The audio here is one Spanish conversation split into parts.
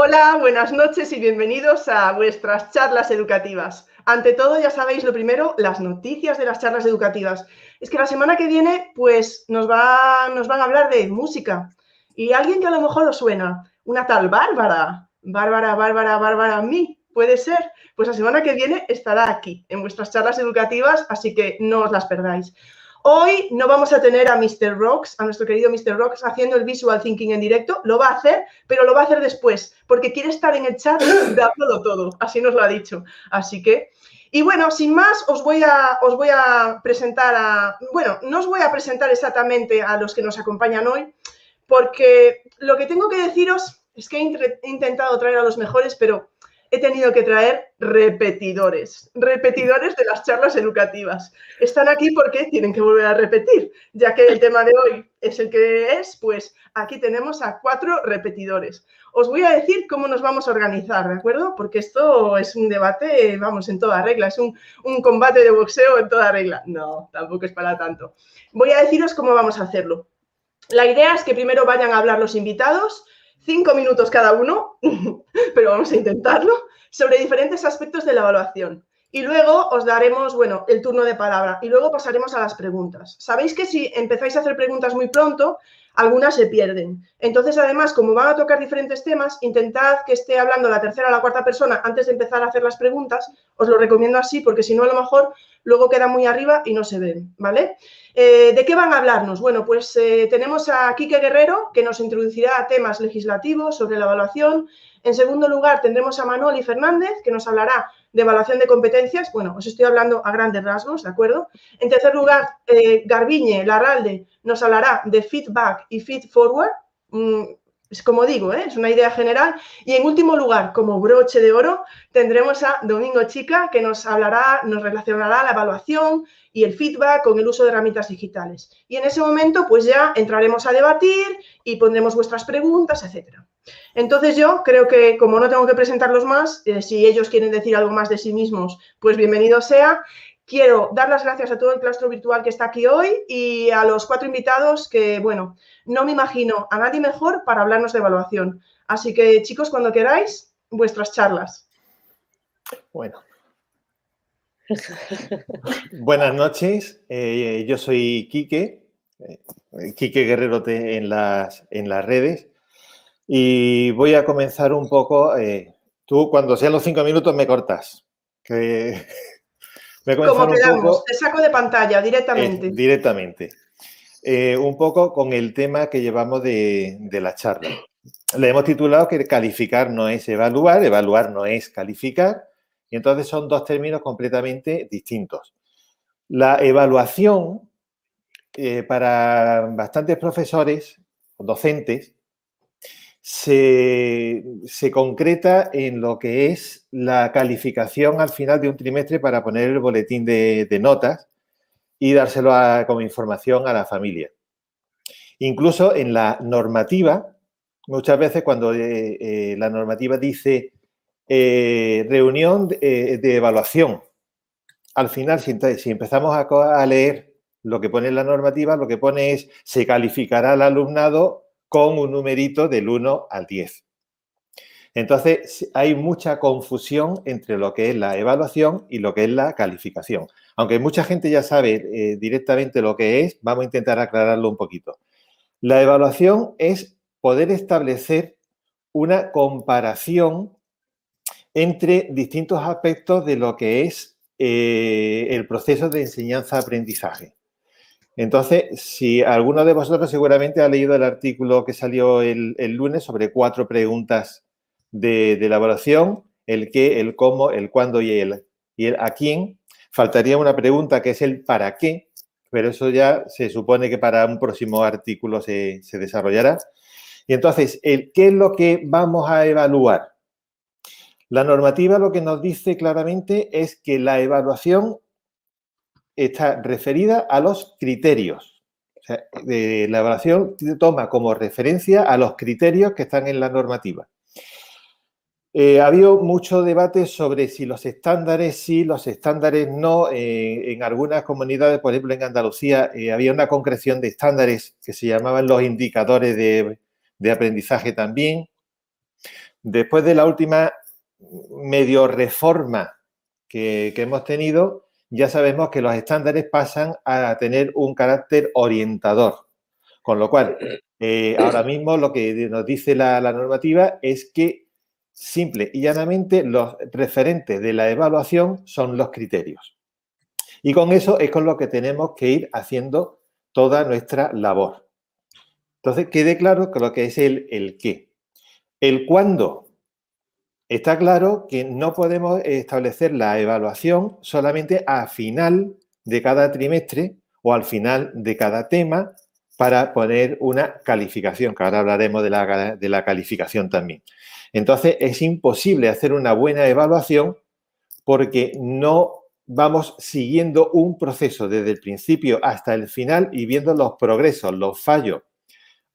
Hola, buenas noches y bienvenidos a vuestras charlas educativas. Ante todo, ya sabéis lo primero, las noticias de las charlas educativas. Es que la semana que viene, pues nos, va, van a hablar de música. Y alguien que a lo mejor os suena, una tal Bárbara, Bárbara, Bárbara, Bárbara, mí, puede ser. Pues la semana que viene estará aquí en vuestras charlas educativas, así que no os las perdáis. Hoy no vamos a tener a Mr. Rocks, a nuestro querido Mr. Rocks, haciendo el visual thinking en directo. Lo va a hacer, pero lo va a hacer después, porque quiere estar en el chat dándolo todo. Así nos lo ha dicho. Así que, y bueno, sin más, os voy a, os voy a presentar a. Bueno, no os voy a presentar exactamente a los que nos acompañan hoy, porque lo que tengo que deciros es que he intentado traer a los mejores, pero he tenido que traer repetidores, repetidores de las charlas educativas. Están aquí porque tienen que volver a repetir, ya que el tema de hoy es el que es, pues aquí tenemos a cuatro repetidores. Os voy a decir cómo nos vamos a organizar, ¿de acuerdo? Porque esto es un debate, vamos, en toda regla, es un, combate de boxeo en toda regla. No, tampoco es para tanto. Voy a deciros cómo vamos a hacerlo. La idea es que primero vayan a hablar los invitados, cinco minutos cada uno, pero vamos a intentarlo, sobre diferentes aspectos de la evaluación. Y luego os daremos, bueno, el turno de palabra y luego pasaremos a las preguntas. Sabéis que si empezáis a hacer preguntas muy pronto, algunas se pierden. Entonces, además, como van a tocar diferentes temas, intentad que esté hablando la tercera o la cuarta persona antes de empezar a hacer las preguntas. Os lo recomiendo así porque si no, a lo mejor luego queda muy arriba y no se ven, ¿vale? Eh, ¿De qué van a hablarnos? Bueno, pues eh, tenemos a Quique Guerrero, que nos introducirá a temas legislativos sobre la evaluación. En segundo lugar, tendremos a Manoli Fernández, que nos hablará de evaluación de competencias. Bueno, os estoy hablando a grandes rasgos, ¿de acuerdo? En tercer lugar, eh, Garbiñe Larralde nos hablará de feedback y feed forward. Mm, es como digo, es una idea general. Y en último lugar, como broche de oro, tendremos a Domingo Chica, que nos hablará, nos relacionará la evaluación y el feedback con el uso de herramientas digitales. Y en ese momento, pues ya entraremos a debatir y pondremos vuestras preguntas, etcétera. Entonces yo creo que, como no tengo que presentarlos más, eh, si ellos quieren decir algo más de sí mismos, pues bienvenido sea. Quiero dar las gracias a todo el claustro virtual que está aquí hoy y a los cuatro invitados que, bueno, no me imagino a nadie mejor para hablarnos de evaluación. Así que, chicos, cuando queráis, vuestras charlas. Bueno. Buenas noches, eh, yo soy Quique, eh, Quique Guerrero en las, en las redes y voy a comenzar un poco, eh, tú cuando sean los cinco minutos me cortas, que como quedamos, te saco de pantalla directamente. directamente. Un poco con el tema que llevamos de, la charla. Le hemos titulado que calificar no es evaluar, evaluar no es calificar, y entonces son dos términos completamente distintos. La evaluación, eh, para bastantes profesores, docentes, se, concreta en lo que es la calificación al final de un trimestre para poner el boletín de, notas y dárselo como información a la familia. Incluso en la normativa, muchas veces cuando eh, eh, la normativa dice eh, reunión de, evaluación, al final, si, empezamos a, a, leer lo que pone la normativa, lo que pone es se calificará al alumnado con un numerito del 1 al 10. Entonces, hay mucha confusión entre lo que es la evaluación y lo que es la calificación. Aunque mucha gente ya sabe eh, directamente lo que es, vamos a intentar aclararlo un poquito. La evaluación es poder establecer una comparación entre distintos aspectos de lo que es eh, el proceso de enseñanza-aprendizaje. Entonces, si alguno de vosotros seguramente ha leído el artículo que salió el, lunes sobre cuatro preguntas de, de, elaboración, el qué, el cómo, el cuándo y el, y el a quién, faltaría una pregunta que es el para qué, pero eso ya se supone que para un próximo artículo se, desarrollará. Y entonces, ¿qué es lo que vamos a evaluar? La normativa lo que nos dice claramente es que la evaluación está referida a los criterios. la evaluación toma como referencia a los criterios que están en la normativa. Eh, ha habido mucho debate sobre si los estándares sí, los estándares no. Eh, en algunas comunidades, por ejemplo en Andalucía, eh, había una concreción de estándares que se llamaban los indicadores de, aprendizaje también. Después de la última medio reforma que, hemos tenido, ya sabemos que los estándares pasan a tener un carácter orientador. Con lo cual, ahora mismo lo que nos dice la normativa es que Simple y llanamente, los referentes de la evaluación son los criterios. Y con eso es con lo que tenemos que ir haciendo toda nuestra labor. Entonces, quede claro que lo que es el qué. El cuándo. Está claro que no podemos establecer la evaluación solamente a final de cada trimestre o al final de cada tema para poner una calificación, que ahora hablaremos de la, de la calificación también. Entonces, es imposible hacer una buena evaluación porque no vamos siguiendo un proceso desde el principio hasta el final y viendo los progresos, los fallos,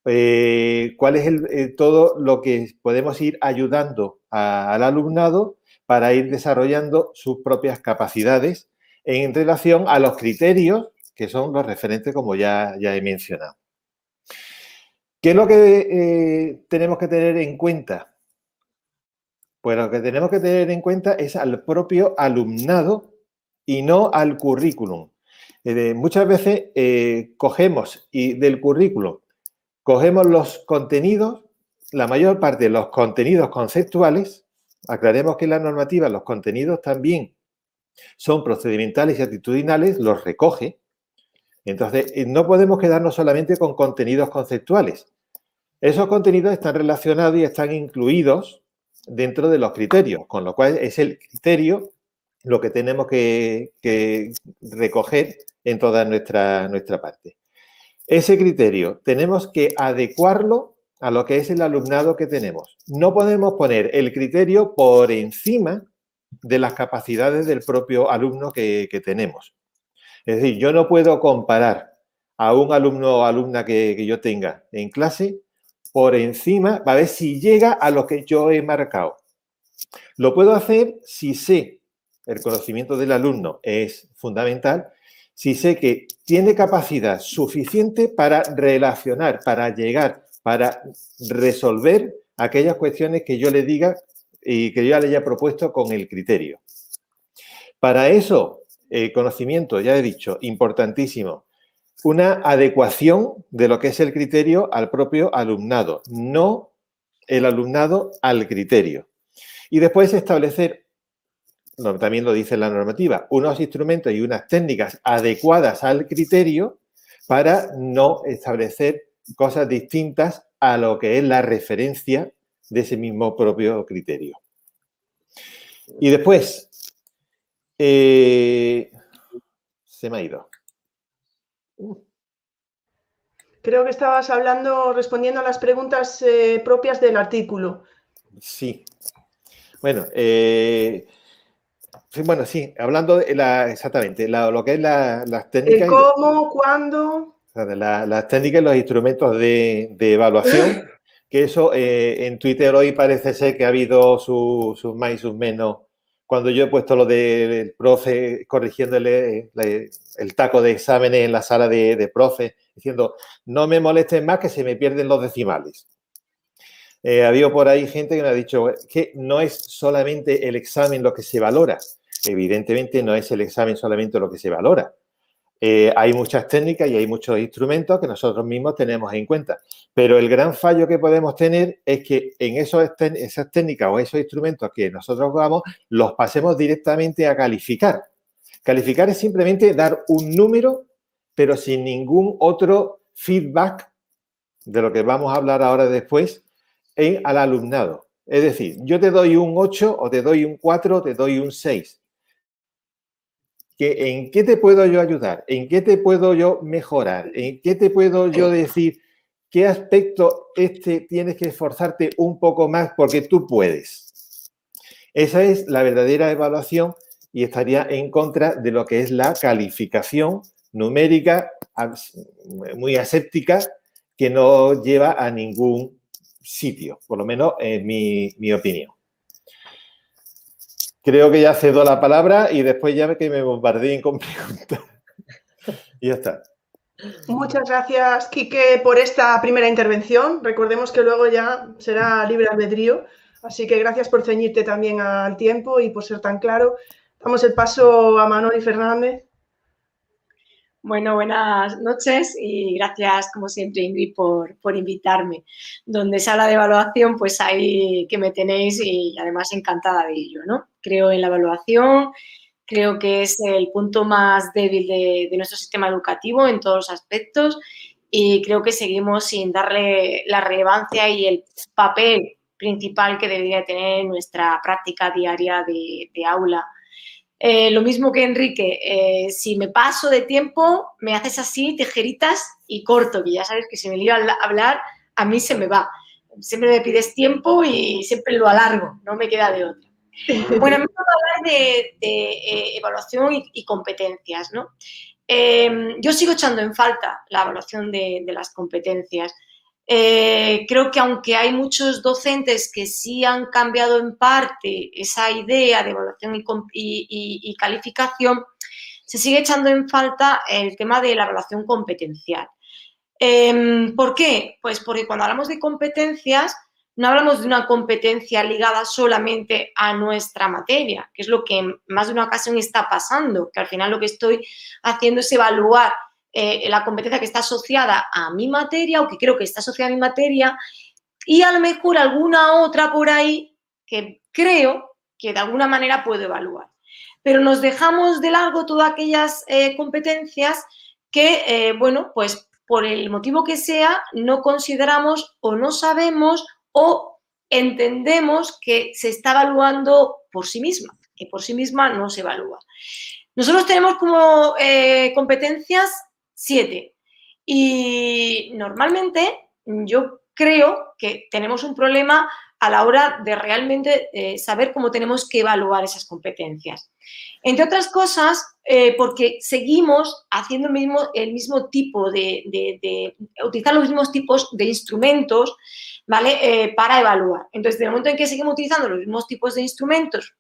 eh, cuál es eh, todo lo que podemos ir ayudando al alumnado para ir desarrollando sus propias capacidades en relación a los criterios que son los referentes como ya, ya he mencionado. ¿Qué es lo que eh, tenemos que tener en cuenta? Pues lo que tenemos que tener en cuenta es al propio alumnado y no al currículum. Eh, muchas veces eh, cogemos y del currículum cogemos los contenidos, la mayor parte de los contenidos conceptuales, aclaremos que en la normativa los contenidos también son procedimentales y actitudinales, los recoge. Entonces, eh, no podemos quedarnos solamente con contenidos conceptuales. Esos contenidos están relacionados y están incluidos dentro de los criterios, con lo cual es el criterio lo que tenemos que, recoger en toda nuestra, nuestra parte. Ese criterio tenemos que adecuarlo a lo que es el alumnado que tenemos. No podemos poner el criterio por encima de las capacidades del propio alumno que, tenemos. Es decir, yo no puedo comparar a un alumno o alumna que, que yo tenga en clase por encima para ver si llega a lo que yo he marcado. Lo puedo hacer si sé, el conocimiento del alumno es fundamental, si sé que tiene capacidad suficiente para relacionar, para llegar, para resolver aquellas cuestiones que yo le diga y que yo ya le haya propuesto con el criterio. Para eso, el conocimiento, ya he dicho, importantísimo, una adecuación de lo que es el criterio al propio alumnado, no el alumnado al criterio. Y después establecer, también lo dice la normativa, unos instrumentos y unas técnicas adecuadas al criterio para no establecer cosas distintas a lo que es la referencia de ese mismo propio criterio. Y después, eh, se me ha ido. Creo que estabas hablando, respondiendo a las preguntas eh, propias del artículo. Sí. Bueno, eh, bueno, sí, hablando de la, exactamente, lo que es las técnicas. ¿Cómo? ¿Cuándo? Las técnicas y los instrumentos de, evaluación, que eso eh, en Twitter hoy parece ser que ha habido sus más y sus menos cuando yo he puesto lo del profe corrigiéndole el taco de exámenes en la sala de, profe, diciendo, no me molesten más que se me pierden los decimales. Eh, ha habido por ahí gente que me ha dicho que no es solamente el examen lo que se valora. Evidentemente no es el examen solamente lo que se valora. Eh, hay muchas técnicas y hay muchos instrumentos que nosotros mismos tenemos en cuenta. Pero el gran fallo que podemos tener es que en esas técnicas o esos instrumentos que nosotros vamos, los pasemos directamente a calificar. Calificar es simplemente dar un número, pero sin ningún otro feedback de lo que vamos a hablar ahora después en, al alumnado. Es decir, yo te doy un 8 o te doy un 4 o te doy un 6 en qué te puedo yo ayudar, en qué te puedo yo mejorar, en qué te puedo yo decir qué aspecto este tienes que esforzarte un poco más porque tú puedes. Esa es la verdadera evaluación y estaría en contra de lo que es la calificación numérica muy aséptica que no lleva a ningún sitio, por lo menos en mi, opinión. Creo que ya cedo la palabra y después ya que me bombardeen con preguntas. y ya está. Muchas gracias, Quique, por esta primera intervención. Recordemos que luego ya será libre albedrío, así que gracias por ceñirte también al tiempo y por ser tan claro. Damos el paso a Manoli Fernández. Bueno, buenas noches y gracias, como siempre, Ingrid, por, por, invitarme. Donde se habla de evaluación, pues ahí que me tenéis y además encantada de ello, ¿no? Creo en la evaluación, creo que es el punto más débil de, nuestro sistema educativo en todos los aspectos y creo que seguimos sin darle la relevancia y el papel principal que debería tener en nuestra práctica diaria de aula eh, lo mismo que Enrique, eh, si me paso de tiempo, me haces así, tijeritas y corto, que ya sabes que si me lío a hablar, a mí se me va. Siempre me pides tiempo y siempre lo alargo, no me queda de otra. Bueno, me voy a hablar de, eh, evaluación y, competencias, ¿no? yo sigo echando en falta la evaluación de las competencias. Eh, creo que aunque hay muchos docentes que sí han cambiado en parte esa idea de evaluación y, calificación, se sigue echando en falta el tema de la evaluación competencial. Em, ¿Por qué? Pues porque cuando hablamos de competencias, no hablamos de una competencia ligada solamente a nuestra materia, que es lo que más de una ocasión está pasando, que al final lo que estoy haciendo es evaluar eh, la competencia que está asociada a mi materia o que creo que está asociada a mi materia y a lo mejor alguna otra por ahí que creo que de alguna manera puedo evaluar. Pero nos dejamos de largo todas aquellas eh, competencias que, eh, bueno, pues por el motivo que sea, no consideramos o no sabemos o entendemos que se está evaluando por sí misma, que por sí misma no se evalúa. Nosotros tenemos como competencias siete. Y normalmente yo creo que tenemos un problema a la hora de realmente eh, saber cómo tenemos que evaluar esas competencias. Entre otras cosas, eh, porque seguimos haciendo el mismo, el mismo tipo de, utilizar los mismos tipos de instrumentos, ¿vale? Eh, para evaluar. Entonces, desde el momento en que seguimos utilizando los mismos tipos de instrumentos,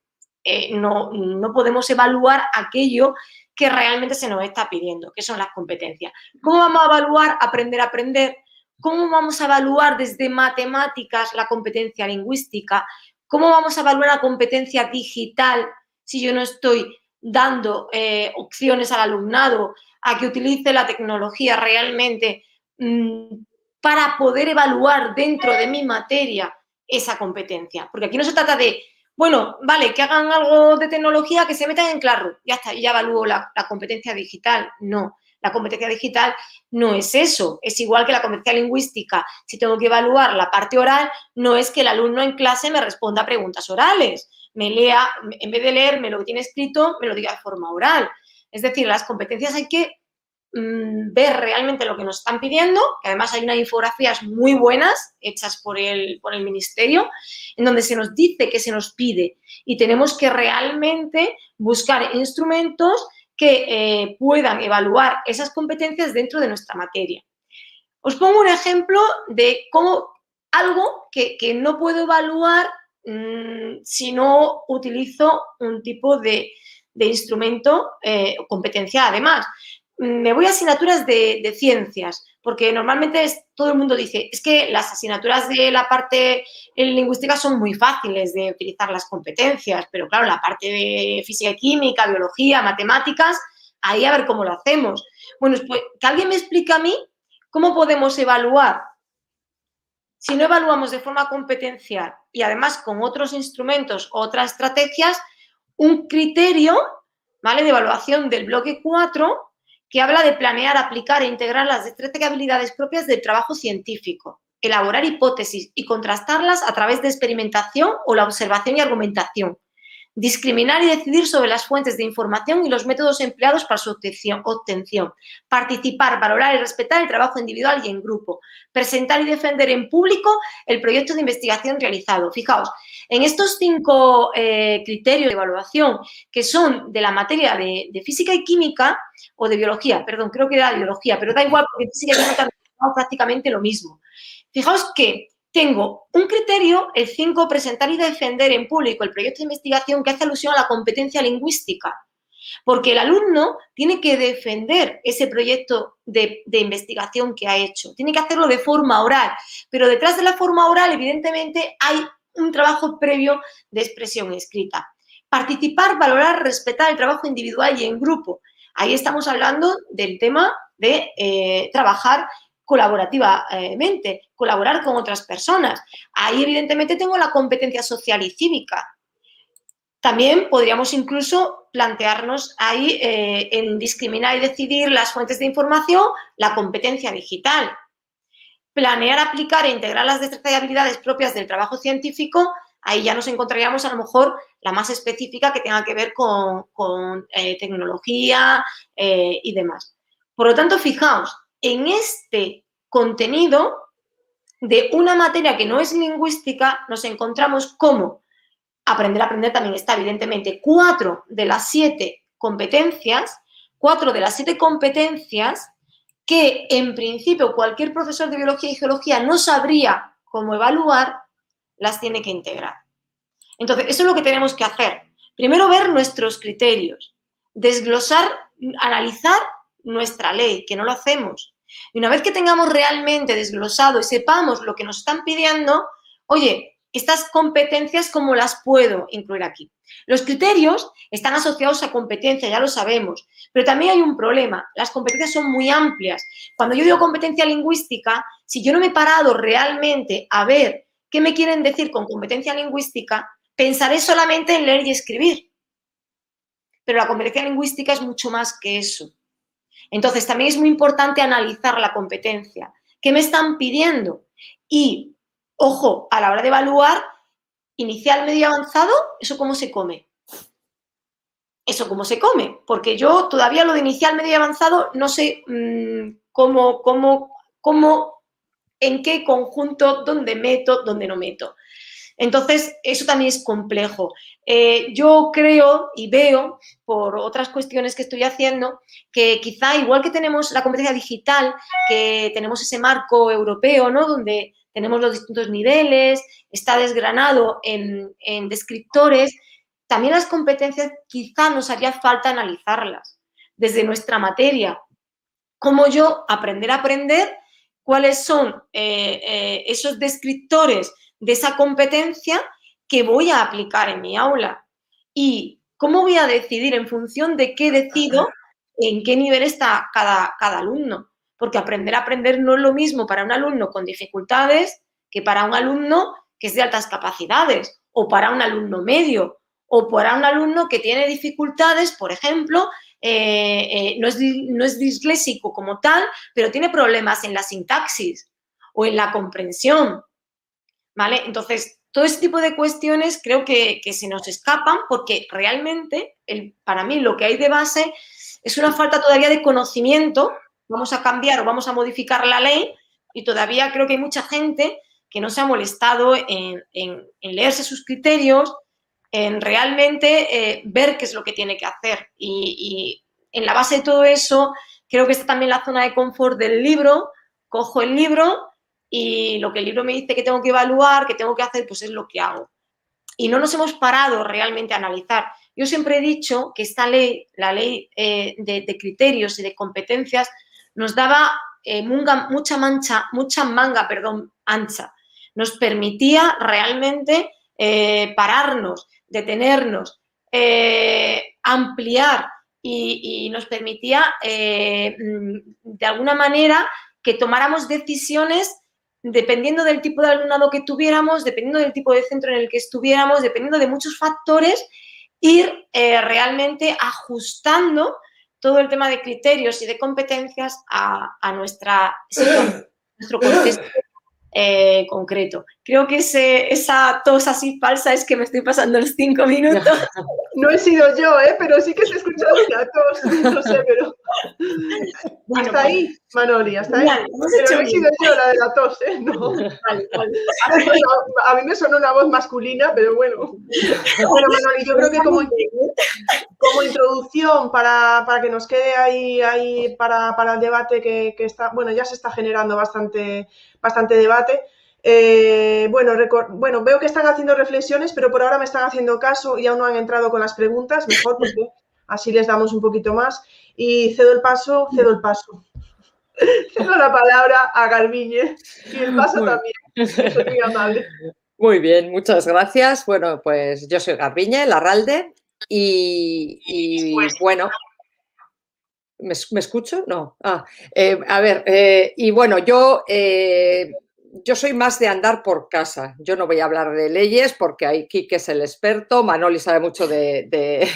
no, no podemos evaluar aquello que realmente se nos está pidiendo, que son las competencias. ¿Cómo vamos a evaluar aprender a aprender? ¿Cómo vamos a evaluar desde matemáticas la competencia lingüística? ¿Cómo vamos a evaluar la competencia digital si yo no estoy dando eh, opciones al alumnado a que utilice la tecnología realmente mm, para poder evaluar dentro de mi materia esa competencia? Porque aquí no se trata de bueno, vale, que hagan algo de tecnología, que se metan en claro, ya está, ya evalúo la, competencia digital. No, la competencia digital no es eso, es igual que la competencia lingüística. Si tengo que evaluar la parte oral, no es que el alumno en clase me responda preguntas orales, me lea, en vez de leerme lo que tiene escrito, me lo diga de forma oral. Es decir, las competencias hay que Mm, ver realmente lo que nos están pidiendo, que además hay unas infografías muy buenas hechas por el, por el Ministerio, en donde se nos dice que se nos pide y tenemos que realmente buscar instrumentos que eh, puedan evaluar esas competencias dentro de nuestra materia. Os pongo un ejemplo de cómo algo que, no puedo evaluar mm, si no utilizo un tipo de, instrumento eh, competencia además me voy a asignaturas de, ciencias, porque normalmente todo el mundo dice, es que las asignaturas de la parte lingüística son muy fáciles de utilizar las competencias, pero claro, la parte de física y química, biología, matemáticas, ahí a ver cómo lo hacemos. Bueno, pues que alguien me explique a mí cómo podemos evaluar, si no evaluamos de forma competencial y además con otros instrumentos, otras estrategias, un criterio, ¿vale? De evaluación del bloque 4 que habla de planear, aplicar e integrar las destrezas y habilidades propias del trabajo científico, elaborar hipótesis y contrastarlas a través de experimentación o la observación y argumentación, discriminar y decidir sobre las fuentes de información y los métodos empleados para su obtención, participar, valorar y respetar el trabajo individual y en grupo, presentar y defender en público el proyecto de investigación realizado. Fijaos, en estos cinco eh, criterios de evaluación que son de la materia de, física y química, o de biología, perdón, creo que era de biología, pero da igual porque física y química prácticamente lo mismo. Fijaos que tengo un criterio, el 5, presentar y defender en público el proyecto de investigación que hace alusión a la competencia lingüística. Porque el alumno tiene que defender ese proyecto de, investigación que ha hecho. Tiene que hacerlo de forma oral. Pero detrás de la forma oral, evidentemente, hay un trabajo previo de expresión escrita. Participar, valorar, respetar el trabajo individual y en grupo. Ahí estamos hablando del tema de eh, trabajar colaborativamente, colaborar con otras personas. Ahí, evidentemente, tengo la competencia social y cívica. También podríamos incluso plantearnos ahí eh, en discriminar y decidir las fuentes de información, la competencia digital. Planear, aplicar e integrar las destrezas y habilidades propias del trabajo científico, ahí ya nos encontraríamos a lo mejor la más específica que tenga que ver con, eh, tecnología eh, y demás. Por lo tanto, fijaos, en este contenido de una materia que no es lingüística, nos encontramos como aprender a aprender también está, evidentemente, cuatro de las siete competencias, cuatro de las siete competencias que en principio cualquier profesor de biología y geología no sabría cómo evaluar, las tiene que integrar. Entonces, eso es lo que tenemos que hacer. Primero ver nuestros criterios, desglosar, analizar nuestra ley, que no lo hacemos. Y una vez que tengamos realmente desglosado y sepamos lo que nos están pidiendo, oye, estas competencias, ¿cómo las puedo incluir aquí? Los criterios están asociados a competencia, ya lo sabemos, pero también hay un problema. Las competencias son muy amplias. Cuando yo digo competencia lingüística, si yo no me he parado realmente a ver qué me quieren decir con competencia lingüística, pensaré solamente en leer y escribir. Pero la competencia lingüística es mucho más que eso. Entonces, también es muy importante analizar la competencia. ¿Qué me están pidiendo? Y, ojo, a la hora de evaluar, inicial, medio avanzado, ¿eso cómo se come? ¿Eso cómo se come? Porque yo todavía lo de inicial, medio avanzado no sé mm, cómo, cómo, cómo, en qué conjunto, dónde meto, dónde no meto. Entonces, eso también es complejo. Eh, yo creo y veo, por otras cuestiones que estoy haciendo, que quizá igual que tenemos la competencia digital, que tenemos ese marco europeo, ¿no? Donde tenemos los distintos niveles, está desgranado en, en descriptores, también las competencias quizá nos haría falta analizarlas desde nuestra materia. Cómo yo aprender a aprender, cuáles son eh, eh, esos descriptores de esa competencia que voy a aplicar en mi aula. Y cómo voy a decidir en función de qué decido en qué nivel está cada, cada alumno. Porque aprender a aprender no es lo mismo para un alumno con dificultades que para un alumno que es de altas capacidades o para un alumno medio o para un alumno que tiene dificultades, por ejemplo, eh, eh, no, es, no es disléxico como tal, pero tiene problemas en la sintaxis o en la comprensión ¿vale? Entonces, todo ese tipo de cuestiones creo que, se nos escapan porque realmente, el, para mí, lo que hay de base es una falta todavía de conocimiento. Vamos a cambiar o vamos a modificar la ley y todavía creo que hay mucha gente que no se ha molestado en, leerse sus criterios, en realmente eh, ver qué es lo que tiene que hacer. Y, y en la base de todo eso, creo que está también la zona de confort del libro. Cojo el libro, y lo que el libro me dice que tengo que evaluar, que tengo que hacer, pues es lo que hago. Y no nos hemos parado realmente a analizar. Yo siempre he dicho que esta ley, la ley eh, de, criterios y de competencias, nos daba eh, mucha mancha, mucha manga, perdón, ancha. Nos permitía realmente eh, pararnos, detenernos, ampliar y, nos permitía, mm, de alguna manera, que tomáramos decisiones dependiendo del tipo de alumnado que tuviéramos, dependiendo del tipo de centro en el que estuviéramos, dependiendo de muchos factores, ir eh, realmente ajustando todo el tema de criterios y de competencias a, nuestra nuestro contexto eh, concreto. Creo que ese, esa tos así falsa es que me estoy pasando los cinco minutos. No he sido yo, ¿eh? pero sí que se ha escuchado la tos, no sé, pero... hasta ahí, Manoli, hasta ahí. pero no he sido yo la de la tos, ¿eh? No. Vale. A, mí me sonó una voz masculina, pero bueno. Bueno, Manoli, yo creo que como, como introducción para, para, que nos quede ahí, ahí para, para el debate que, que, está, bueno, ya se está generando bastante, bastante debate. Eh, bueno, bueno, veo que están haciendo reflexiones, pero por ahora me están haciendo caso y aún no han entrado con las preguntas, mejor porque así les damos un poquito más. Y cedo el paso, cedo el paso. cedo la palabra a Garbiñe y el paso también. muy amable. Muy bien, muchas gracias. Bueno, pues yo soy Garbiñe, Larralde, y, y pues bueno, ¿Me, escucho? No. Ah, eh, a ver, eh, y bueno, yo yo soy más de andar por casa. Yo no voy a hablar de leyes porque ahí Kike es el experto, Manoli sabe mucho de,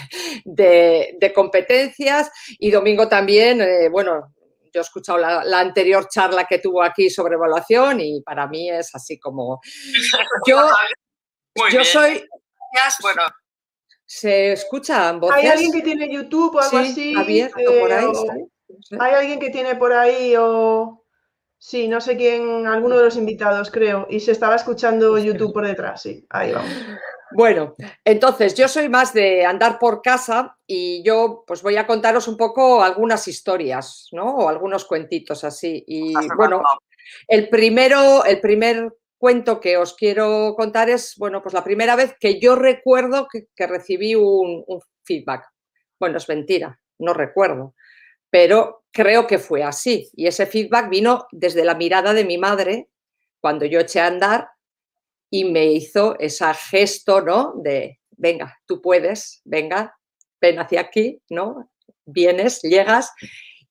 competencias y Domingo también, eh, bueno, yo he escuchado la, anterior charla que tuvo aquí sobre evaluación y para mí es así como... Yo, yo soy... Bueno, ¿Se escuchan voces? ¿Hay alguien que tiene YouTube o algo así? Abierto por ahí. Eh, ¿Hay alguien que tiene por ahí o...? Sí, no sé quién, alguno de los invitados, creo, y se estaba escuchando YouTube por detrás, sí, ahí vamos. Bueno, entonces yo soy más de andar por casa y yo pues voy a contaros un poco algunas historias, ¿no? O algunos cuentitos así. Y bueno, el primero, el primer cuento que os quiero contar es, bueno, pues la primera vez que yo recuerdo que, recibí un feedback. Bueno, es mentira, no recuerdo pero creo que fue así. Y ese feedback vino desde la mirada de mi madre cuando yo eché a andar y me hizo ese gesto, ¿no? De, venga, tú puedes, venga, ven hacia aquí, ¿no? Vienes, llegas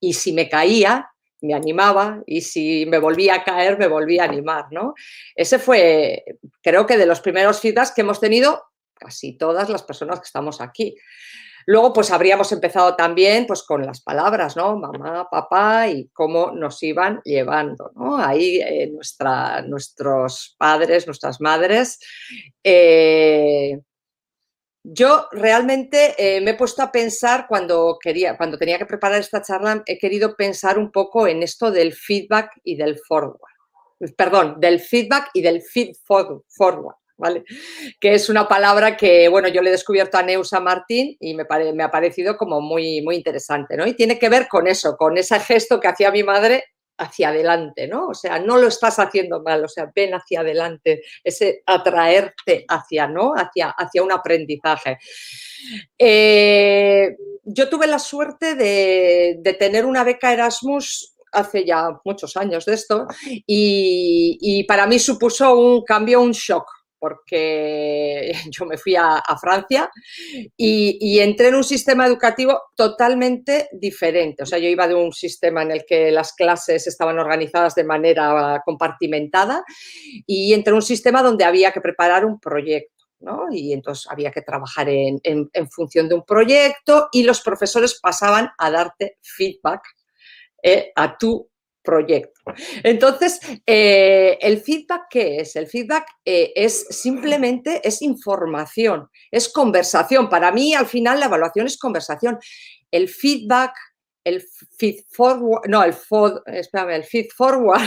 y si me caía, me animaba y si me volvía a caer, me volvía a animar, ¿no? Ese fue, creo que de los primeros feedbacks que hemos tenido casi todas las personas que estamos aquí. Luego, pues habríamos empezado también pues, con las palabras, ¿no? Mamá, papá y cómo nos iban llevando, ¿no? Ahí eh, nuestros padres, nuestras madres. Eh, yo realmente eh, me he puesto a pensar cuando quería, cuando tenía que preparar esta charla, he querido pensar un poco en esto del feedback y del forward. Perdón, del feedback y del feed forward. Que es una palabra que, bueno, yo le he descubierto a Neusa Martín y me, me ha parecido como muy, muy interesante, ¿no? Y tiene que ver con eso, con ese gesto que hacía mi madre hacia adelante, ¿no? O sea, no lo estás haciendo mal, o sea, ven hacia adelante, ese atraerte hacia, ¿no? Hacia, hacia un aprendizaje. Eh, yo tuve la suerte de, de tener una beca Erasmus hace ya muchos años de esto y, y, para mí supuso un cambio, un shock, porque yo me fui a, Francia y, entré en un sistema educativo totalmente diferente. O sea, yo iba de un sistema en el que las clases estaban organizadas de manera compartimentada y entré en un sistema donde había que preparar un proyecto. ¿no? Y entonces había que trabajar en, función de un proyecto y los profesores pasaban a darte feedback eh, a tu proyecto. Entonces, eh, ¿el feedback qué es? El feedback eh, es simplemente, es información, es conversación. Para mí, al final, la evaluación es conversación. El feedback el feed forward, no, el, el feed forward,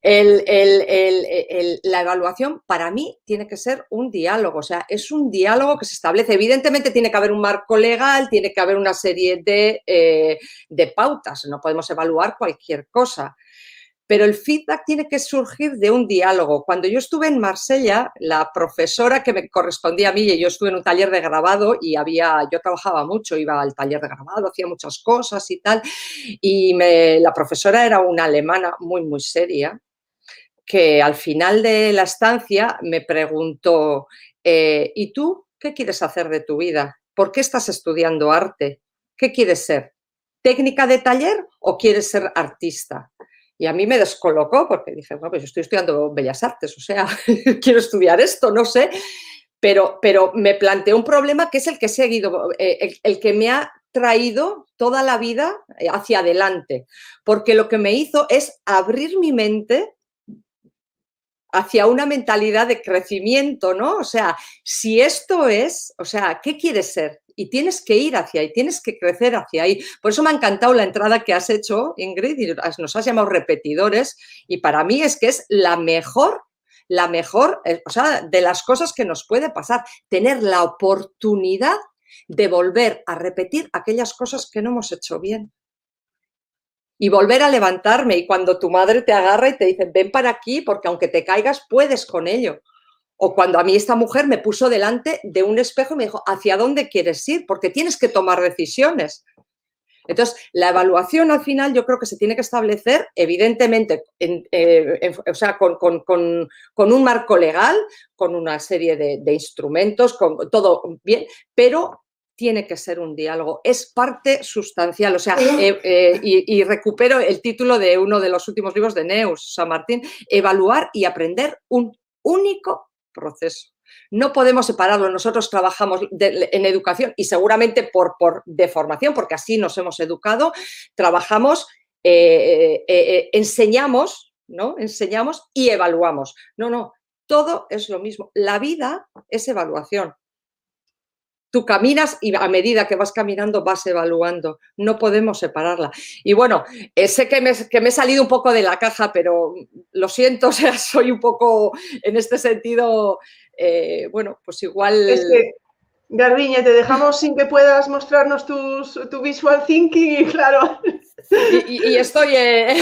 la evaluación para mí tiene que ser un diálogo, o sea, es un diálogo que se establece. Evidentemente tiene que haber un marco legal, tiene que haber una serie de, eh, de pautas, no podemos evaluar cualquier cosa pero el feedback tiene que surgir de un diálogo. Cuando yo estuve en Marsella, la profesora que me correspondía a mí, y yo estuve en un taller de grabado y había, yo trabajaba mucho, iba al taller de grabado, hacía muchas cosas y tal, y la profesora era una alemana muy, muy seria, que al final de la estancia me preguntó, eh, ¿y tú qué quieres hacer de tu vida? ¿Por qué estás estudiando arte? ¿Qué quieres ser? ¿Técnica de taller o quieres ser artista? Y a mí me descolocó porque dije, bueno, pues yo estoy estudiando Bellas Artes, o sea, quiero estudiar esto, no sé. Pero, pero me planteó un problema que es el que he seguido, eh, el, que me ha traído toda la vida eh, hacia adelante, porque lo que me hizo es abrir mi mente hacia una mentalidad de crecimiento, ¿no? O sea, si esto es, o sea, ¿qué quieres ser? Y tienes que ir hacia ahí, tienes que crecer hacia ahí. Por eso me ha encantado la entrada que has hecho, Ingrid, y nos has llamado repetidores, y para mí es que es la mejor la mejor, eh, o sea, de las cosas que nos puede pasar, tener la oportunidad de volver a repetir aquellas cosas que no hemos hecho bien y volver a levantarme. Y cuando tu madre te agarra y te dice, ven para aquí, porque aunque te caigas, puedes con ello. O cuando a mí esta mujer me puso delante de un espejo y me dijo, ¿hacia dónde quieres ir? Porque tienes que tomar decisiones. Entonces, la evaluación al final yo creo que se tiene que establecer, evidentemente, eh, o sea, con, un marco legal, con una serie de, de instrumentos, con todo bien, pero tiene que ser un diálogo, es parte sustancial. O sea, eh, eh, y, recupero el título de uno de los últimos libros de Neus, San Martín, evaluar y aprender un único proceso. No podemos separarlo. Nosotros trabajamos en educación y seguramente por, por deformación, porque así nos hemos educado, trabajamos, eh, enseñamos, ¿no? Enseñamos y evaluamos. No, no, todo es lo mismo. La vida es evaluación tú caminas y a medida que vas caminando vas evaluando. No podemos separarla. Y bueno, eh, sé que me, que me, he salido un poco de la caja, pero lo siento, o sea, soy un poco en este sentido, eh, bueno, pues igual... Es que, Garbiñe, te dejamos sin que puedas mostrarnos tu visual thinking y claro, y, estoy. Eh,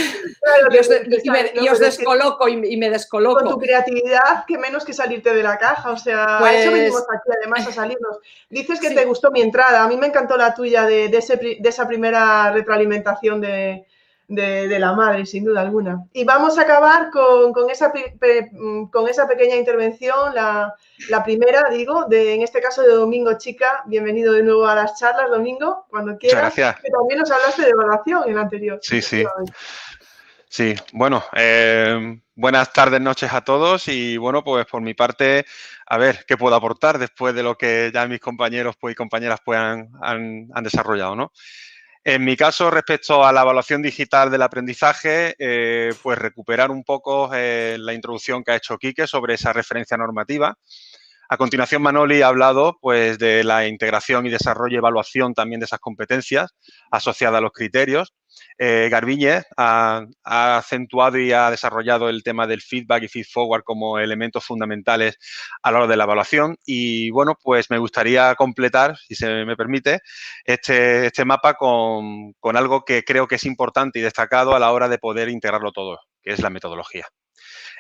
y, os, descoloco y, me descoloco. Con tu creatividad, que menos que salirte de la caja. O sea, a eso pues venimos aquí, además, a salirnos. Dices que te gustó mi entrada. A mí me encantó la tuya de, de esa primera retroalimentación de, de, la madre, sin duda alguna. Y vamos a acabar con, esa, mm, con esa pequeña intervención, la, primera, digo, de, en este caso de Domingo Chica. Bienvenido de nuevo a las charlas, Domingo, cuando quieras. gracias. Que también nos hablaste de evaluación en el anterior. Sí, sí. Sí, bueno, eh, buenas tardes, noches a todos y bueno, pues por mi parte, a ver qué puedo aportar después de lo que ya mis compañeros pues, y compañeras pues, han, han desarrollado, ¿no? En mi caso, respecto a la evaluación digital del aprendizaje, eh, pues recuperar un poco eh, la introducción que ha hecho Quique sobre esa referencia normativa. A continuación, Manoli ha hablado pues, de la integración y desarrollo y evaluación también de esas competencias asociadas a los criterios. Eh, ha, acentuado y ha desarrollado el tema del feedback y feed forward como elementos fundamentales a la hora de la evaluación. Y bueno, pues me gustaría completar, si se me permite, este, este mapa con, con algo que creo que es importante y destacado a la hora de poder integrarlo todo, que es la metodología.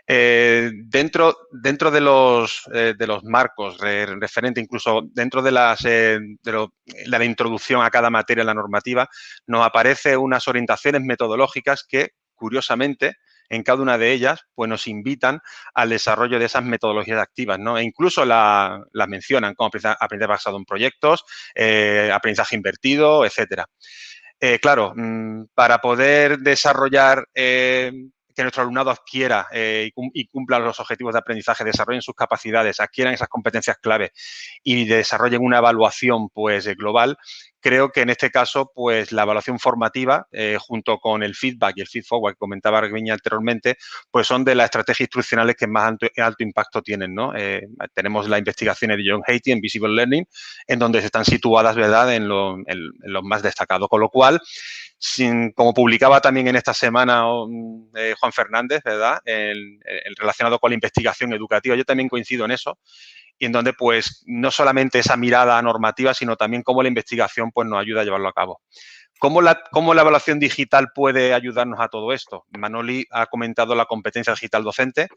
Eh, dentro, dentro de, los, eh, de los marcos referente, incluso dentro de, las, eh, de, la introducción a cada materia en la normativa, nos aparecen unas orientaciones metodológicas que, curiosamente, en cada una de ellas, pues nos invitan al desarrollo de esas metodologías activas, ¿no? E incluso las mencionan como aprendizaje basado en proyectos, aprendizaje invertido, etcétera. claro, mm, para poder desarrollar que nuestro alumnado adquiera eh, y, cumpla los objetivos de aprendizaje, desarrollen sus capacidades, adquieran esas competencias clave y desarrollen una evaluación pues global, creo que en este caso, pues la evaluación formativa, eh, junto con el feedback y el feed forward que comentaba Arguiña anteriormente, pues son de las estrategias instruccionales que más alto, impacto tienen, ¿no? Eh, tenemos la investigación de John Hatie en Visible Learning, en donde se están situadas, ¿verdad?, en los lo más destacados. Con lo cual, como publicaba también en esta semana mm, eh, Juan Fernández, ¿verdad? El, relacionado con la investigación educativa, yo también coincido en eso, y en donde pues no solamente esa mirada normativa, sino también cómo la investigación pues nos ayuda a llevarlo a cabo. ¿Cómo la, ¿Cómo la evaluación digital puede ayudarnos a todo esto? Manoli ha comentado la competencia digital docente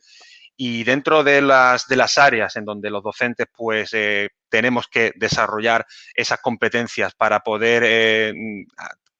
y dentro de las, de las áreas en donde los docentes pues eh, tenemos que desarrollar esas competencias para poder eh,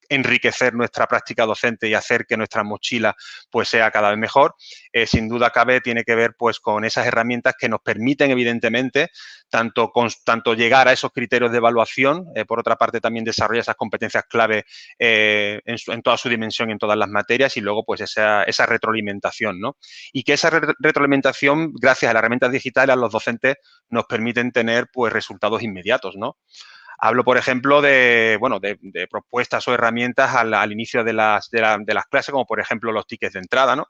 enriquecer nuestra práctica docente y hacer que nuestra mochila pues sea cada vez mejor, eh, sin duda cabe, tiene que ver pues con esas herramientas que nos permiten evidentemente tanto, con, tanto llegar a esos criterios de evaluación, eh, por otra parte también desarrollar esas competencias clave eh, en, toda su dimensión, en todas las materias y luego pues esa, esa retroalimentación, ¿no? Y que esa retroalimentación, gracias a las herramientas digitales, a los docentes nos permiten tener pues resultados inmediatos, ¿no? Hablo, por ejemplo, de, bueno, de, propuestas o herramientas al, inicio de las, de, las clases, como por ejemplo los tickets de entrada, ¿no?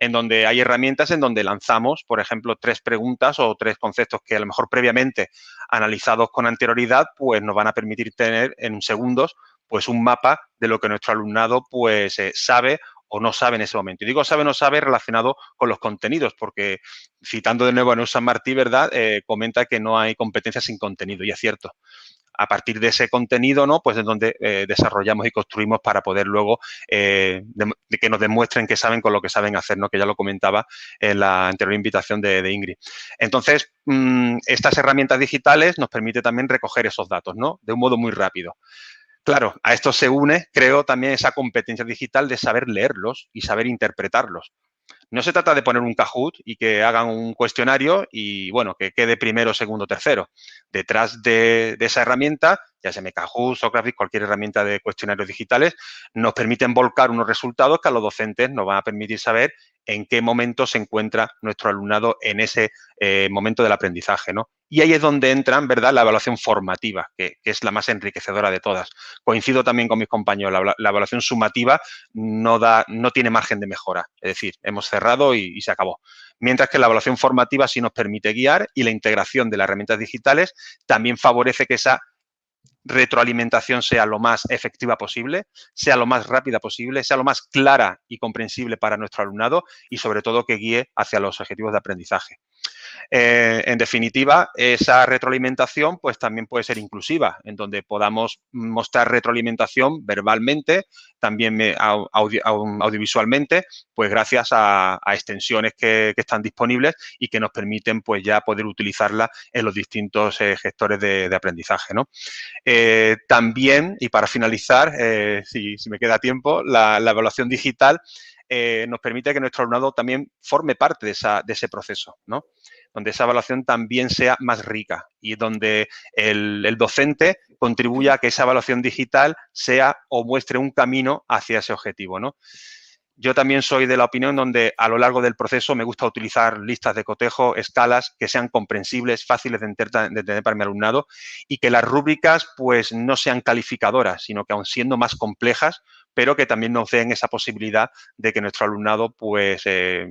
en donde hay herramientas en donde lanzamos, por ejemplo, tres preguntas o tres conceptos que a lo mejor previamente analizados con anterioridad, pues nos van a permitir tener en segundos pues un mapa de lo que nuestro alumnado pues eh, sabe o no sabe en ese momento. Y digo sabe o no sabe relacionado con los contenidos, porque citando de nuevo a Neusa Martí, ¿verdad? Eh, comenta que no hay competencias sin contenido, y es cierto. A partir de ese contenido, ¿no? Pues es donde eh, desarrollamos y construimos para poder luego eh, que nos demuestren que saben con lo que saben hacer, ¿no? Que ya lo comentaba en la anterior invitación de, Ingrid. Entonces, mm, estas herramientas digitales nos permiten también recoger esos datos, ¿no? De un modo muy rápido. Claro, a esto se une, creo, también esa competencia digital de saber leerlos y saber interpretarlos. No se trata de poner un Kahoot y que hagan un cuestionario y, bueno, que quede primero, segundo, tercero. Detrás de, esa herramienta, ya sea Kahoot, Socrates, cualquier herramienta de cuestionarios digitales, nos permiten volcar unos resultados que a los docentes nos van a permitir saber en qué momento se encuentra nuestro alumnado en ese eh, momento del aprendizaje, ¿no? Y ahí es donde entra, ¿verdad?, la evaluación formativa, que, es la más enriquecedora de todas. Coincido también con mis compañeros, la, evaluación sumativa no, da, no tiene margen de mejora. Es decir, hemos cerrado y, se acabó. Mientras que la evaluación formativa sí nos permite guiar y la integración de las herramientas digitales también favorece que esa retroalimentación sea lo más efectiva posible, sea lo más rápida posible, sea lo más clara y comprensible para nuestro alumnado y sobre todo que guíe hacia los objetivos de aprendizaje. Eh, en definitiva, esa retroalimentación pues también puede ser inclusiva, en donde podamos mostrar retroalimentación verbalmente, también audiovisualmente, pues gracias a, extensiones que, están disponibles y que nos permiten pues ya poder utilizarla en los distintos eh, gestores de, aprendizaje. Eh, también, y para finalizar, si, me queda tiempo, la, evaluación digital nos permite que nuestro alumnado también forme parte de, ese proceso, ¿no? donde esa evaluación también sea más rica y donde el, docente contribuya a que esa evaluación digital sea o muestre un camino hacia ese objetivo, ¿no? Yo también soy de la opinión donde a lo largo del proceso me gusta utilizar listas de cotejo, escalas que sean comprensibles, fáciles de entender, para mi alumnado y que las rúbricas pues no sean calificadoras, sino que aun siendo más complejas, pero que también nos den esa posibilidad de que nuestro alumnado pues eh,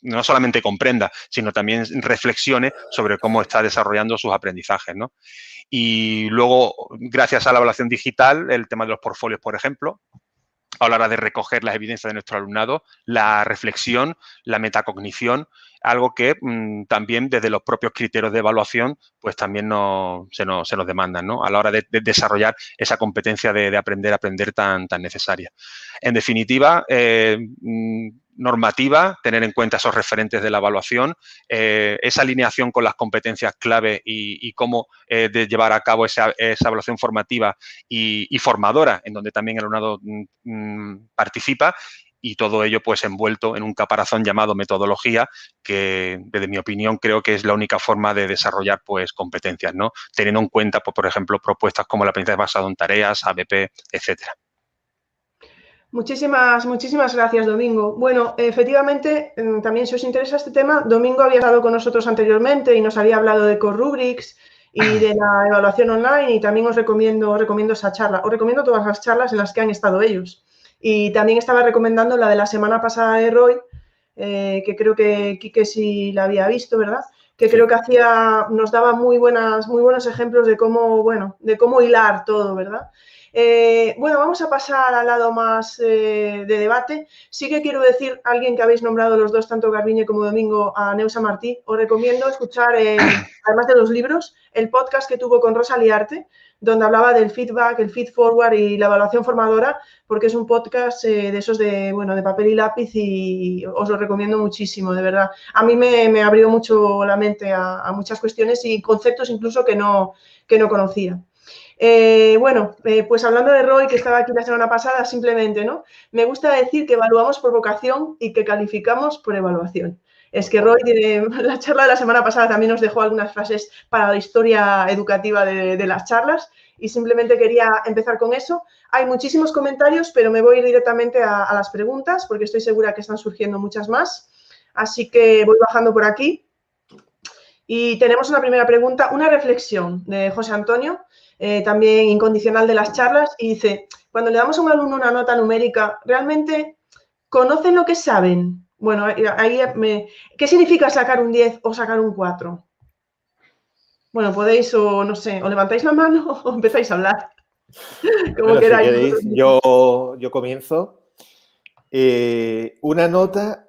no solamente comprenda, sino también reflexione sobre cómo está desarrollando sus aprendizajes. Y luego, gracias a la evaluación digital, el tema de los portfolios, por ejemplo, a la hora de recoger las evidencias de nuestro alumnado, la reflexión, la metacognición, algo que mm, también desde los propios criterios de evaluación, pues también no, se, nos, se nos demandan, ¿no? A la hora de, desarrollar esa competencia de, aprender a aprender tan, tan necesaria. En definitiva, eh, mm, normativa, tener en cuenta esos referentes de la evaluación, eh, esa alineación con las competencias clave y, cómo eh, de llevar a cabo esa, evaluación formativa y, formadora, en donde también el alumnado mm, mm, participa y todo ello pues envuelto en un caparazón llamado metodología que desde mi opinión creo que es la única forma de desarrollar pues competencias, ¿no? Teniendo en cuenta, pues, por ejemplo, propuestas como la aprendizaje basado en tareas, ABP, etcétera. Muchísimas, muchísimas gracias, Domingo. Bueno, efectivamente, mm, también si os interesa este tema, Domingo había estado con nosotros anteriormente y nos había hablado de Corrubrics y de la evaluación online y también os recomiendo, recomiendo esa charla. Os recomiendo todas las charlas en las que han estado ellos. Y también estaba recomendando la de la semana pasada de Roy, eh, que creo que Quique sí la había visto, ¿verdad? Que creo que hacía, nos daba muy, buenas, muy buenos ejemplos de cómo, bueno, de cómo hilar todo, ¿verdad? Eh, bueno, vamos a pasar al lado más eh, de debate. Sí que quiero decir, alguien que habéis nombrado los dos, tanto Garbiñe como Domingo, a Neusa Martí, os recomiendo escuchar, eh, además de los libros, el podcast que tuvo con Rosa Liarte, donde hablaba del feedback, el feed forward y la evaluación formadora, porque es un podcast de esos de, bueno, de papel y lápiz y os lo recomiendo muchísimo, de verdad. A mí me, abrió mucho la mente a, a, muchas cuestiones y conceptos incluso que no, que no conocía. Eh, bueno, eh, pues hablando de Roy, que estaba aquí la semana pasada, simplemente, ¿no? Me gusta decir que evaluamos por vocación y que calificamos por evaluación. Es que Roy, la charla de la semana pasada también nos dejó algunas frases para la historia educativa de, las charlas y simplemente quería empezar con eso. Hay muchísimos comentarios, pero me voy directamente a las preguntas porque estoy segura que están surgiendo muchas más. Así que voy bajando por aquí. Y tenemos una primera pregunta, una reflexión de José Antonio. Eh, también incondicional de las charlas, y dice, cuando le damos a un alumno una nota numérica, ¿realmente conocen lo que saben? Bueno, ahí me... ¿Qué significa sacar un 10 o sacar un 4? Bueno, podéis o no sé, o levantáis la mano o empezáis a hablar. Como queráis. yo, yo comienzo. Eh, una nota,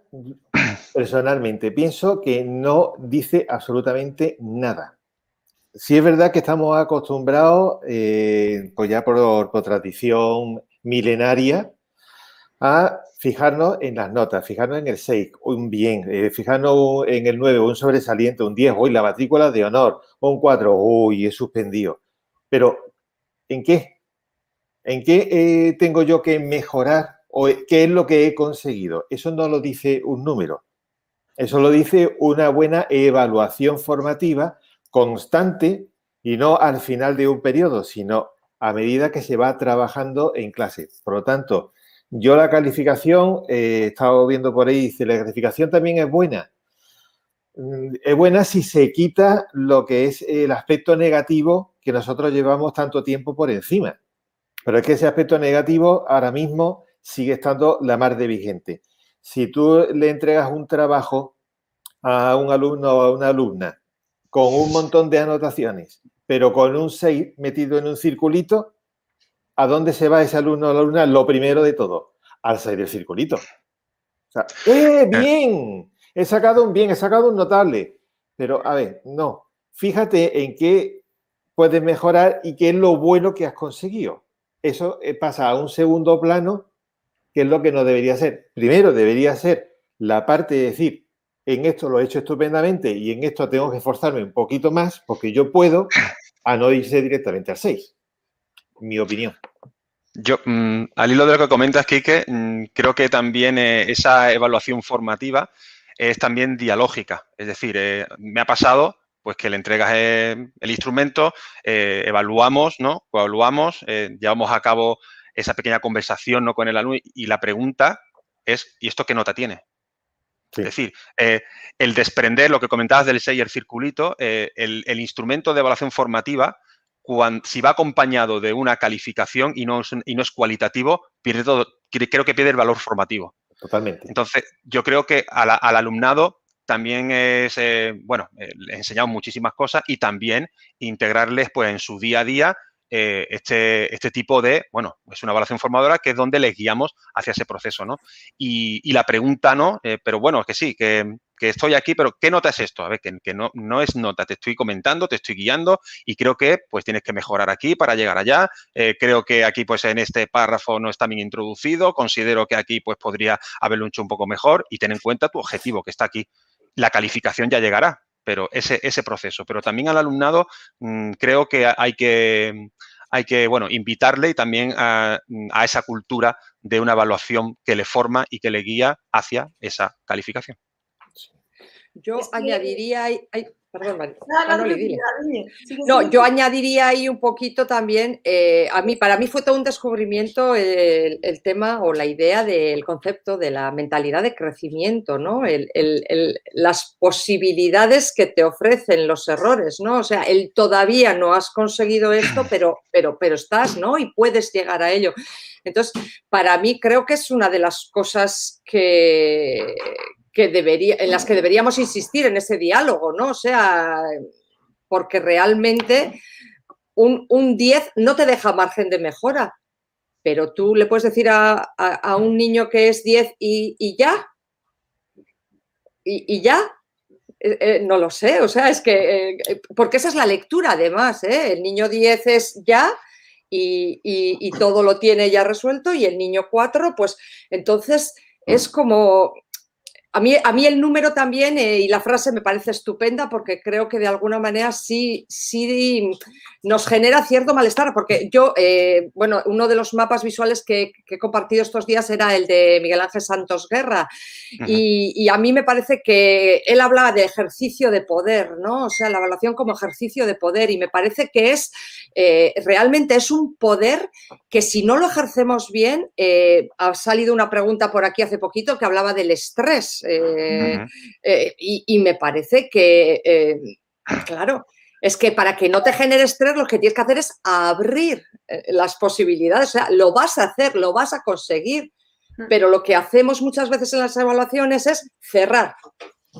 personalmente, pienso que no dice absolutamente nada. Sí es verdad que estamos acostumbrados, eh, pues ya por, tradición milenaria, a fijarnos en las notas, fijarnos en el 6, un bien, eh, fijarnos en el 9, un sobresaliente, un 10, hoy la matrícula de honor, un 4, uy, he suspendido. Pero, ¿en qué? ¿En qué eh, tengo yo que mejorar o qué es lo que he conseguido? Eso no lo dice un número. Eso lo dice una buena evaluación formativa constante y no al final de un periodo, sino a medida que se va trabajando en clase. Por lo tanto, yo la calificación, eh, he estado viendo por ahí, dice, la calificación también es buena. Mm, es buena si se quita lo que es el aspecto negativo que nosotros llevamos tanto tiempo por encima. Pero es que ese aspecto negativo ahora mismo sigue estando la mar de vigente. Si tú le entregas un trabajo a un alumno o a una alumna con un montón de anotaciones, pero con un 6 metido en un circulito, ¿a dónde se va ese alumno o la alumna? Lo primero de todo, al 6 del circulito. O sea, ¡eh, bien! He sacado un bien, he sacado un notable. Pero, a ver, no. Fíjate en qué puedes mejorar y qué es lo bueno que has conseguido. Eso eh, pasa a un segundo plano, que es lo que no debería ser. Primero debería ser la parte de decir, en esto lo he hecho estupendamente y en esto tengo que esforzarme un poquito más porque yo puedo a no irse directamente al 6. Mi opinión. Yo, mm, al hilo de lo que comentas, Kike, mm, creo que también eh, esa evaluación formativa es también dialógica. Es decir, eh, me ha pasado pues que le entregas el instrumento, eh, evaluamos, ¿no? Evaluamos, llevamos a cabo esa pequeña conversación ¿no? con el alumno y la pregunta es, ¿y esto qué nota tiene? Es decir, eh, el desprender, lo que comentabas del Seyer circulito, eh, el, instrumento de evaluación formativa, si va acompañado de una calificación y no, y no es cualitativo, pierde todo, creo que pierde el valor formativo. Totalmente. Entonces, yo creo que al, alumnado también es, eh, bueno, le enseñamos muchísimas cosas y también integrarles pues en su día a día eh, este, este tipo de, bueno, es una evaluación formadora que es donde les guiamos hacia ese proceso, ¿no? Y, la pregunta, ¿no? Eh, pero bueno, es que sí, que, estoy aquí, pero ¿qué nota es esto? A ver, que, no, no, es nota, te estoy comentando, te estoy guiando y creo que pues tienes que mejorar aquí para llegar allá. Eh, creo que aquí pues en este párrafo no está bien introducido, considero que aquí pues podría haberlo hecho un poco mejor y ten en cuenta tu objetivo que está aquí. La calificación ya llegará, pero ese, ese proceso. Pero también al alumnado mm, creo que hay que, hay que bueno, invitarle y también a, a, esa cultura de una evaluación que le forma y que le guía hacia esa calificación. Yo añadiría, no, yo añadiría ahí un poquito también, eh, a mí, para mí fue todo un descubrimiento el, tema o la idea del concepto de la mentalidad de crecimiento, ¿no? las posibilidades que te ofrecen los errores, ¿no? O sea, el todavía no has conseguido esto, pero, pero, pero estás, ¿no? Y puedes llegar a ello. Entonces, para mí creo que es una de las cosas que, que debería, en las que deberíamos insistir en ese diálogo, ¿no? O sea, porque realmente un, 10 no te deja margen de mejora, pero tú le puedes decir a, un niño que es 10 y, ya, y, ya, eh, eh, no lo sé, o sea, es que, eh, porque esa es la lectura además, el niño 10 es ya y, y, todo lo tiene ya resuelto y el niño 4, pues entonces es como, a mí, a mí el número también eh, y la frase me parece estupenda porque creo que de alguna manera sí, sí nos genera cierto malestar, porque yo, eh, bueno, uno de los mapas visuales que, he compartido estos días era el de Miguel Ángel Santos Guerra. Y, a mí me parece que él habla de ejercicio de poder, ¿no? O sea, la evaluación como ejercicio de poder y me parece que es, eh, realmente es un poder que si no lo ejercemos bien, ha salido una pregunta por aquí hace poquito que hablaba del estrés eh, eh, y, me parece que, eh, claro, es que para que no te genere estrés lo que tienes que hacer es abrir las posibilidades, o sea, lo vas a hacer, lo vas a conseguir. Mm. Pero lo que hacemos muchas veces en las evaluaciones es cerrar.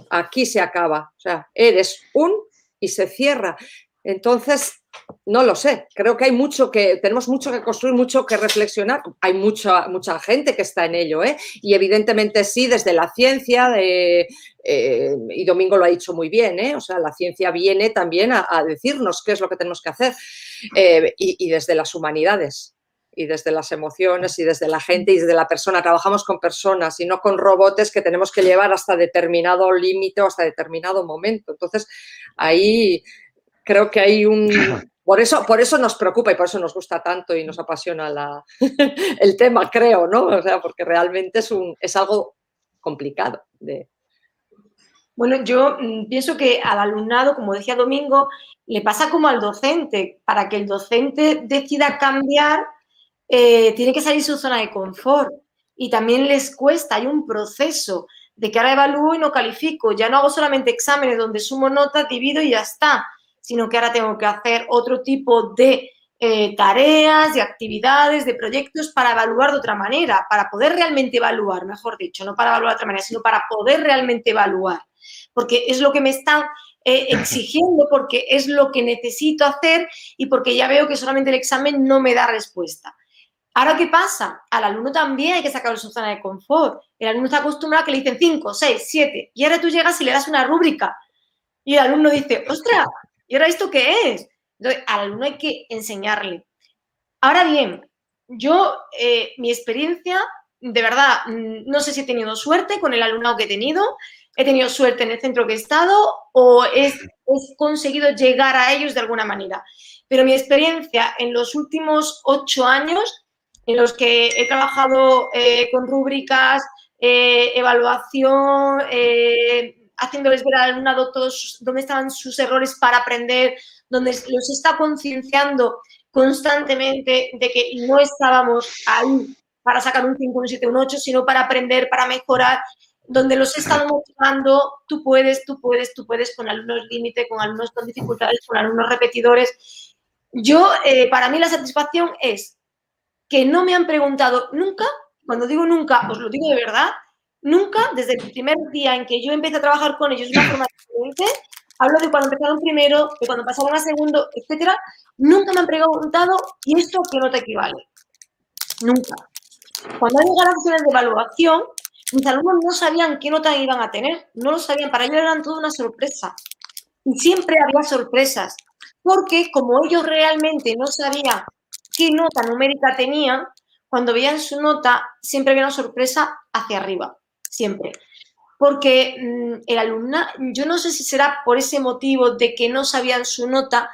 Aquí se acaba. O sea, eres un y se cierra. Entonces, no lo sé. Creo que hay mucho que, tenemos mucho que construir, mucho que reflexionar. Hay mucha, mucha gente que está en ello, ¿eh? Y evidentemente sí, desde la ciencia, eh, y Domingo lo ha dicho muy bien, ¿eh? O sea, la ciencia viene también a, decirnos qué es lo que tenemos que hacer. Eh, y, desde las humanidades y desde las emociones y desde la gente y desde la persona. Trabajamos con personas y no con robots que tenemos que llevar hasta determinado límite o hasta determinado momento. Entonces, ahí creo que hay un... Por eso, por eso nos preocupa y por eso nos gusta tanto y nos apasiona la, el tema, creo, ¿no? O sea, porque realmente es, un, es algo complicado de, bueno, yo mm, pienso que al alumnado, como decía Domingo, le pasa como al docente. Para que el docente decida cambiar, eh, tiene que salir de su zona de confort. Y también les cuesta, hay un proceso de que ahora evalúo y no califico. Ya no hago solamente exámenes donde sumo notas, divido y ya está, sino que ahora tengo que hacer otro tipo de eh, tareas, de actividades, de proyectos para evaluar de otra manera, para poder realmente evaluar, mejor dicho, no para evaluar de otra manera, sino para poder realmente evaluar porque es lo que me están eh, exigiendo, porque es lo que necesito hacer y porque ya veo que solamente el examen no me da respuesta. Ahora, ¿qué pasa? Al alumno también hay que sacarlo de su zona de confort. El alumno está acostumbrado a que le dicen 5, 6, 7 y ahora tú llegas y le das una rúbrica y el alumno dice, ostras, ¿y ahora esto qué es? Al alumno hay que enseñarle. Ahora bien, yo, eh, mi experiencia, de verdad, mm, no sé si he tenido suerte con el alumnado que he tenido, he tenido suerte en el centro que he estado o he, conseguido llegar a ellos de alguna manera. Pero mi experiencia en los últimos ocho años, en los que he trabajado eh, con rúbricas, eh, evaluación, haciéndoles ver al alumnado todos dónde estaban sus errores para aprender, donde los está concienciando constantemente de que no estábamos ahí para sacar un 5, un 7, un 8, sino para aprender, para mejorar donde los he estado motivando, tú puedes, tú puedes, tú puedes, con alumnos límite, con alumnos con dificultades, con alumnos repetidores. Yo, eh, para mí la satisfacción es que no me han preguntado nunca, cuando digo nunca, os lo digo de verdad, nunca, desde el primer día en que yo empecé a trabajar con ellos de una forma diferente, hablo de cuando empezaron primero, de cuando pasaron a segundo, etcétera, nunca me han preguntado, ¿y esto qué no te equivale? Nunca. Cuando han llegado las sesiones de evaluación, mis alumnos no sabían qué nota iban a tener, no lo sabían, para ellos eran toda una sorpresa. Y siempre había sorpresas, porque como ellos realmente no sabían qué nota numérica tenían, cuando veían su nota, siempre había una sorpresa hacia arriba, siempre. Porque mm, el alumno, yo no sé si será por ese motivo de que no sabían su nota,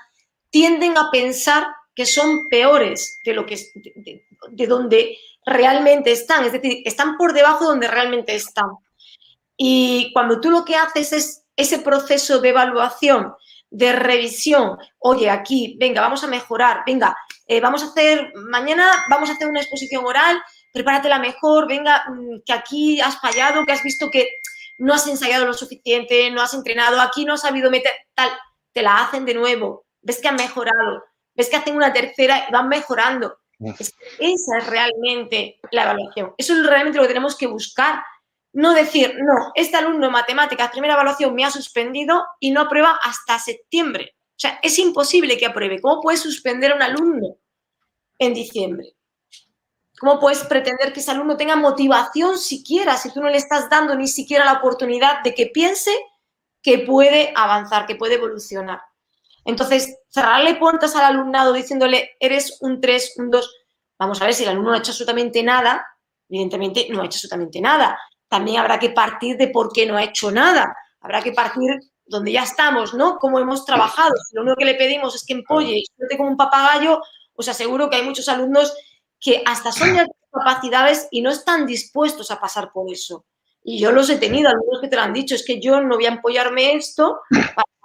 tienden a pensar que son peores de lo que de donde realmente están, es decir, están por debajo donde realmente están. Y cuando tú lo que haces es ese proceso de evaluación, de revisión, oye, aquí, venga, vamos a mejorar, venga, eh, vamos a hacer, mañana vamos a hacer una exposición oral, prepáratela mejor, venga, mm, que aquí has fallado, que has visto que no has ensayado lo suficiente, no has entrenado, aquí no has sabido meter tal, te la hacen de nuevo, ves que han mejorado, ves que hacen una tercera y van mejorando esa es realmente la evaluación. Eso es realmente lo que tenemos que buscar. No decir, no, este alumno de matemáticas, primera evaluación, me ha suspendido y no aprueba hasta septiembre. O sea, es imposible que apruebe. ¿Cómo puedes suspender a un alumno en diciembre? ¿Cómo puedes pretender que ese alumno tenga motivación siquiera si tú no le estás dando ni siquiera la oportunidad de que piense que puede avanzar, que puede evolucionar? Entonces, cerrarle puertas al alumnado diciéndole, eres un 3, un 2, vamos a ver si el alumno no ha hecho absolutamente nada, evidentemente no ha hecho absolutamente nada. También habrá que partir de por qué no ha hecho nada. Habrá que partir donde ya estamos, ¿no? Cómo hemos trabajado. Si lo único que le pedimos es que empolle y suelte como un papagayo, os aseguro que hay muchos alumnos que hasta son de capacidades y no están dispuestos a pasar por eso. Y yo los he tenido, algunos que te lo han dicho, es que yo no voy a empollarme esto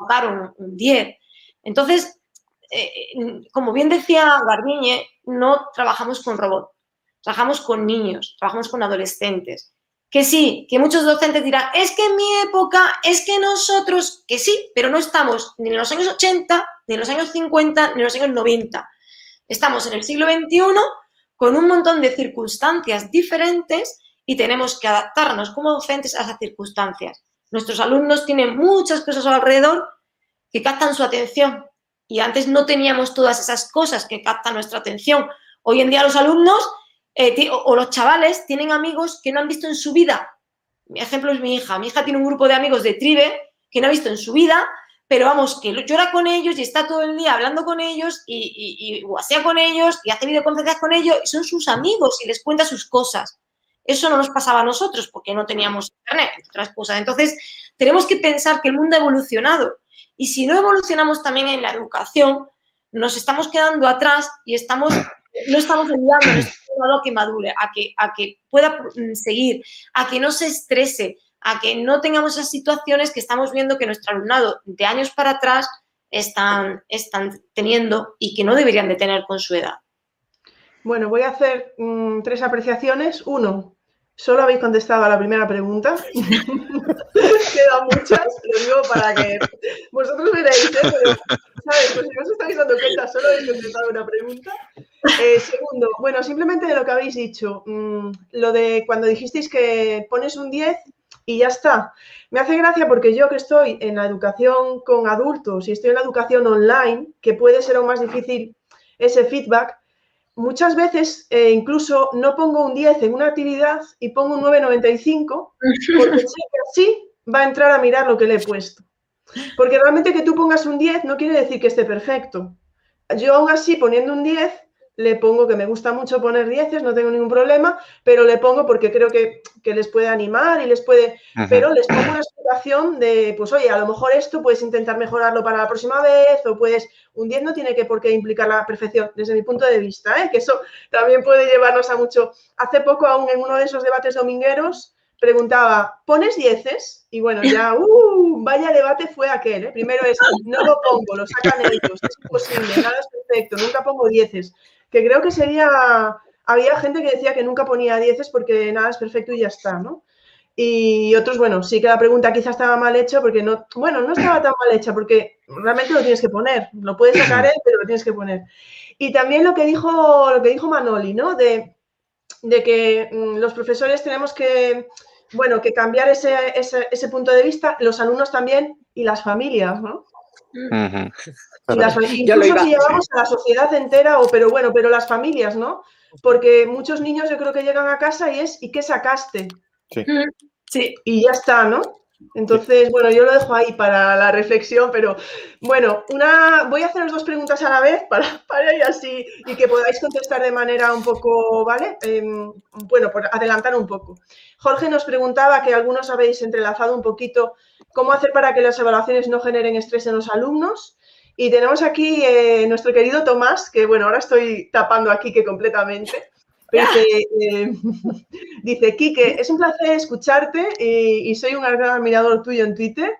para un, un 10. Entonces, eh, como bien decía Garbiñe, no trabajamos con robots, trabajamos con niños, trabajamos con adolescentes. Que sí, que muchos docentes dirán, es que en mi época, es que nosotros, que sí, pero no estamos ni en los años 80, ni en los años 50, ni en los años 90. Estamos en el siglo XXI con un montón de circunstancias diferentes y tenemos que adaptarnos como docentes a esas circunstancias. Nuestros alumnos tienen muchas cosas alrededor que captan su atención y antes no teníamos todas esas cosas que captan nuestra atención. Hoy en día los alumnos eh, o los chavales tienen amigos que no han visto en su vida. Mi ejemplo es mi hija. Mi hija tiene un grupo de amigos de tribe que no ha visto en su vida, pero vamos, que llora con ellos y está todo el día hablando con ellos y, y, con ellos y hace videoconferencias con ellos y son sus amigos y les cuenta sus cosas. Eso no nos pasaba a nosotros porque no teníamos internet, otras cosas. Entonces, tenemos que pensar que el mundo ha evolucionado y si no evolucionamos también en la educación, nos estamos quedando atrás y estamos, no estamos ayudando a que madure, a que, a que pueda mm, seguir, a que no se estrese, a que no tengamos esas situaciones que estamos viendo que nuestro alumnado de años para atrás están, están teniendo y que no deberían de tener con su edad. Bueno, voy a hacer mm, tres apreciaciones. Uno, Solo habéis contestado a la primera pregunta. Quedan muchas, lo digo para que vosotros veréis, ¿eh? ¿sabes? Pues si no os estáis dando cuenta, solo habéis contestado una pregunta. Eh, segundo, bueno, simplemente de lo que habéis dicho, mm, lo de cuando dijisteis que pones un 10 y ya está. Me hace gracia porque yo que estoy en la educación con adultos y estoy en la educación online, que puede ser aún más difícil ese feedback, muchas veces eh, incluso no pongo un 10 en una actividad y pongo un 9,95 porque sé que así va a entrar a mirar lo que le he puesto. Porque realmente que tú pongas un 10 no quiere decir que esté perfecto. Yo aún así poniendo un 10 le pongo que me gusta mucho poner dieces, no tengo ningún problema, pero le pongo porque creo que, les puede animar y les puede, pero les pongo una explicación de, pues oye, a lo mejor esto puedes intentar mejorarlo para la próxima vez o puedes, un 10 no tiene que por qué implicar la perfección, desde mi punto de vista, ¿eh? que eso también puede llevarnos a mucho. Hace poco, aún en uno de esos debates domingueros, preguntaba, ¿pones dieces? Y bueno, ya, uh, vaya debate fue aquel. ¿eh? Primero es, no lo pongo, lo sacan ellos, es imposible, nada es perfecto, nunca pongo dieces que creo que sería, había gente que decía que nunca ponía dieces porque nada es perfecto y ya está, ¿no? Y otros, bueno, sí que la pregunta quizás estaba mal hecha porque no, bueno, no estaba tan mal hecha porque realmente lo tienes que poner, lo puedes sacar él, pero lo tienes que poner. Y también lo que dijo, lo que dijo Manoli, ¿no? De, de que mm, los profesores tenemos que, bueno, que cambiar ese, ese, ese punto de vista, los alumnos también y las familias, ¿no? Incluso si llevamos a la sociedad entera, o, pero bueno, pero las familias, ¿no? Porque muchos niños yo creo que llegan a casa y es, ¿y qué sacaste? Sí. sí. Y ya está, ¿no? Entonces, bueno, yo lo dejo ahí para la reflexión, pero bueno, una, voy a haceros dos preguntas a la vez para, para ir así y que podáis contestar de manera un poco, ¿vale? Em, bueno, por adelantar un poco. Jorge nos preguntaba que algunos habéis entrelazado un poquito cómo hacer para que las evaluaciones no generen estrés en los alumnos. Y tenemos aquí eh, nuestro querido Tomás, que bueno, ahora estoy tapando aquí que completamente. Dice, eh, dice, Quique, es un placer escucharte y, soy un gran admirador tuyo en Twitter.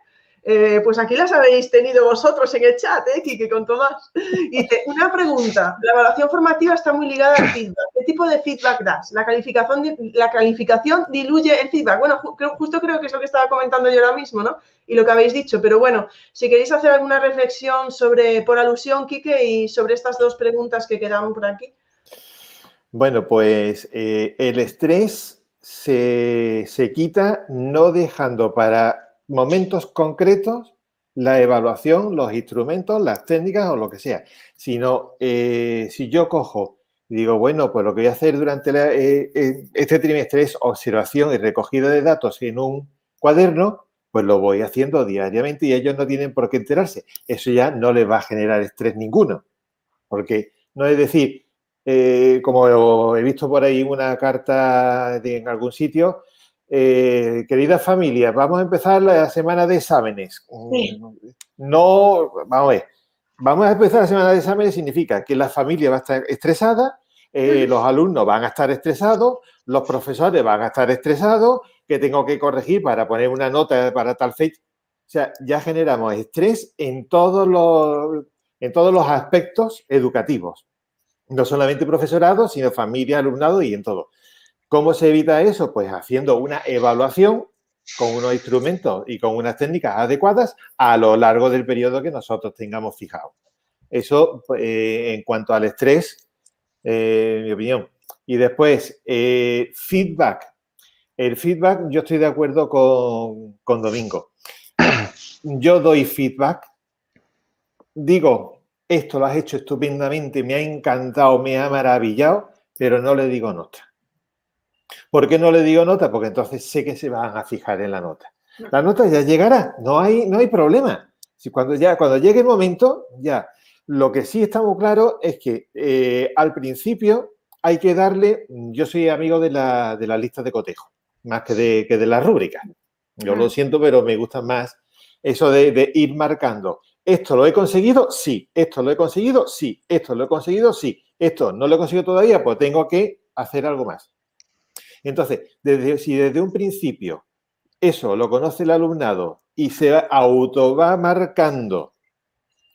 Eh, pues aquí las habéis tenido vosotros en el chat, ¿eh, Quique, con Tomás. Dice, una pregunta. La evaluación formativa está muy ligada al feedback. ¿Qué tipo de feedback das? ¿La calificación, la calificación diluye el feedback? Bueno, justo creo que es lo que estaba comentando yo ahora mismo, ¿no? Y lo que habéis dicho. Pero bueno, si queréis hacer alguna reflexión sobre, por alusión, Quique, y sobre estas dos preguntas que quedaban por aquí. Bueno, pues eh, el estrés se, quita no dejando para momentos concretos la evaluación, los instrumentos, las técnicas o lo que sea, sino eh, si yo cojo y digo, bueno, pues lo que voy a hacer durante eh, este trimestre es observación y recogida de datos en un cuaderno, pues lo voy haciendo diariamente y ellos no tienen por qué enterarse. Eso ya no les va a generar estrés ninguno, porque no es decir, eh, como he visto por ahí una carta en algún sitio, eh, queridas familias, vamos a empezar la semana de exámenes. Mm, no, vamos a ver, vamos a empezar la semana de exámenes significa que la familia va a estar estresada, eh, los alumnos van a estar estresados, los profesores van a estar estresados, que tengo que corregir para poner una nota para tal fecha. O sea, ya generamos estrés en todos los, en todos los aspectos educativos no solamente profesorado, sino familia, alumnado y en todo. ¿Cómo se evita eso? Pues haciendo una evaluación con unos instrumentos y con unas técnicas adecuadas a lo largo del periodo que nosotros tengamos fijado. Eso eh, en cuanto al estrés, eh, en mi opinión. Y después, eh, feedback. el feedback, yo estoy de acuerdo con, con Domingo. Yo doy feedback, digo, esto lo has hecho estupendamente, me ha encantado, me ha maravillado, pero no le digo nota. ¿Por qué no le digo nota? Porque entonces sé que se van a fijar en la nota. La nota ya llegará, no hay, no hay problema. Si cuando, ya, cuando llegue el momento, ya. Lo que sí está muy claro es que eh, al principio hay que darle, yo soy amigo de la, de lista de cotejo, más que de, que de las rúbricas. Yo lo siento, pero me gusta más eso de, de, ir marcando. ¿Esto lo he conseguido? Sí. ¿Esto lo he conseguido? Sí. ¿Esto lo he conseguido? Sí. ¿Esto no lo he conseguido todavía? Pues tengo que hacer algo más. Entonces, desde, si desde un principio eso lo conoce el alumnado y se auto va marcando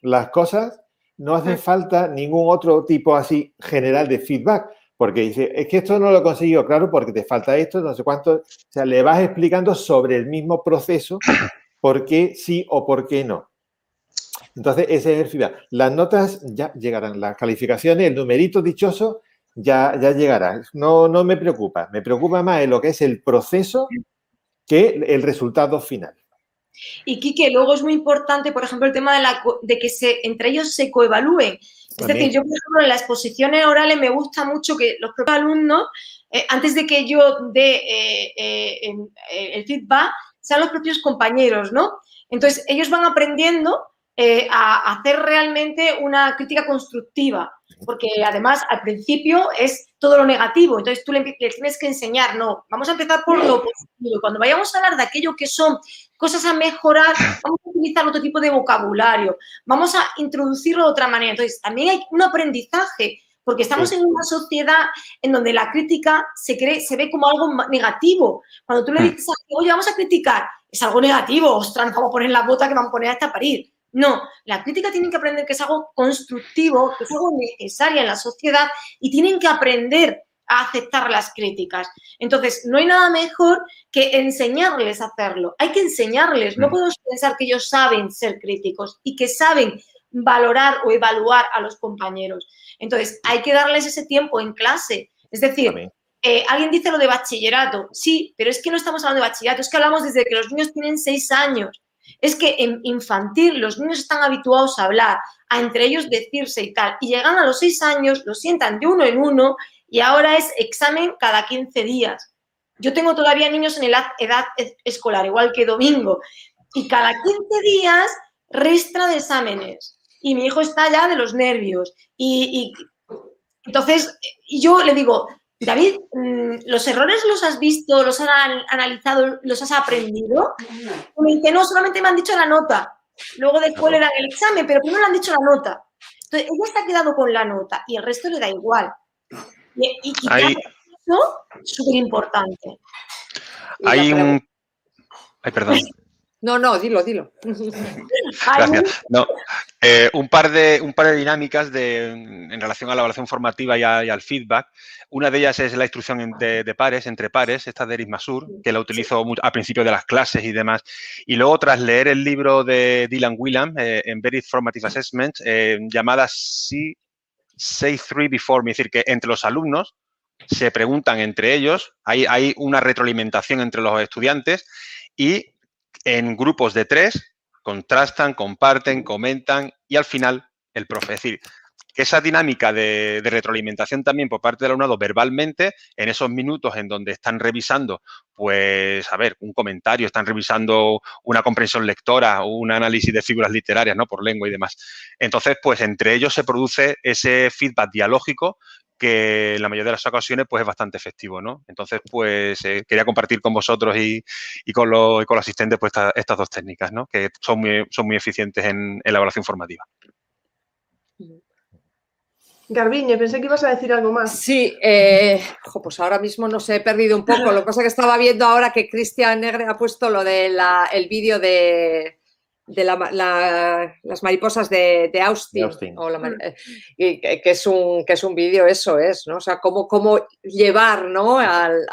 las cosas, no hace falta ningún otro tipo así general de feedback, porque dice, es que esto no lo he conseguido, claro, porque te falta esto, no sé cuánto, o sea, le vas explicando sobre el mismo proceso por qué sí o por qué no. Entonces, ese es el feedback. Las notas ya llegarán, las calificaciones, el numerito dichoso ya, ya llegará. No, no me preocupa. Me preocupa más en lo que es el proceso que el resultado final. Y Quique, luego es muy importante, por ejemplo, el tema de, la, de que se, entre ellos se coevalúen. Es decir, yo, por ejemplo, en las exposiciones orales me gusta mucho que los propios alumnos, eh, antes de que yo dé eh, eh, el feedback, sean los propios compañeros, ¿no? Entonces, ellos van aprendiendo a hacer realmente una crítica constructiva porque además al principio es todo lo negativo, entonces tú le, tienes que enseñar, no, vamos a empezar por lo positivo. Cuando vayamos a hablar de aquello que son cosas a mejorar, vamos a utilizar otro tipo de vocabulario, vamos a introducirlo de otra manera. Entonces, también hay un aprendizaje, porque estamos en una sociedad en donde la crítica se, cree, se ve como algo negativo. Cuando tú le hmm. dices, oye, vamos a criticar, es algo negativo, ostras, vamos a poner la bota que vamos a poner hasta parir. No, la crítica tienen que aprender que es algo constructivo, que es algo necesario en la sociedad y tienen que aprender a aceptar las críticas. Entonces, no hay nada mejor que enseñarles a hacerlo. Hay que enseñarles. No mm. podemos pensar que ellos saben ser críticos y que saben valorar o evaluar a los compañeros. Entonces, hay que darles ese tiempo en clase. Es decir, eh, alguien dice lo de bachillerato. Sí, pero es que no estamos hablando de bachillerato, es que hablamos desde que los niños tienen seis años es que en infantil los niños están habituados a hablar, a entre ellos decirse y tal, y llegan a los seis años, lo sientan de uno en uno y ahora es examen cada 15 días. Yo tengo todavía niños en edad, edad escolar, igual que Domingo, y cada 15 días restra de exámenes. Y mi hijo está ya de los nervios. Y, y entonces, yo le digo, David, mm, ¿los errores los has visto, los has analizado, los has aprendido? Me dice, no, solamente me han dicho la nota. Luego después le dan el examen, pero primero le han dicho la nota. Entonces, ella está quedado con la nota y el resto le da igual. Y, y eso es súper importante. Hay un... Ay, perdón. No, no, dilo, dilo. Gracias. No, eh, un, par de, un par de dinámicas de, en relación a la evaluación formativa y, al feedback. Una de ellas es la instrucción de, pares, entre pares, esta de Eric Masur, que la utilizo al principio de las clases y demás. Y luego, tras leer el libro de Dylan Whelan, eh, en Very Formative Assessment, eh, llamada Say Three Before Me, es decir, que entre los alumnos se preguntan entre ellos, hay, hay una retroalimentación entre los estudiantes y en grupos de tres, contrastan, comparten, comentan y al final el profe. Es decir, que esa dinámica de, retroalimentación también por parte del alumnado verbalmente, en esos minutos en donde están revisando, pues, a ver, un comentario, están revisando una comprensión lectora o un análisis de figuras literarias, ¿no? Por lengua y demás. Entonces, pues, entre ellos se produce ese feedback dialógico que en la mayoría de las ocasiones pues es bastante efectivo, ¿no? Entonces, pues eh, quería compartir con vosotros y, con, los, asistentes pues estas dos técnicas, ¿no? Que son muy, son muy eficientes en, elaboración formativa. Garbiñe, pensé que ibas a decir algo más. Sí, eh, pues ahora mismo no sé, he perdido un poco. Lo que pasa es que estaba viendo ahora que Cristian Negre ha puesto lo del vídeo de, de las mariposas de, Austin, que, es un, que es un vídeo, eso es, ¿no? O sea, cómo, cómo llevar, ¿no? Al,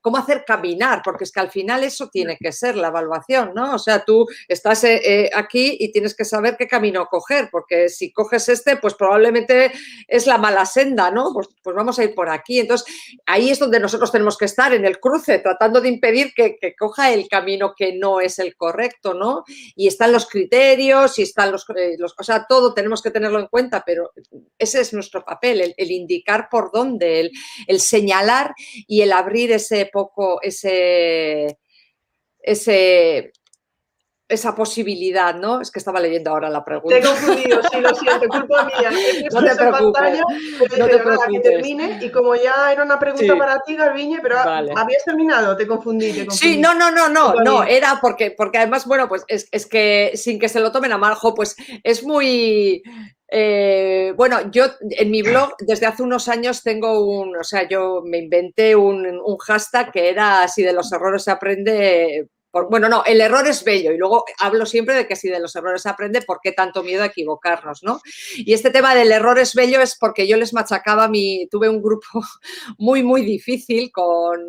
cómo hacer caminar, porque es que al final eso tiene que ser la evaluación, ¿no? O sea, tú estás eh, eh, aquí y tienes que saber qué camino coger, porque si coges este, pues probablemente es la mala senda, ¿no? Pues, pues vamos a ir por aquí. Entonces, ahí es donde nosotros tenemos que estar, en el cruce, tratando de impedir que, que coja el camino que no es el correcto, ¿no? Y los criterios y están eh, los, o sea, todo tenemos que tenerlo en cuenta, pero ese es nuestro papel, el, indicar por dónde, el, señalar y el abrir ese poco, ese, ese, esa posibilidad, ¿no? Es que estaba leyendo ahora la pregunta. Te he confundido, sí, lo siento, culpa mía. no te preocupes. no te preocupes. que termine y como ya era una pregunta para ti, Garbiñe, pero habías terminado, te confundí, te confundí. Sí, no, no, no, no, no, era porque, porque además, bueno, pues es, es, que sin que se lo tomen a marjo, pues es muy... Eh, bueno, yo en mi blog desde hace unos años tengo un, o sea, yo me inventé un, un hashtag que era si de los errores se aprende, bueno, no, el error es bello y luego hablo siempre de que si de los errores aprende, ¿por qué tanto miedo a equivocarnos? ¿no? Y este tema del error es bello es porque yo les machacaba mi, tuve un grupo muy, muy difícil con,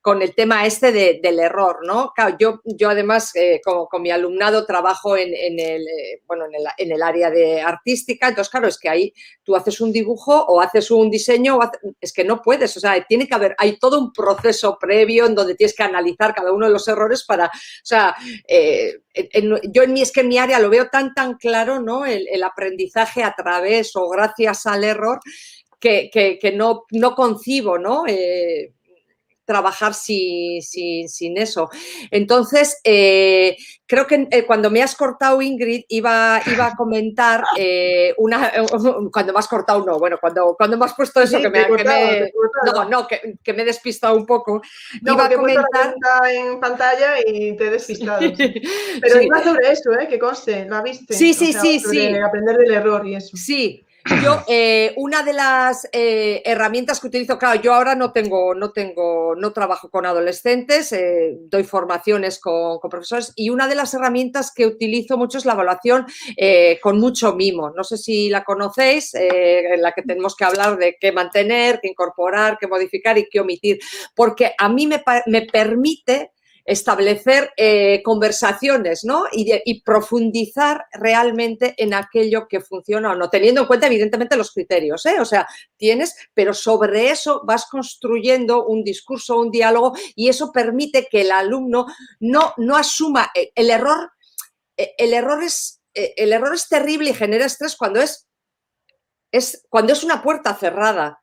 con el tema este del error, ¿no? Yo, yo además eh, con, mi alumnado trabajo en, el, eh, bueno, en, el, área de artística, entonces claro, es que ahí tú haces un dibujo o haces un diseño, es que no puedes, o sea, tiene que haber, hay todo un proceso previo en donde tienes que analizar cada uno de los errores para o sea, eh, yo en mi, es que en mi área lo veo tan, tan claro, ¿no? El, aprendizaje a través o gracias al error que, no, no concibo, ¿no? Trabajar sin, sin, eso. Entonces, eh, creo que eh, cuando me has cortado, Ingrid, iba, iba a comentar eh, una. Cuando me has cortado, no, bueno, cuando, cuando me has puesto eso, que, me, No, no, que, me he despistado un poco. iba a comentar. en pantalla y te he despistado. Pero iba sobre eso, ¿eh? que conste, ¿la viste? Sí, sí, sí, sí. Aprender del error y eso. Sí. Yo, eh, una de las eh, herramientas que utilizo, claro, yo ahora no tengo, no tengo, no trabajo con adolescentes, eh, doy formaciones con, profesores y una de las herramientas que utilizo mucho es la evaluación con mucho mimo. No sé si la conocéis, en la que tenemos que hablar de qué mantener, qué incorporar, qué modificar y qué omitir, porque a mí me, me permite establecer eh, conversaciones ¿no? y, profundizar realmente en aquello que funciona o no, teniendo en cuenta evidentemente los criterios. ¿eh? O sea, tienes, pero sobre eso vas construyendo un discurso, un diálogo y eso permite que el alumno no, no asuma eh, el error. El error, es, el error es terrible y genera estrés cuando es, es, cuando es una puerta cerrada.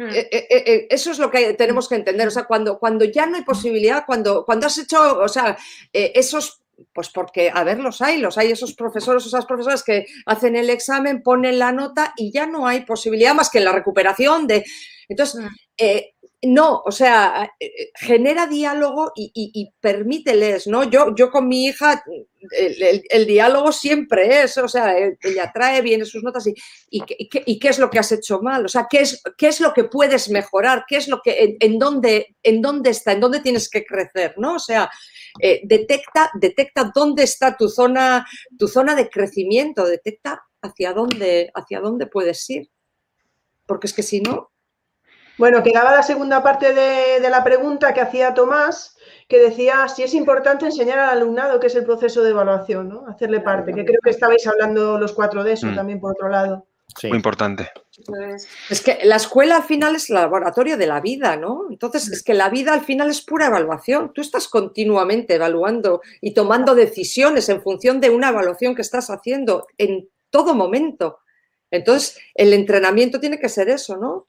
Hmm. Eh, eh, eh, eso es lo que tenemos que entender. O sea, cuando, cuando ya no hay posibilidad, cuando, cuando has hecho, o sea, esos, pues porque, a ver, los hay, los hay esos profesores, esas profesoras que hacen el examen, ponen la nota y ya no hay posibilidad más que en la recuperación de. Entonces, hmm. No, o sea, eh, eh, genera diálogo y, permíteles, ¿no? Yo, yo con mi hija, el, diálogo siempre es, o sea, ella trae, viene sus notas y, y, qué es lo que has hecho mal, o sea, qué es, qué es lo que puedes mejorar, qué es lo que, en, dónde, en dónde está, en dónde tienes que crecer, ¿no? O sea, eh, detecta, detecta dónde está tu zona, tu zona de crecimiento, detecta hacia dónde, hacia dónde puedes ir. Porque es que si no, bueno, quedaba la segunda parte de, la pregunta que hacía Tomás, que decía si es importante enseñar al alumnado qué es el proceso de evaluación, ¿no? Hacerle parte, que creo que estabais hablando los cuatro de eso mm. también por otro lado. Sí. Muy importante. Pues, es que la escuela al final es el laboratorio de la vida, ¿no? Entonces, es que la vida al final es pura evaluación. Tú estás continuamente evaluando y tomando decisiones en función de una evaluación que estás haciendo en todo momento. Entonces, el entrenamiento tiene que ser eso, ¿no?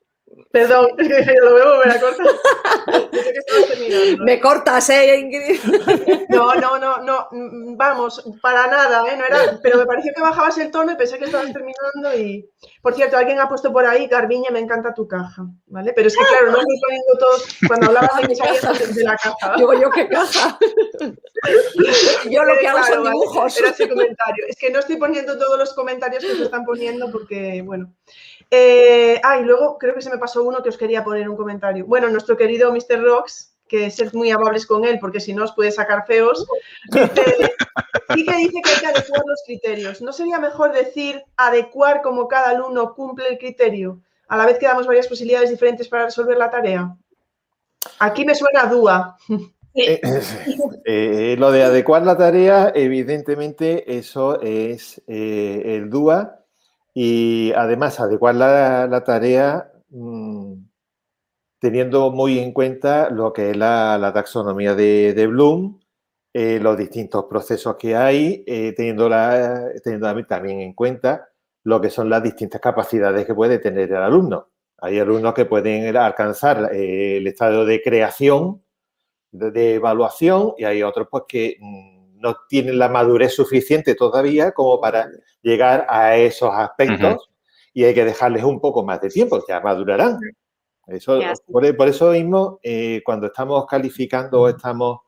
Perdón, lo veo volver a cortar. Me cortas, ¿eh, Ingrid? No, no, no, no, vamos, para nada, ¿eh? No era, pero me pareció que bajabas el tono y pensé que estabas terminando y... Por cierto, alguien ha puesto por ahí, Garbiña, me encanta tu caja, ¿vale? Pero es que, claro, no estoy poniendo todos, cuando hablabas de mis abiertas de la caja. Digo, ¿yo qué caja? yo lo que hago son dibujos. Era ese comentario. Es que no estoy poniendo todos los comentarios que se están poniendo porque, bueno... Eh, ah, y luego creo que se me pasó uno que os quería poner un comentario. Bueno, nuestro querido Mr. Rocks, que sed muy amables con él, porque si no os puede sacar feos. Dice, Quique dice que hay que adecuar los criterios. ¿No sería mejor decir adecuar como cada alumno cumple el criterio, a la vez que damos varias posibilidades diferentes para resolver la tarea? Aquí me suena duda. Eh, eh, lo de adecuar la tarea, evidentemente, eso es eh, el DUA y además adecuar la, tarea mm, teniendo muy en cuenta lo que es la, taxonomía de, Bloom, los distintos procesos que hay, teniendo, teniendo también en cuenta lo que son las distintas capacidades que puede tener el alumno. Hay alumnos que pueden alcanzar el estado de creación, de, evaluación y hay otros pues que mm, no tienen la madurez suficiente todavía como para llegar a esos aspectos y hay que dejarles un poco más de tiempo, ya madurarán. Eso, por, eso mismo, eh, cuando estamos calificando o estamos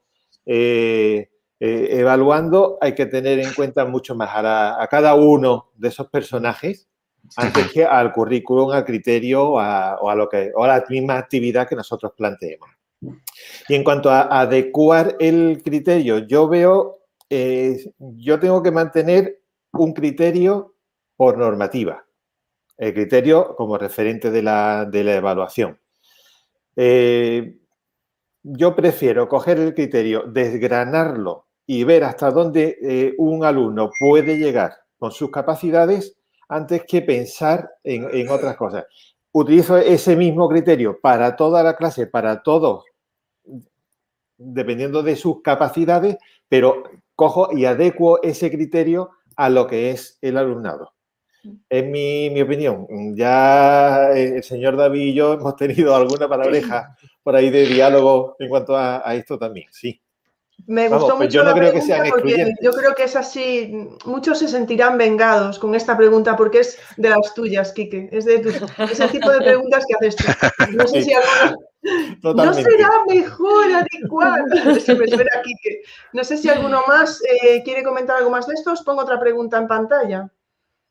eh, eh, evaluando, hay que tener en cuenta mucho más a, cada uno de esos personajes antes que al currículum, al criterio o a, lo que, o a la misma actividad que nosotros planteemos. Y en cuanto a adecuar el criterio, yo veo, eh, yo tengo que mantener un criterio por normativa, el criterio como referente de la, evaluación. Eh, yo prefiero coger el criterio, desgranarlo y ver hasta dónde eh, un alumno puede llegar con sus capacidades antes que pensar en, en, otras cosas. Utilizo ese mismo criterio para toda la clase, para todos dependiendo de sus capacidades, pero cojo y adecuo ese criterio a lo que es el alumnado. Es mi, opinión. Ya el señor David y yo hemos tenido alguna palabreja por ahí de diálogo en cuanto a, esto también, sí. Me gustó pues mucho. Yo no creo que sean Yo creo que es así. Muchos se sentirán vengados con esta pregunta porque es de las tuyas, Quique. Es de tus, ese tipo de preguntas que haces tú. No sé si algunos no será mejor adecuado. No sé si alguno más eh, quiere comentar algo más de esto. Os pongo otra pregunta en pantalla.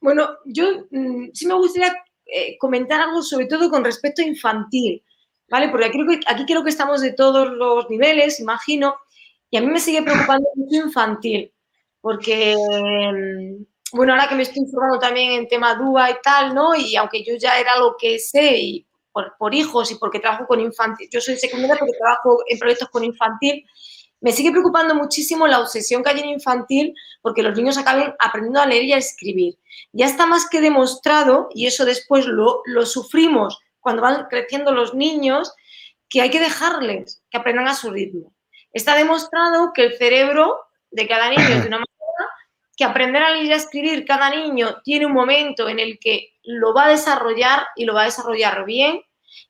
Bueno, yo mm, sí me gustaría eh, comentar algo sobre todo con respecto a infantil, ¿vale? Porque aquí, aquí creo que estamos de todos los niveles, imagino, y a mí me sigue preocupando mucho infantil, porque, mm, bueno, ahora que me estoy informando también en tema DUA y tal, ¿no? Y aunque yo ya era lo que sé y por, hijos y porque trabajo con infantil. Yo soy secundaria porque trabajo en proyectos con infantil. Me sigue preocupando muchísimo la obsesión que hay en infantil porque los niños acaben aprendiendo a leer y a escribir. Ya está más que demostrado, y eso después lo, lo sufrimos cuando van creciendo los niños, que hay que dejarles que aprendan a su ritmo. Está demostrado que el cerebro de cada niño es de una manera que aprender a leer y a escribir cada niño tiene un momento en el que lo va a desarrollar y lo va a desarrollar bien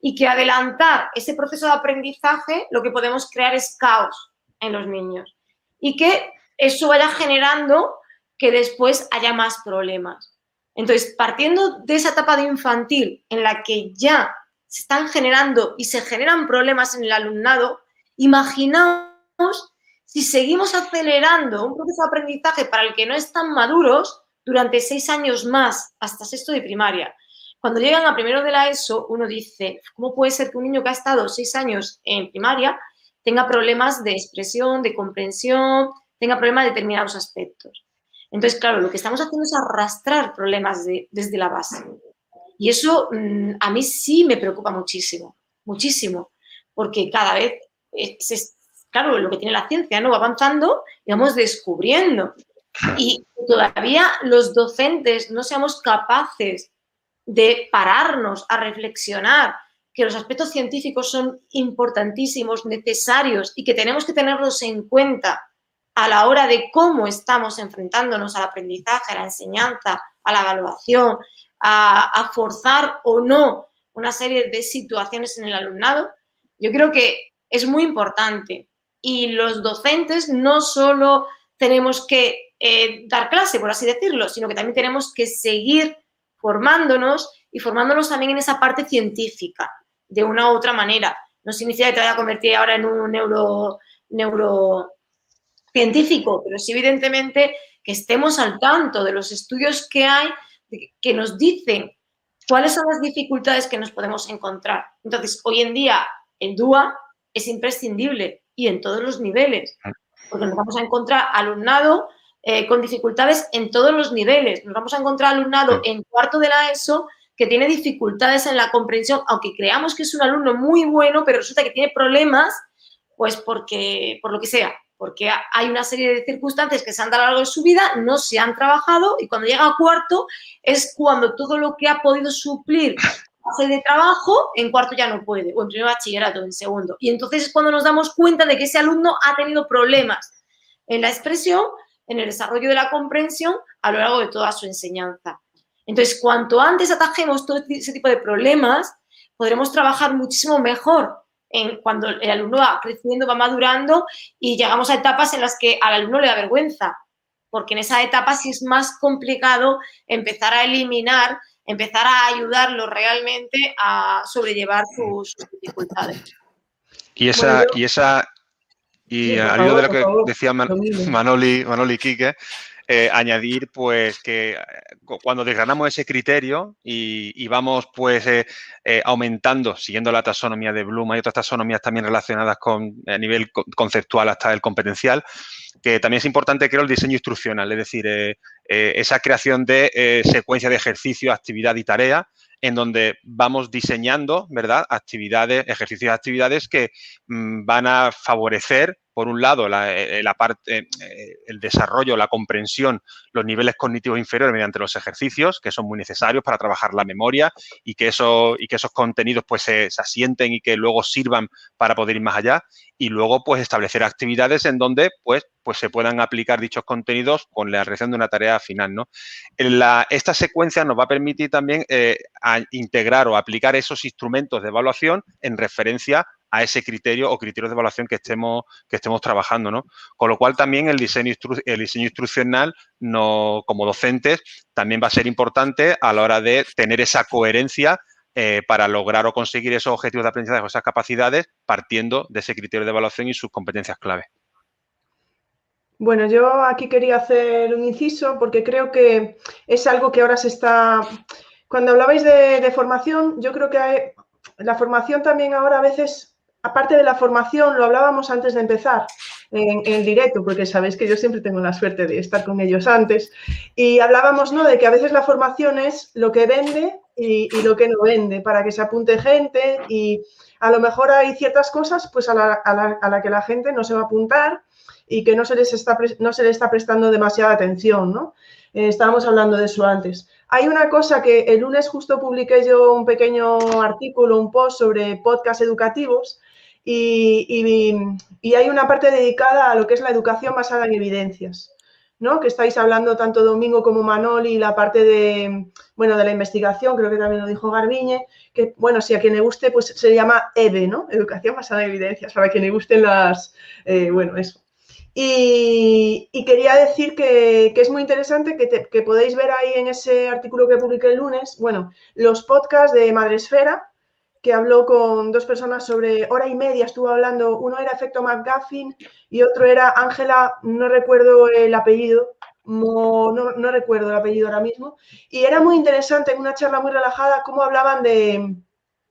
y que adelantar ese proceso de aprendizaje lo que podemos crear es caos en los niños y que eso vaya generando que después haya más problemas. Entonces, partiendo de esa etapa de infantil en la que ya se están generando y se generan problemas en el alumnado, imaginamos si seguimos acelerando un proceso de aprendizaje para el que no están maduros, durante seis años más, hasta sexto de primaria. Cuando llegan a primero de la ESO, uno dice, ¿cómo puede ser que un niño que ha estado seis años en primaria tenga problemas de expresión, de comprensión, tenga problemas de determinados aspectos? Entonces, claro, lo que estamos haciendo es arrastrar problemas desde la base. Y eso mm, a mí sí me preocupa muchísimo, muchísimo, porque cada vez, es, claro, lo que tiene la ciencia, ¿no? Va avanzando y vamos descubriendo y todavía los docentes no seamos capaces de pararnos a reflexionar que los aspectos científicos son importantísimos, necesarios y que tenemos que tenerlos en cuenta a la hora de cómo estamos enfrentándonos al aprendizaje, a la enseñanza, a la evaluación, a, forzar o no una serie de situaciones en el alumnado, yo creo que es muy importante. Y los docentes no solo tenemos que eh, dar clase, por así decirlo, sino que también tenemos que seguir formándonos y formándonos también en esa parte científica, de una u otra manera. No significa que te vaya a convertir ahora en un neuro, neurocientífico, pero sí evidentemente que estemos al tanto de los estudios que hay que nos dicen cuáles son las dificultades que nos podemos encontrar. Entonces, hoy en día, el DUA es imprescindible y en todos los niveles, porque nos vamos a encontrar alumnado eh, con dificultades en todos los niveles. Nos vamos a encontrar alumnado en cuarto de la ESO que tiene dificultades en la comprensión, aunque creamos que es un alumno muy bueno, pero resulta que tiene problemas, pues porque, por lo que sea, porque hay una serie de circunstancias que se han dado a lo largo de su vida, no se han trabajado y cuando llega a cuarto es cuando todo lo que ha podido suplir de trabajo, en cuarto ya no puede, o en primer bachillerato, en segundo. Y entonces es cuando nos damos cuenta de que ese alumno ha tenido problemas en la expresión, en el desarrollo de la comprensión a lo largo de toda su enseñanza. Entonces, cuanto antes atajemos todo ese tipo de problemas, podremos trabajar muchísimo mejor en cuando el alumno va creciendo, va madurando y llegamos a etapas en las que al alumno le da vergüenza, porque en esa etapa sí es más complicado empezar a eliminar, empezar a ayudarlo realmente a sobrellevar sus, dificultades. Y esa, y esa, y al hilo de lo que decía Manoli, Manoli Quique, eh, añadir pues que eh, cuando desgranamos ese criterio y, vamos pues eh, aumentando, siguiendo la taxonomía de Bloom, hay otras taxonomías también relacionadas con a nivel conceptual hasta el competencial, que también es importante creo el diseño instruccional, es decir, esa creación de secuencia de ejercicio, actividad y tarea en donde vamos diseñando, ¿verdad? Actividades, ejercicios y actividades que mm, van a favorecer por un lado, la, eh, parte, eh, el desarrollo, la comprensión, los niveles cognitivos inferiores mediante los ejercicios, que son muy necesarios para trabajar la memoria y que, eso, y que esos contenidos pues, se, asienten y que luego sirvan para poder ir más allá. Y luego, pues, establecer actividades en donde, pues, pues se puedan aplicar dichos contenidos con la realización de una tarea final, ¿no? Esta secuencia nos va a permitir también eh, integrar o aplicar esos instrumentos de evaluación en referencia a ese criterio o criterios de evaluación que estemos, que estemos trabajando, ¿no? Con lo cual también el diseño, el diseño instruccional, no, como docentes, también va a ser importante a la hora de tener esa coherencia eh, para lograr o conseguir esos objetivos de aprendizaje o esas capacidades partiendo de ese criterio de evaluación y sus competencias clave. Bueno, yo aquí quería hacer un inciso porque creo que es algo que ahora se está... Cuando hablabais de, formación, yo creo que la formación también ahora a veces aparte de la formación, lo hablábamos antes de empezar en, el directo, porque sabéis que yo siempre tengo la suerte de estar con ellos antes, y hablábamos ¿no? de que a veces la formación es lo que vende y, lo que no vende, para que se apunte gente y a lo mejor hay ciertas cosas pues a la, que la gente no se va a apuntar y que no se les está, no se le está prestando demasiada atención, ¿no? Eh, estábamos hablando de eso antes. Hay una cosa que el lunes justo publiqué yo un pequeño artículo, un post sobre podcast educativos y, hay una parte dedicada a lo que es la educación basada en evidencias, ¿no? Que estáis hablando tanto Domingo como Manoli, la parte de, bueno, de la investigación, creo que también lo dijo Garbiñe, que, bueno, si a quien le guste, pues se llama EVE, ¿no? Educación basada en evidencias, para quien le gusten las, eh, bueno, eso. Y, quería decir que, es muy interesante que, que, podéis ver ahí en ese artículo que publiqué el lunes, bueno, los podcasts de Madresfera, que habló con dos personas sobre hora y media, estuvo hablando, uno era Efecto McGuffin y otro era Ángela, no recuerdo el apellido, no, no, recuerdo el apellido ahora mismo, y era muy interesante en una charla muy relajada cómo hablaban de,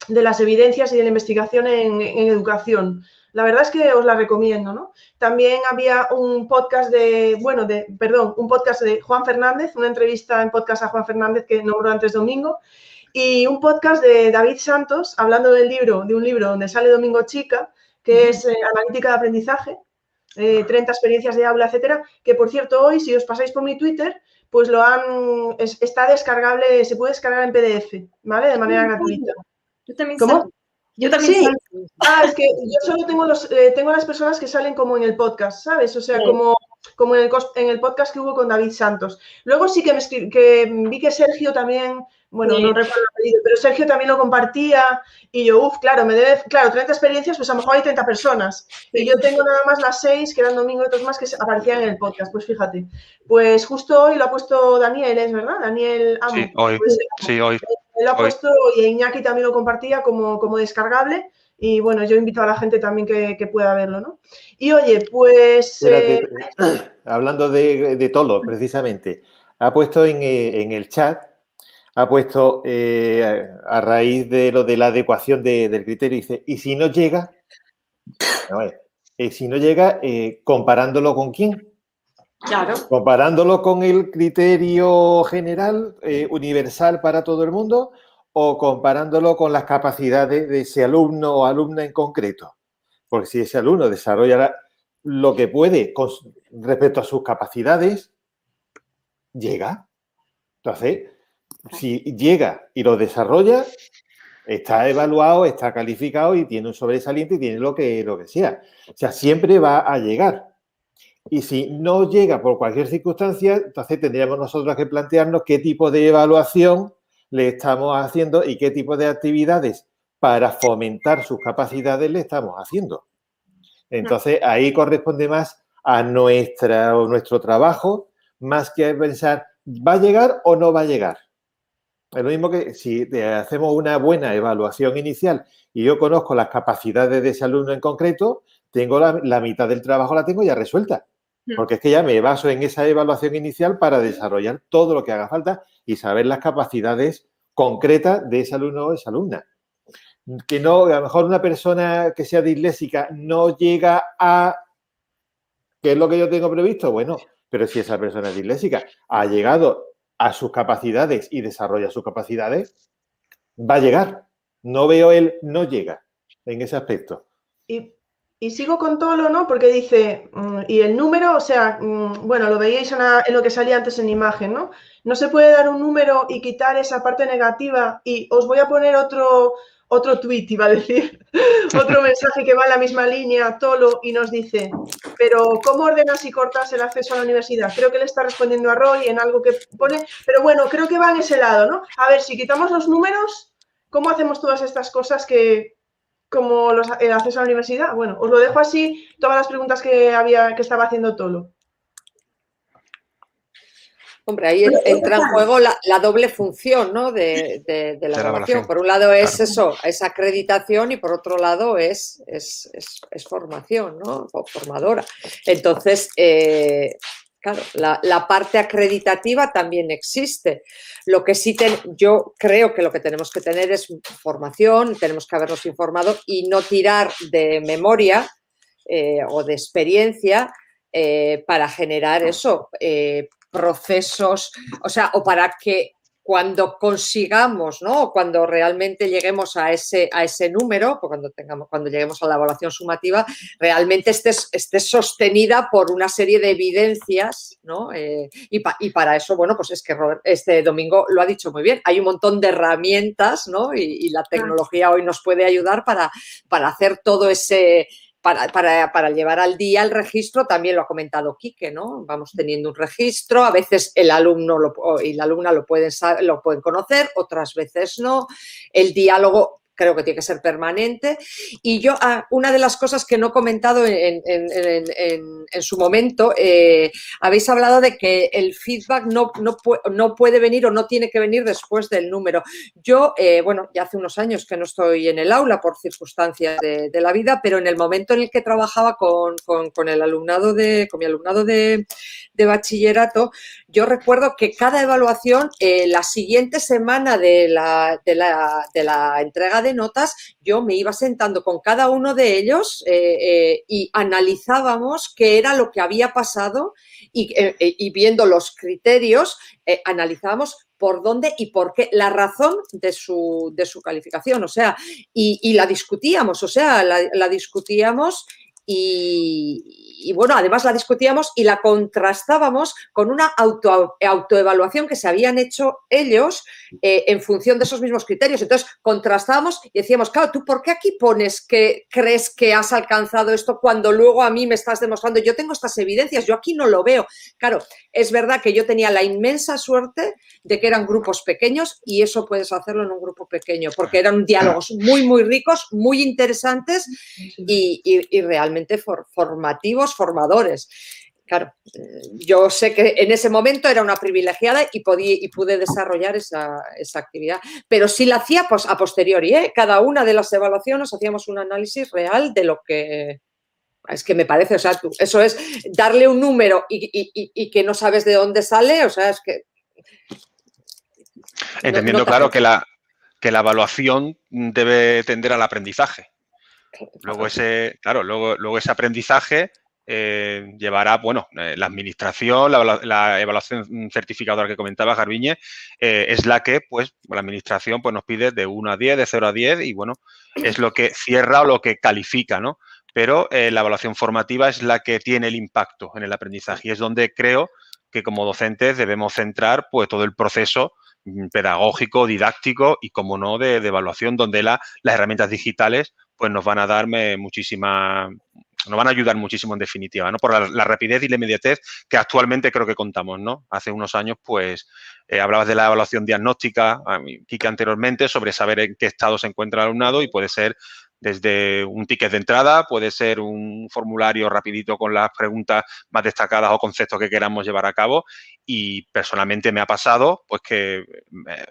las evidencias y de la investigación en, educación. La verdad es que os la recomiendo, ¿no? También había un podcast de, bueno, de, perdón, un podcast de Juan Fernández, una entrevista en podcast a Juan Fernández que nombró antes domingo, y un podcast de David Santos hablando del libro, de un libro donde sale Domingo Chica, que es eh, Analítica de Aprendizaje, 30 eh, experiencias de aula, etcétera, que por cierto hoy, si os pasáis por mi Twitter, pues lo han, está descargable, se puede descargar en PDF, ¿vale? De manera gratuita. Yo también ¿Cómo? Yo también sí. Ah, es que yo solo tengo, los, eh, tengo las personas que salen como en el podcast, ¿sabes? O sea, como, como en el, en el, podcast que hubo con David Santos. Luego sí que, me que vi que Sergio también bueno, no recuerdo el apellido, pero Sergio también lo compartía y yo, uff, claro, me debe, claro, 30 experiencias, pues a lo mejor hay 30 personas. Y yo tengo nada más las 6, que eran domingo y otros más que aparecían en el podcast, pues fíjate. Pues justo hoy lo ha puesto Daniel, ¿es verdad? Daniel Amo. Sí, hoy. Pues, sí, hoy. Él lo ha puesto y Iñaki también lo compartía como, como descargable. Y bueno, yo invito a la gente también que, pueda verlo, ¿no? Y oye, pues... Eh, hablando de, de, todo, precisamente, ha puesto en, eh, en el chat ha puesto eh, a raíz de lo de la adecuación del criterio, dice, y si no llega, Eh, si no llega, eh, comparándolo con quién. Claro. Comparándolo con el criterio general, eh, universal para todo el mundo, o comparándolo con las capacidades de ese alumno o alumna en concreto. Porque si ese alumno desarrolla lo que puede con respecto a sus capacidades, llega. Entonces, si llega y lo desarrolla, está evaluado, está calificado y tiene un sobresaliente y tiene lo que, lo que sea. O sea, siempre va a llegar. Y si no llega por cualquier circunstancia, entonces tendríamos nosotros que plantearnos qué tipo de evaluación le estamos haciendo y qué tipo de actividades para fomentar sus capacidades le estamos haciendo. Entonces, ahí corresponde más a nuestra, nuestro trabajo, más que pensar, ¿va a llegar o no va a llegar? Es lo mismo que si hacemos una buena evaluación inicial y yo conozco las capacidades de ese alumno en concreto, tengo la, mitad del trabajo la tengo ya resuelta. Hmm. Porque es que ya me baso en esa evaluación inicial para desarrollar todo lo que haga falta y saber las capacidades concretas de ese alumno o esa alumna. Que no, a lo mejor una persona que sea disléxica no llega a ¿qué es lo que yo tengo previsto? Bueno, pero si esa persona es disléxica ha llegado a sus capacidades y desarrolla sus capacidades, va a llegar. No veo él, no llega en ese aspecto. Y, sigo con Tolo, ¿no? Porque dice, mm, y el número, o sea, mm, bueno, lo veíais en, lo que salía antes en imagen, ¿no? No se puede dar un número y quitar esa parte negativa y os voy a poner otro, otro tweet, iba a decir, otro mensaje que va en la misma línea, Tolo, y nos dice, pero ¿cómo ordenas y cortas el acceso a la universidad? Creo que le está respondiendo a Roy en algo que pone, pero bueno, creo que va en ese lado, ¿no? A ver, si quitamos los números, ¿cómo hacemos todas estas cosas que, como los, el acceso a la universidad? Bueno, os lo dejo así, todas las preguntas que, había, que estaba haciendo Tolo. Hombre, ahí entra en juego la, doble función ¿no? de, la evaluación. Por un lado es eso, es acreditación y por otro lado es, es, formación, ¿no? O formadora. Entonces, eh, claro, la, parte acreditativa también existe. Lo que sí yo creo que lo que tenemos que tener es formación, tenemos que habernos informado y no tirar de memoria eh, o de experiencia eh, para generar eso, procesos, o sea, o para que cuando consigamos, ¿no? Cuando realmente lleguemos a ese, a ese número, cuando tengamos, cuando lleguemos a la evaluación sumativa, realmente esté, esté sostenida por una serie de evidencias, ¿no? Eh, y, y, para eso, bueno, pues es que este domingo lo ha dicho muy bien. Hay un montón de herramientas, ¿no? Y, y la tecnología hoy nos puede ayudar para, para hacer todo ese para, para, para, llevar al día el registro, también lo ha comentado Quique, ¿no? Vamos teniendo un registro, a veces el alumno y la alumna lo pueden, lo pueden conocer, otras veces no. El diálogo creo que tiene que ser permanente. Y yo, ah, una de las cosas que no he comentado en, su momento, eh, habéis hablado de que el feedback no, no, puede venir o no tiene que venir después del número. Yo, eh, bueno, ya hace unos años que no estoy en el aula por circunstancias de, la vida, pero en el momento en el que trabajaba con, el alumnado de, con mi alumnado de, bachillerato, yo recuerdo que cada evaluación, eh, la siguiente semana de la, de la, de la entrega de notas, yo me iba sentando con cada uno de ellos eh, eh, y analizábamos qué era lo que había pasado y, eh, viendo los criterios, analizábamos por dónde y por qué, la razón de su, de su calificación, o sea, y, la discutíamos, o sea, la discutíamos y, bueno, además la discutíamos y la contrastábamos con una auto, autoevaluación que se habían hecho ellos eh, en función de esos mismos criterios. Entonces, contrastábamos y decíamos, claro, ¿tú por qué aquí pones que crees que has alcanzado esto cuando luego a mí me estás demostrando? Yo tengo estas evidencias, yo aquí no lo veo. Claro, es verdad que yo tenía la inmensa suerte de que eran grupos pequeños y eso puedes hacerlo en un grupo pequeño, porque eran diálogos muy, muy ricos, muy interesantes y, y realmente formativos, formadores. Claro, eh, yo sé que en ese momento era una privilegiada y, podí, y pude desarrollar esa, actividad, pero sí la hacía pues, a posteriori. ¿eh? Cada una de las evaluaciones hacíamos un análisis real de lo que, es que me parece, o sea, eso es darle un número y, que no sabes de dónde sale, o sea, es que... Entendiendo, claro, que la, que la evaluación debe tender al aprendizaje. Luego ese, claro, luego, luego ese aprendizaje eh, llevará, bueno, eh, la administración, la, evaluación certificadora que comentaba Garbiñe, eh, es la que, pues, la administración pues, nos pide de 1 a 10, de 0 a 10 y, bueno, es lo que cierra o lo que califica, ¿no? Pero la evaluación formativa es la que tiene el impacto en el aprendizaje y es donde creo que como docentes debemos centrar, pues, todo el proceso mm, pedagógico, didáctico y, como no, de, evaluación, donde las herramientas digitales pues nos van a darme muchísima, nos van a ayudar muchísimo en definitiva, ¿no? Por la, rapidez y la inmediatez que actualmente creo que contamos, ¿no? Hace unos años, pues, eh, hablabas de la evaluación diagnóstica, Kike anteriormente, sobre saber en qué estado se encuentra el alumnado y puede ser desde un ticket de entrada, puede ser un formulario rapidito con las preguntas más destacadas o conceptos que queramos llevar a cabo y personalmente me ha pasado, pues que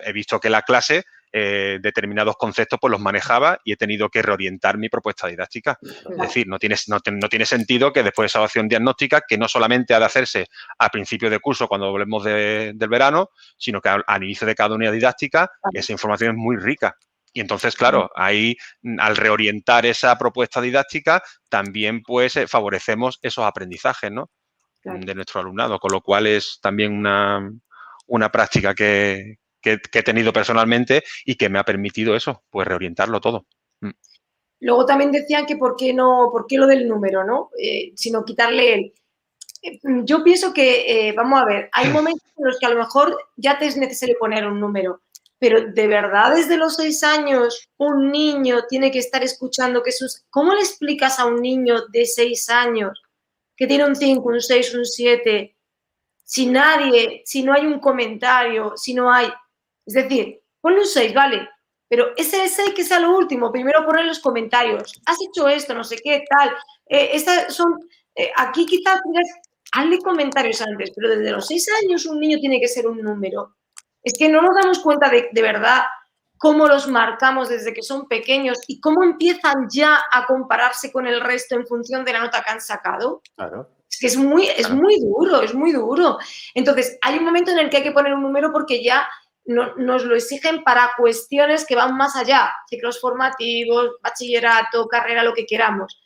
he visto que la clase eh, determinados conceptos pues los manejaba y he tenido que reorientar mi propuesta didáctica. Es decir, no tiene, no, tiene sentido que después de esa evaluación diagnóstica, que no solamente ha de hacerse a principio de curso cuando volvemos del verano, sino que al, inicio de cada unidad didáctica, esa información es muy rica. Y entonces, claro, ahí al reorientar esa propuesta didáctica, también pues eh, favorecemos esos aprendizajes, ¿no? De nuestro alumnado, con lo cual es también una, una práctica que, que, he tenido personalmente y que me ha permitido eso, pues reorientarlo todo. Mm. Luego también decían que por qué no, por qué lo del número, ¿no? Eh, sino quitarle el. Eh, yo pienso que, eh, vamos a ver, hay momentos en los que a lo mejor ya te es necesario poner un número, pero de verdad desde los seis años un niño tiene que estar escuchando que sus... ¿Cómo le explicas a un niño de seis años que tiene un 5, un 6, un 7, si nadie, si no hay un comentario, si no hay... Es decir, ponle un 6, vale, pero ese 6 que sea lo último, primero poner los comentarios. Has hecho esto, no sé qué, tal. Eh, son, eh, aquí quizás hazle comentarios antes, pero desde los 6 años un niño tiene que ser un número. Es que no nos damos cuenta de, de verdad cómo los marcamos desde que son pequeños y cómo empiezan ya a compararse con el resto en función de la nota que han sacado. Claro. Es que es muy, es muy duro, es muy duro. Entonces, hay un momento en el que hay que poner un número porque ya nos lo exigen para cuestiones que van más allá, ciclos formativos, bachillerato, carrera, lo que queramos.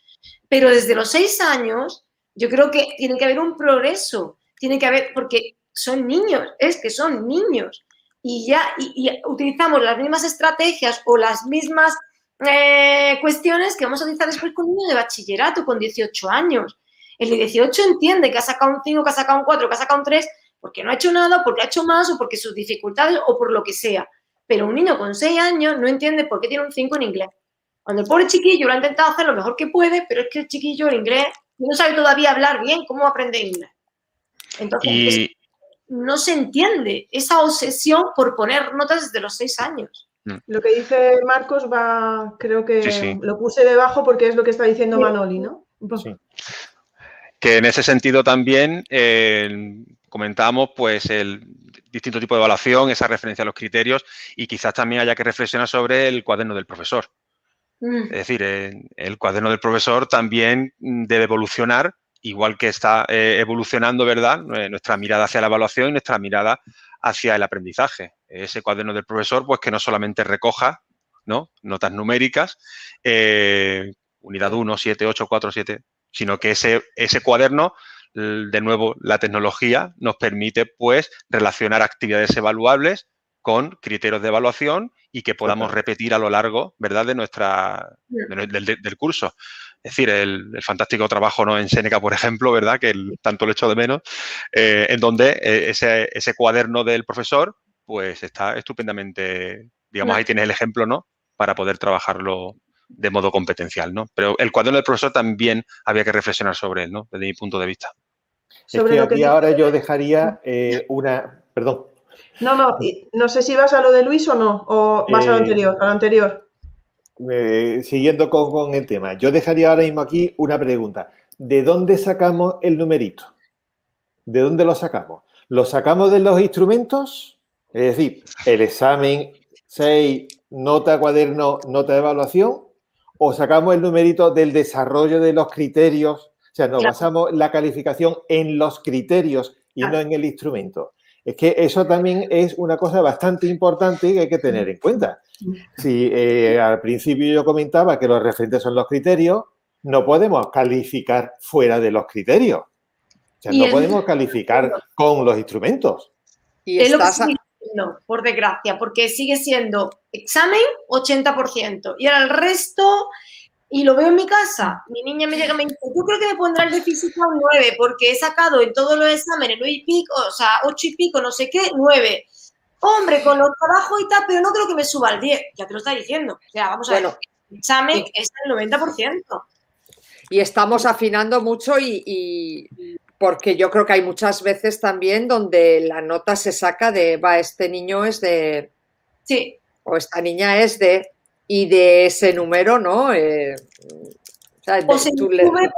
Pero desde los seis años, yo creo que tiene que haber un progreso, tiene que haber, porque son niños, es que son niños. Y ya y, utilizamos las mismas estrategias o las mismas eh, cuestiones que vamos a utilizar después con un niño de bachillerato con 18 años. El de 18 entiende que ha sacado un 5, que ha sacado un 4, que ha sacado un 3, porque no ha hecho nada, porque ha hecho más o porque sus dificultades o por lo que sea. Pero un niño con 6 años no entiende por qué tiene un 5 en inglés. Cuando el pobre chiquillo lo ha intentado hacer lo mejor que puede, pero es que el chiquillo en inglés no sabe todavía hablar bien cómo aprende inglés. Entonces, no se entiende esa obsesión por poner notas desde los 6 años. Mm. Lo que dice Marcos va, creo que lo puse debajo porque es lo que está diciendo Manoli, ¿no? Sí. Que en ese sentido también eh, comentábamos pues el distinto tipo de evaluación, esa referencia a los criterios y quizás también haya que reflexionar sobre el cuaderno del profesor. Mm. Es decir, el cuaderno del profesor también debe evolucionar, igual que está eh, evolucionando, ¿verdad? Nuestra mirada hacia la evaluación y nuestra mirada hacia el aprendizaje. Ese cuaderno del profesor, pues que no solamente recoja ¿no? notas numéricas, eh, unidad 1, 7, 8, 4, 7, sino que ese, ese cuaderno de nuevo, la tecnología nos permite, pues, relacionar actividades evaluables con criterios de evaluación y que podamos repetir a lo largo, ¿verdad?, de nuestra, del, curso. Es decir, el, fantástico trabajo ¿no? en Seneca, por ejemplo, ¿verdad?, que tanto lo echo de menos, eh, en donde eh, ese, ese, cuaderno del profesor, pues, está estupendamente, digamos, ahí tienes el ejemplo, ¿no?, para poder trabajarlo de modo competencial, ¿no? Pero el cuaderno del profesor también había que reflexionar sobre él, ¿no?, desde mi punto de vista. Sobre es que aquí ahora yo dejaría eh, una. Perdón. No, no, no sé si vas a lo de Luis o no, o vas a lo eh, anterior, a lo anterior. Eh, siguiendo con, el tema, yo dejaría ahora mismo aquí una pregunta. ¿De dónde sacamos el numerito? ¿De dónde lo sacamos? ¿Lo sacamos de los instrumentos? Es decir, el examen 6, nota cuaderno, nota de evaluación, o sacamos el numerito del desarrollo de los criterios sea, nos basamos la calificación en los criterios y no en el instrumento. Es que eso también es una cosa bastante importante que hay que tener en cuenta. Si eh, al principio yo comentaba que los referentes son los criterios, no podemos calificar fuera de los criterios. O sea, no podemos calificar con los instrumentos. Y es lo que sigue siendo, por desgracia, porque sigue siendo examen 80%. Y ahora el resto, y lo veo en mi casa, mi niña me llega y me dice, yo creo que me pondrá el de física un 9, porque he sacado en todos los exámenes 9 y pico, o sea, 8 y pico, no sé qué, 9. Hombre, con los trabajos y tal, pero no creo que me suba al 10. Ya te lo está diciendo. O sea, vamos a ver, el examen es el 90%. Y estamos afinando mucho y, porque yo creo que hay muchas veces también donde la nota se saca de, va, este niño es de... Sí. O esta niña es de... Y de ese número, ¿no? Eh, o sea, tú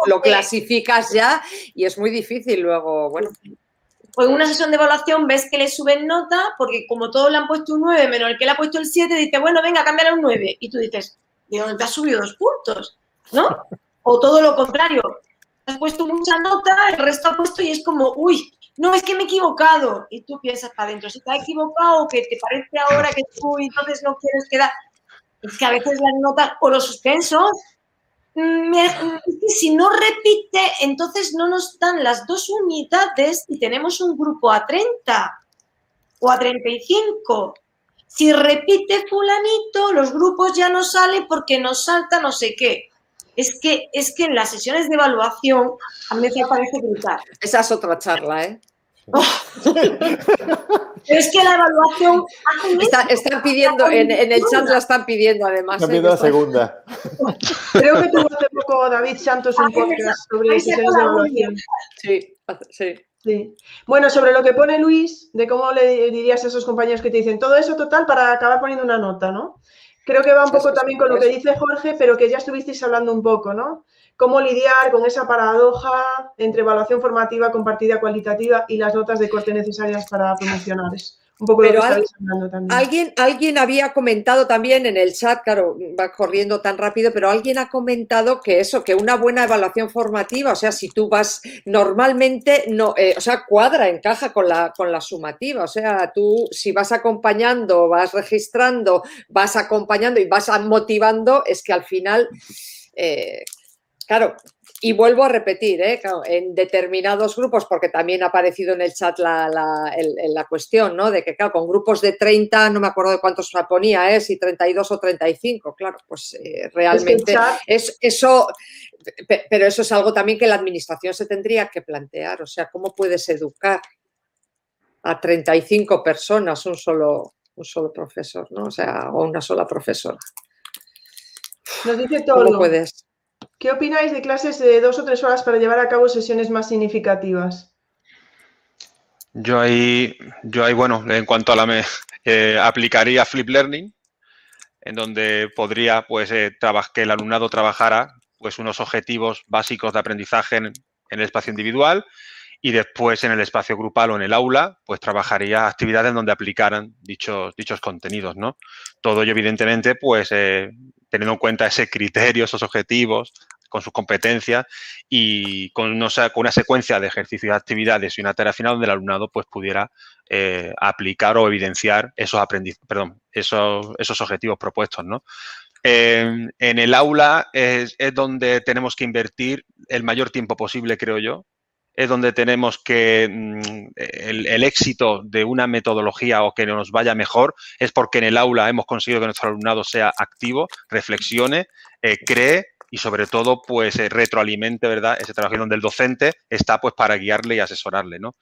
lo clasificas ya y es muy difícil luego, bueno. O en una sesión de evaluación ves que le suben nota porque como todos le han puesto un 9 menos el que le ha puesto el 7, dice, bueno, venga, cámbiale un 9. Y tú dices, ¿de dónde te has subido dos puntos? ¿No? O todo lo contrario, has puesto mucha nota, el resto ha puesto y es como, uy, no, es que me he equivocado. Y tú piensas para adentro, si te has equivocado, que te parece ahora que tú entonces no quieres quedar. Es que a veces las notas o los suspensos, mm, si no repite, entonces no nos dan las dos unidades y tenemos un grupo a 30 o a 35. Si repite fulanito, los grupos ya no salen porque nos salta no sé qué es que, es que en las sesiones de evaluación a mí me parece brutal. Esa es otra charla, ¿eh? es que la evaluación. están pidiendo, en, el chat la están pidiendo además. Están ¿eh? pidiendo la segunda. Creo que tuvo hace poco David Santos un podcast sobre sesiones de evaluación. Sí, sí. Sí. Bueno, sobre lo que pone Luis, de cómo le dirías a esos compañeros que te dicen todo eso total para acabar poniendo una nota, ¿no? Creo que va un poco también con lo que dice Jorge, pero que ya estuvisteis hablando un poco, ¿no? Cómo lidiar con esa paradoja entre evaluación formativa compartida cualitativa y las notas de corte necesarias para promocionar. Un poco lo que también. Alguien, alguien había comentado también en el chat, claro, va corriendo tan rápido, pero alguien ha comentado que eso, que una buena evaluación formativa, o sea, si tú vas normalmente, no, eh, o sea, cuadra, encaja con la, con la sumativa, o sea, tú si vas acompañando, vas registrando, vas acompañando y vas motivando, es que al final... Eh, Claro, y vuelvo a repetir, ¿eh? en determinados grupos, porque también ha aparecido en el chat la, la, cuestión, ¿no? De que, claro, con grupos de 30, no me acuerdo de cuántos ponía, ¿eh? Si 32 o 35, claro, pues eh, realmente es, eso, pero eso es algo también que la administración se tendría que plantear, o sea, ¿cómo puedes educar a 35 personas un solo, un solo profesor, ¿no? O sea, o una sola profesora. Nos dice todo. ¿Cómo puedes? ¿Qué opináis de clases de dos o tres horas para llevar a cabo sesiones más significativas? Yo ahí, yo ahí bueno, en cuanto a la me, eh, aplicaría Flip Learning, en donde podría, pues, eh, que el alumnado trabajara, pues, unos objetivos básicos de aprendizaje en, el espacio individual y después en el espacio grupal o en el aula, pues trabajaría actividades donde aplicaran dichos, dichos contenidos, ¿no? Todo ello, evidentemente, pues eh, teniendo en cuenta ese criterio, esos objetivos, con sus competencias y con, una secuencia de ejercicios actividades y una tarea final donde el alumnado pues, pudiera eh, aplicar o evidenciar esos, perdón, esos, esos objetivos propuestos. ¿no? en el aula es, donde tenemos que invertir el mayor tiempo posible, creo yo, es donde tenemos que mm, el, éxito de una metodología o que nos vaya mejor es porque en el aula hemos conseguido que nuestro alumnado sea activo, reflexione, eh, cree y sobre todo pues eh, retroalimente, ¿verdad? Ese trabajo donde el docente está pues para guiarle y asesorarle, ¿no?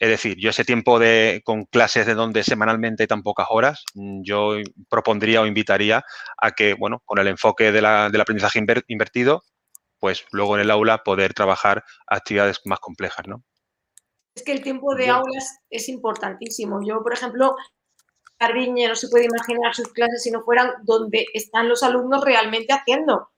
Es decir, yo ese tiempo de, con clases de donde semanalmente hay tan pocas horas, mm, yo propondría o invitaría a que, bueno, con el enfoque del aprendizaje invertido, pues luego en el aula poder trabajar actividades más complejas, ¿no? Es que el tiempo de aulas es importantísimo. Yo, por ejemplo, Garbiñe no se puede imaginar sus clases si no fueran donde están los alumnos realmente haciendo,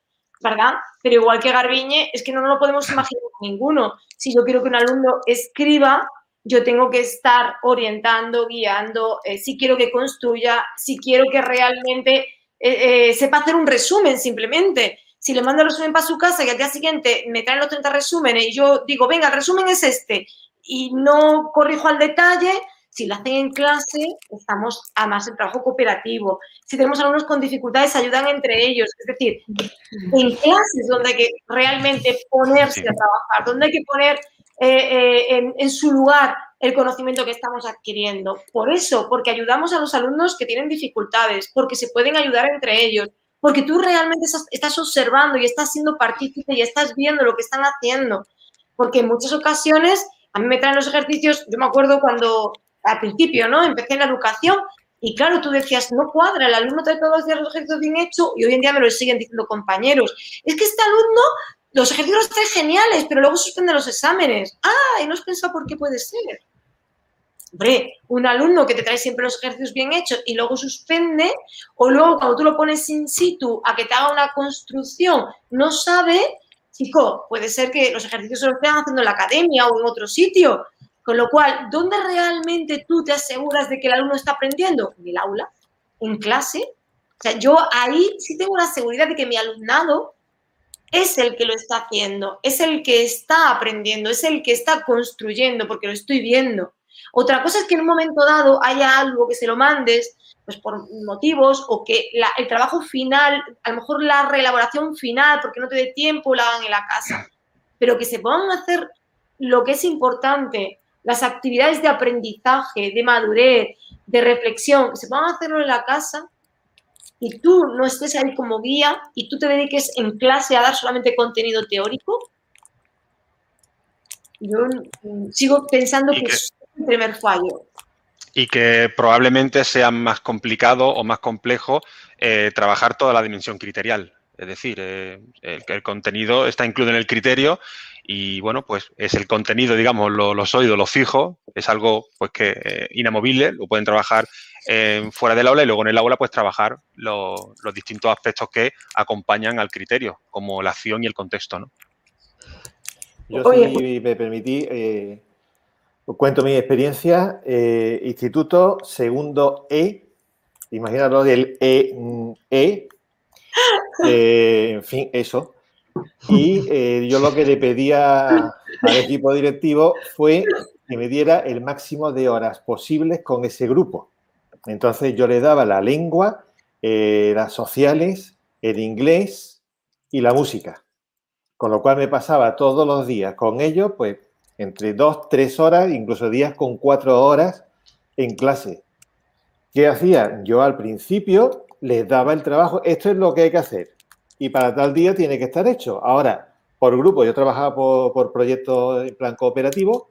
Pero igual que Garbiñe, es que no nos lo podemos imaginar ninguno. Si yo quiero que un alumno escriba, yo tengo que estar orientando, guiando, eh, si quiero que construya, si quiero que realmente eh, eh, sepa hacer un resumen simplemente si le mando el resumen para su casa y al día siguiente me traen los 30 resúmenes y yo digo, venga, el resumen es este, y no corrijo al detalle, Si lo hacen en clase, estamos además en trabajo cooperativo. Si tenemos alumnos con dificultades, ayudan entre ellos. Es decir, en clases donde hay que realmente ponerse a trabajar, donde hay que poner eh, eh, en, su lugar el conocimiento que estamos adquiriendo. Por eso, porque ayudamos a los alumnos que tienen dificultades, porque se pueden ayudar entre ellos, porque tú realmente estás, observando y estás siendo partícipe y estás viendo lo que están haciendo. Porque en muchas ocasiones a mí me traen los ejercicios, yo me acuerdo cuando al principio, ¿no? Empecé en la educación y claro, tú decías, no cuadra, el alumno trae todos los los ejercicios bien hechos y hoy en día me lo siguen diciendo compañeros. Es que este alumno los ejercicios están geniales, pero luego suspende los exámenes. ¡Ah! Y no has pensado por qué puede ser. Hombre, un alumno que te trae siempre los ejercicios bien hechos y luego suspende, o luego cuando tú lo pones in situ a que te haga una construcción, no sabe, chico, puede ser que los ejercicios se los estén haciendo en la academia o en otro sitio. Con lo cual, ¿dónde realmente tú te aseguras de que el alumno está aprendiendo? En el aula, en clase. O sea, yo ahí sí tengo la seguridad de que mi alumnado es el que lo está haciendo, es el que está aprendiendo, es el que está construyendo, porque lo estoy viendo. Otra cosa es que en un momento dado haya algo que se lo mandes, pues por motivos, o que el trabajo final, a lo mejor la reelaboración final, porque no te dé tiempo, la hagan en la casa. Pero que se puedan hacer lo que es importante, las actividades de aprendizaje, de madurez, de reflexión, se puedan hacerlo en la casa, y tú no estés ahí como guía y tú te dediques en clase a dar solamente contenido teórico, yo mm, sigo pensando que, es el primer fallo. Y que probablemente sea más complicado o más complejo eh, trabajar toda la dimensión criterial. Es decir, eh, el, el, contenido está incluido en el criterio y bueno, pues es el contenido, digamos, lo, lo sólido, lo fijo, es algo pues que eh, inamovible, lo pueden trabajar eh, fuera del aula y luego en el aula pues trabajar los distintos aspectos que acompañan al criterio, como la acción y el contexto, ¿no? Yo si me permití, eh, cuento mi experiencia, instituto segundo E, imagínalo del E, e en fin, eso. Y eh, yo lo que le pedía al equipo directivo fue que me diera el máximo de horas posibles con ese grupo. Entonces yo le daba la lengua, eh, las sociales, el inglés y la música. Con lo cual me pasaba todos los días con ellos, pues entre dos, tres horas, incluso días con cuatro horas en clase. ¿Qué hacía? Yo al principio les daba el trabajo, esto es lo que hay que hacer y para tal día tiene que estar hecho. Ahora, por grupo, yo trabajaba por, por proyectos en plan cooperativo,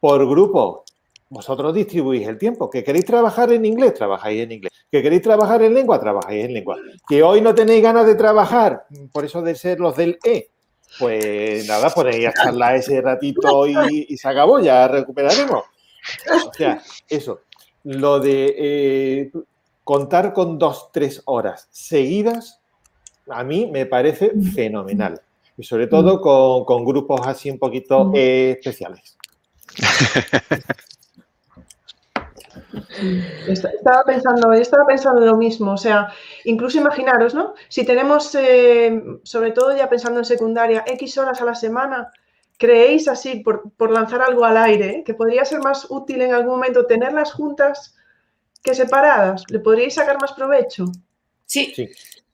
por grupo, vosotros distribuís el tiempo. ¿Que queréis trabajar en inglés? Trabajáis en inglés. ¿Que queréis trabajar en lengua? Trabajáis en lengua. ¿Que hoy no tenéis ganas de trabajar? Por eso de ser los del E. Pues nada, ponéis a charlar ese ratito y, se acabó, ya recuperaremos. O sea, eso. Lo de eh, contar con dos, tres horas seguidas a mí me parece fenomenal. Y sobre todo con, grupos así un poquito especiales. Estaba pensando, estaba pensando lo mismo, o sea, incluso imaginaros, ¿no? Si tenemos, eh, sobre todo ya pensando en secundaria, X horas a la semana, ¿creéis así, por, por lanzar algo al aire, que podría ser más útil en algún momento tenerlas juntas que separadas? ¿Le podríais sacar más provecho? Sí, sí.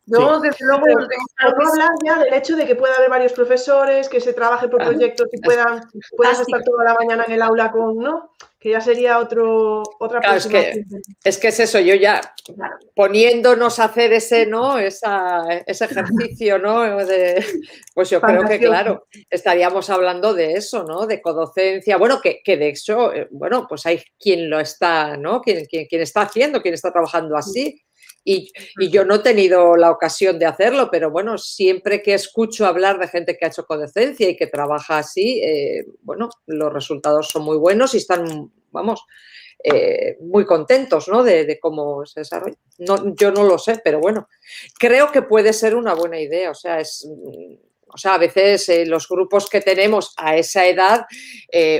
No, desde luego, no hablar ya del hecho de que pueda haber varios profesores, que se trabaje por proyectos y puedan, puedas estar toda la mañana en el aula con, ¿no? Que ya sería otro, otra claro, es que, es que es eso, yo ya poniéndonos a hacer ese, ¿no? Esa, ese ejercicio, ¿no? pues yo creo que, claro, estaríamos hablando de eso, ¿no? De codocencia. Bueno, que, que de hecho, eh, bueno, pues hay quien lo está, ¿no? Quien, quien, quien está haciendo, quien está trabajando así. Y, yo no he tenido la ocasión de hacerlo, pero bueno, siempre que escucho hablar de gente que ha hecho codecencia y que trabaja así, eh, bueno, los resultados son muy buenos y están, vamos, eh, muy contentos ¿no? de, cómo se desarrolla. No, yo no lo sé, pero bueno, creo que puede ser una buena idea. O sea, es, o sea, a veces eh, los grupos que tenemos a esa edad,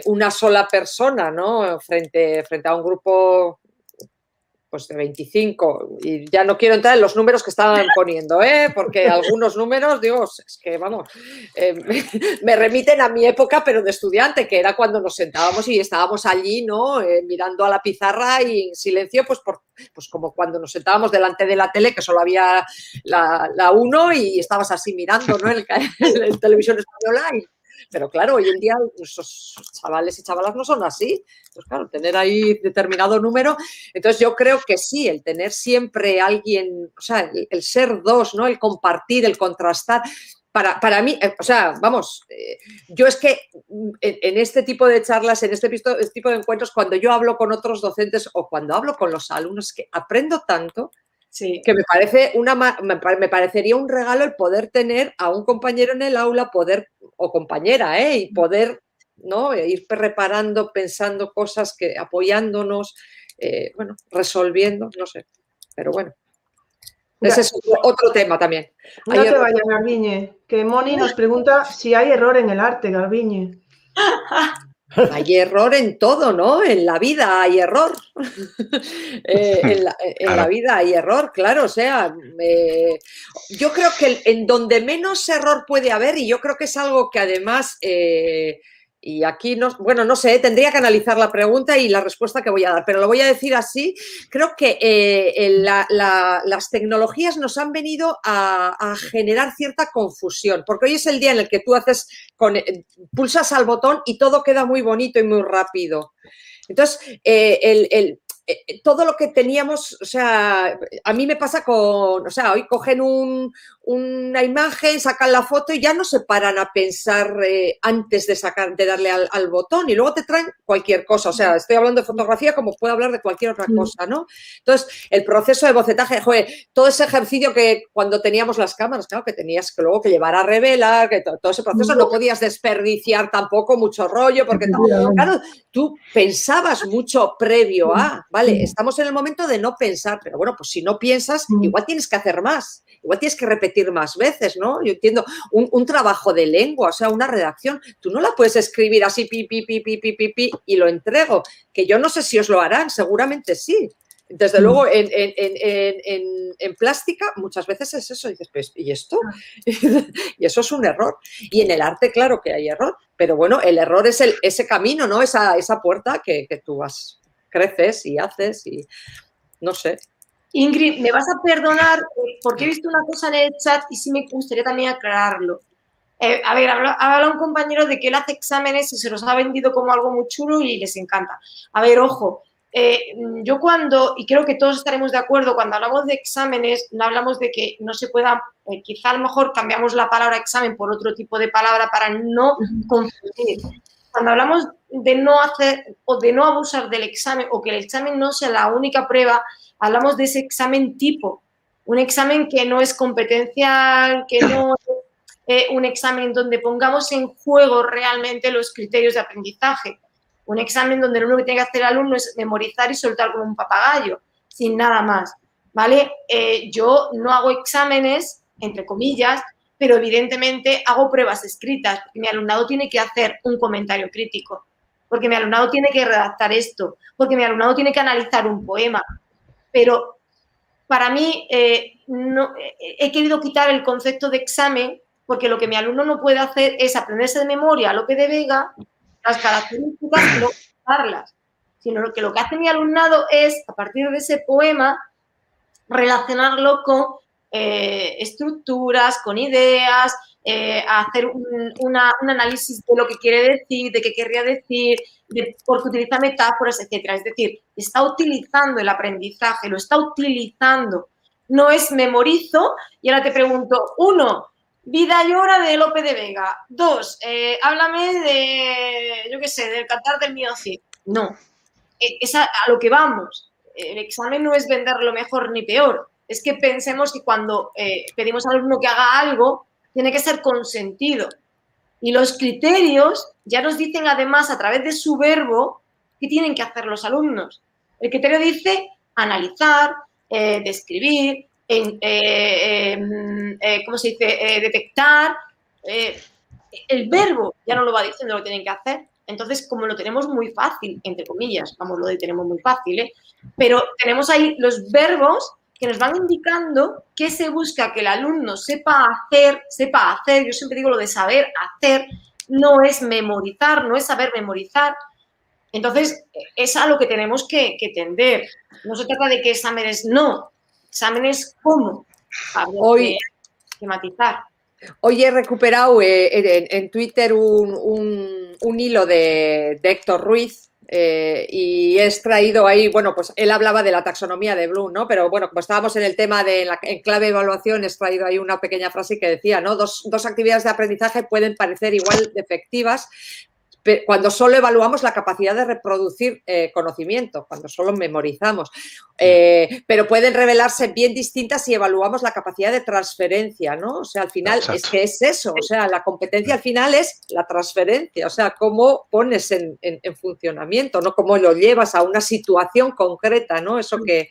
una sola persona, ¿no? Frente, frente a un grupo pues de 25, y ya no quiero entrar en los números que estaban poniendo, ¿eh? porque algunos números, Dios, es que vamos, eh, me, remiten a mi época, pero de estudiante, que era cuando nos sentábamos y estábamos allí, ¿no? Eh, mirando a la pizarra y en silencio, pues, por, pues como cuando nos sentábamos delante de la tele, que solo había la, la uno y estabas así mirando, ¿no? En, el, televisión española y pero claro, hoy en día nuestros chavales y chavalas no son así. Entonces, claro, tener ahí determinado número. Entonces, yo creo que sí, el tener siempre alguien, o sea, el, ser dos, ¿no? El compartir, el contrastar. Para, para, mí, eh, o sea, vamos, eh, yo es que mm, en, este tipo de charlas, en este, este tipo de encuentros, cuando yo hablo con otros docentes o cuando hablo con los alumnos, que aprendo tanto, que me parece una me, parecería un regalo el poder tener a un compañero en el aula, poder, o compañera, ¿eh? y poder ¿no? ir reparando, pensando cosas que, apoyándonos, eh, bueno, resolviendo, no sé. Pero bueno. Ese es otro, tema también. No te vayas, Garbiñe, que Moni nos pregunta si hay error en el arte, Garbiñe. Hay error en todo, ¿no? En la vida hay error. Eh, en, la, vida hay error, claro. O sea, yo creo que en donde menos error puede haber, y yo creo que es algo que además eh, y aquí, no, bueno, no sé, tendría que analizar la pregunta y la respuesta que voy a dar, pero lo voy a decir así. Creo que eh, las tecnologías nos han venido a, generar cierta confusión, porque hoy es el día en el que tú haces, eh, pulsas al botón y todo queda muy bonito y muy rápido. Entonces, eh, el, todo lo que teníamos, o sea, a mí me pasa con, o sea, hoy cogen un, una imagen, sacan la foto y ya no se paran a pensar eh, antes de sacar, de darle al, botón y luego te traen cualquier cosa. O sea, estoy hablando de fotografía como puedo hablar de cualquier otra cosa, ¿no? Entonces, el proceso de bocetaje, joder, todo ese ejercicio que cuando teníamos las cámaras, claro, que tenías que luego que llevar a revelar, que todo, ese proceso no podías desperdiciar tampoco mucho rollo, porque claro, tú pensabas mucho previo a, vale, estamos en el momento de no pensar, pero bueno, pues si no piensas, igual tienes que hacer más igual tienes que repetir más veces, ¿no? Yo entiendo, un, trabajo de lengua, o sea, una redacción, tú no la puedes escribir así, pi, pi, pi, pi, pi, pi, pi, y lo entrego, que yo no sé si os lo harán, seguramente sí. Desde luego, en, en, plástica muchas veces es eso. dices, pues, ¿y esto? y eso es un error. Y en el arte, claro que hay error. Pero bueno, el error es el, ese camino, ¿no? Esa, esa puerta que, que tú vas, creces y haces y no sé. Ingrid, me vas a perdonar eh, porque he visto una cosa en el chat y sí me gustaría también aclararlo. Eh, a ver, habla, un compañero de que él hace exámenes y se los ha vendido como algo muy chulo y les encanta. A ver, ojo, eh, yo cuando, y creo que todos estaremos de acuerdo, cuando hablamos de exámenes, no hablamos de que no se pueda, quizá a lo mejor cambiamos la palabra examen por otro tipo de palabra para no confundir. Cuando hablamos de no hacer o de no abusar del examen o que el examen no sea la única prueba, hablamos de ese examen tipo, un examen que no es competencial, que no es eh, un examen donde pongamos en juego realmente los criterios de aprendizaje. Un examen donde lo único que tiene que hacer el alumno es memorizar y soltar como un papagayo, sin nada más. ¿Vale? Eh, yo no hago exámenes, entre comillas, pero evidentemente hago pruebas escritas. Mi alumnado tiene que hacer un comentario crítico, porque mi alumnado tiene que redactar esto, porque mi alumnado tiene que analizar un poema, pero para mí eh, he querido quitar el concepto de examen porque lo que mi alumno no puede hacer es aprenderse de memoria lo que de Vega, las características y usarlas, sino que lo que hace mi alumnado es, a partir de ese poema, relacionarlo con eh, estructuras, con ideas, eh, hacer un, análisis de lo que quiere decir, de qué querría decir, de, porque utiliza metáforas, etcétera. Es decir, está utilizando el aprendizaje, lo está utilizando. No es memorizo y ahora te pregunto, uno, vida y hora de Lope de Vega. Dos, eh, háblame de, yo qué sé, del cantar del mío. No, e, es a, lo que vamos. El examen no es vender lo mejor ni peor. Es que pensemos que cuando eh, pedimos al alumno que haga algo, tiene que ser consentido. Y los criterios ya nos dicen además a través de su verbo qué tienen que hacer los alumnos. El criterio dice analizar, eh, describir, eh, em, eh, ¿cómo se dice? detectar. el verbo ya no lo va diciendo lo tienen que hacer. Entonces, como lo tenemos muy fácil, entre comillas, vamos, lo tenemos muy fácil, pero tenemos ahí los verbos que nos van indicando qué se busca que el alumno sepa hacer, sepa hacer, yo siempre digo lo de saber hacer, no es memorizar, no es saber memorizar. Entonces, es a lo que tenemos que, tender. No se trata de que exámenes no, exámenes cómo. Hoy, que matizar. Hoy he recuperado eh, en, Twitter un, hilo de, Héctor Ruiz, eh, y he extraído ahí, bueno, pues él hablaba de la taxonomía de Bloom, ¿no? Pero bueno, como estábamos en el tema de la, en clave evaluación, he extraído ahí una pequeña frase que decía, ¿no? Dos, dos actividades de aprendizaje pueden parecer igual efectivas, cuando solo evaluamos la capacidad de reproducir eh, conocimiento, cuando solo memorizamos. Eh, pero pueden revelarse bien distintas si evaluamos la capacidad de transferencia, ¿no? O sea, al final es que es eso, o sea, la competencia al final es la transferencia, o sea, cómo pones en, funcionamiento, ¿no? Cómo lo llevas a una situación concreta, ¿no? Eso que,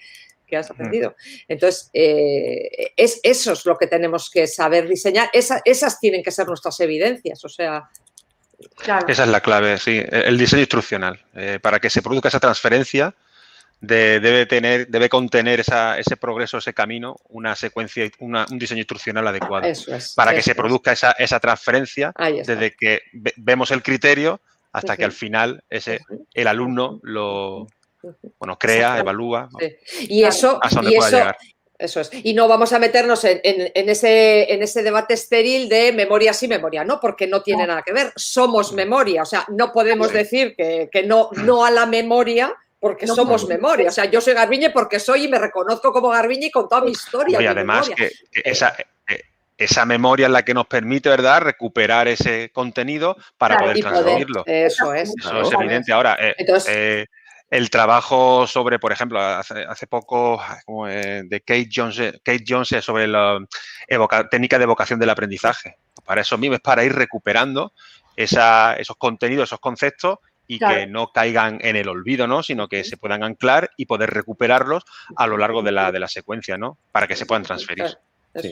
has aprendido. Entonces, eh, es, eso es lo que tenemos que saber diseñar. esas tienen que ser nuestras evidencias, o sea, esa es la clave, sí. El diseño instruccional. Eh, para que se produzca esa transferencia, debe, tener, debe contener ese progreso, ese camino, una secuencia, un diseño instruccional adecuado. para que se produzca esa, transferencia desde que vemos el criterio hasta que al final ese, el alumno lo bueno, crea, evalúa. Y eso, y eso, eso es. Y no vamos a meternos en, ese, en ese debate estéril de memoria sí, memoria no, porque no tiene nada que ver. Somos memoria. O sea, no podemos decir que, no, no a la memoria porque somos memoria. O sea, yo soy Garbiñe porque soy y me reconozco como Garbiñe con toda mi historia. Y además que, esa, eh, esa memoria es la que nos permite, ¿verdad?, recuperar ese contenido para poder transferirlo. eso es. Eso es evidente. Ahora, eh, eh, el trabajo sobre, por ejemplo, hace, poco eh, de Kate Jones, Kate Jones sobre la técnica de evocación del aprendizaje. Para eso mismo es para ir recuperando esos contenidos, esos conceptos y que no caigan en el olvido, ¿no? Sino que se puedan anclar y poder recuperarlos a lo largo de la, de la secuencia, ¿no? Para que se puedan transferir.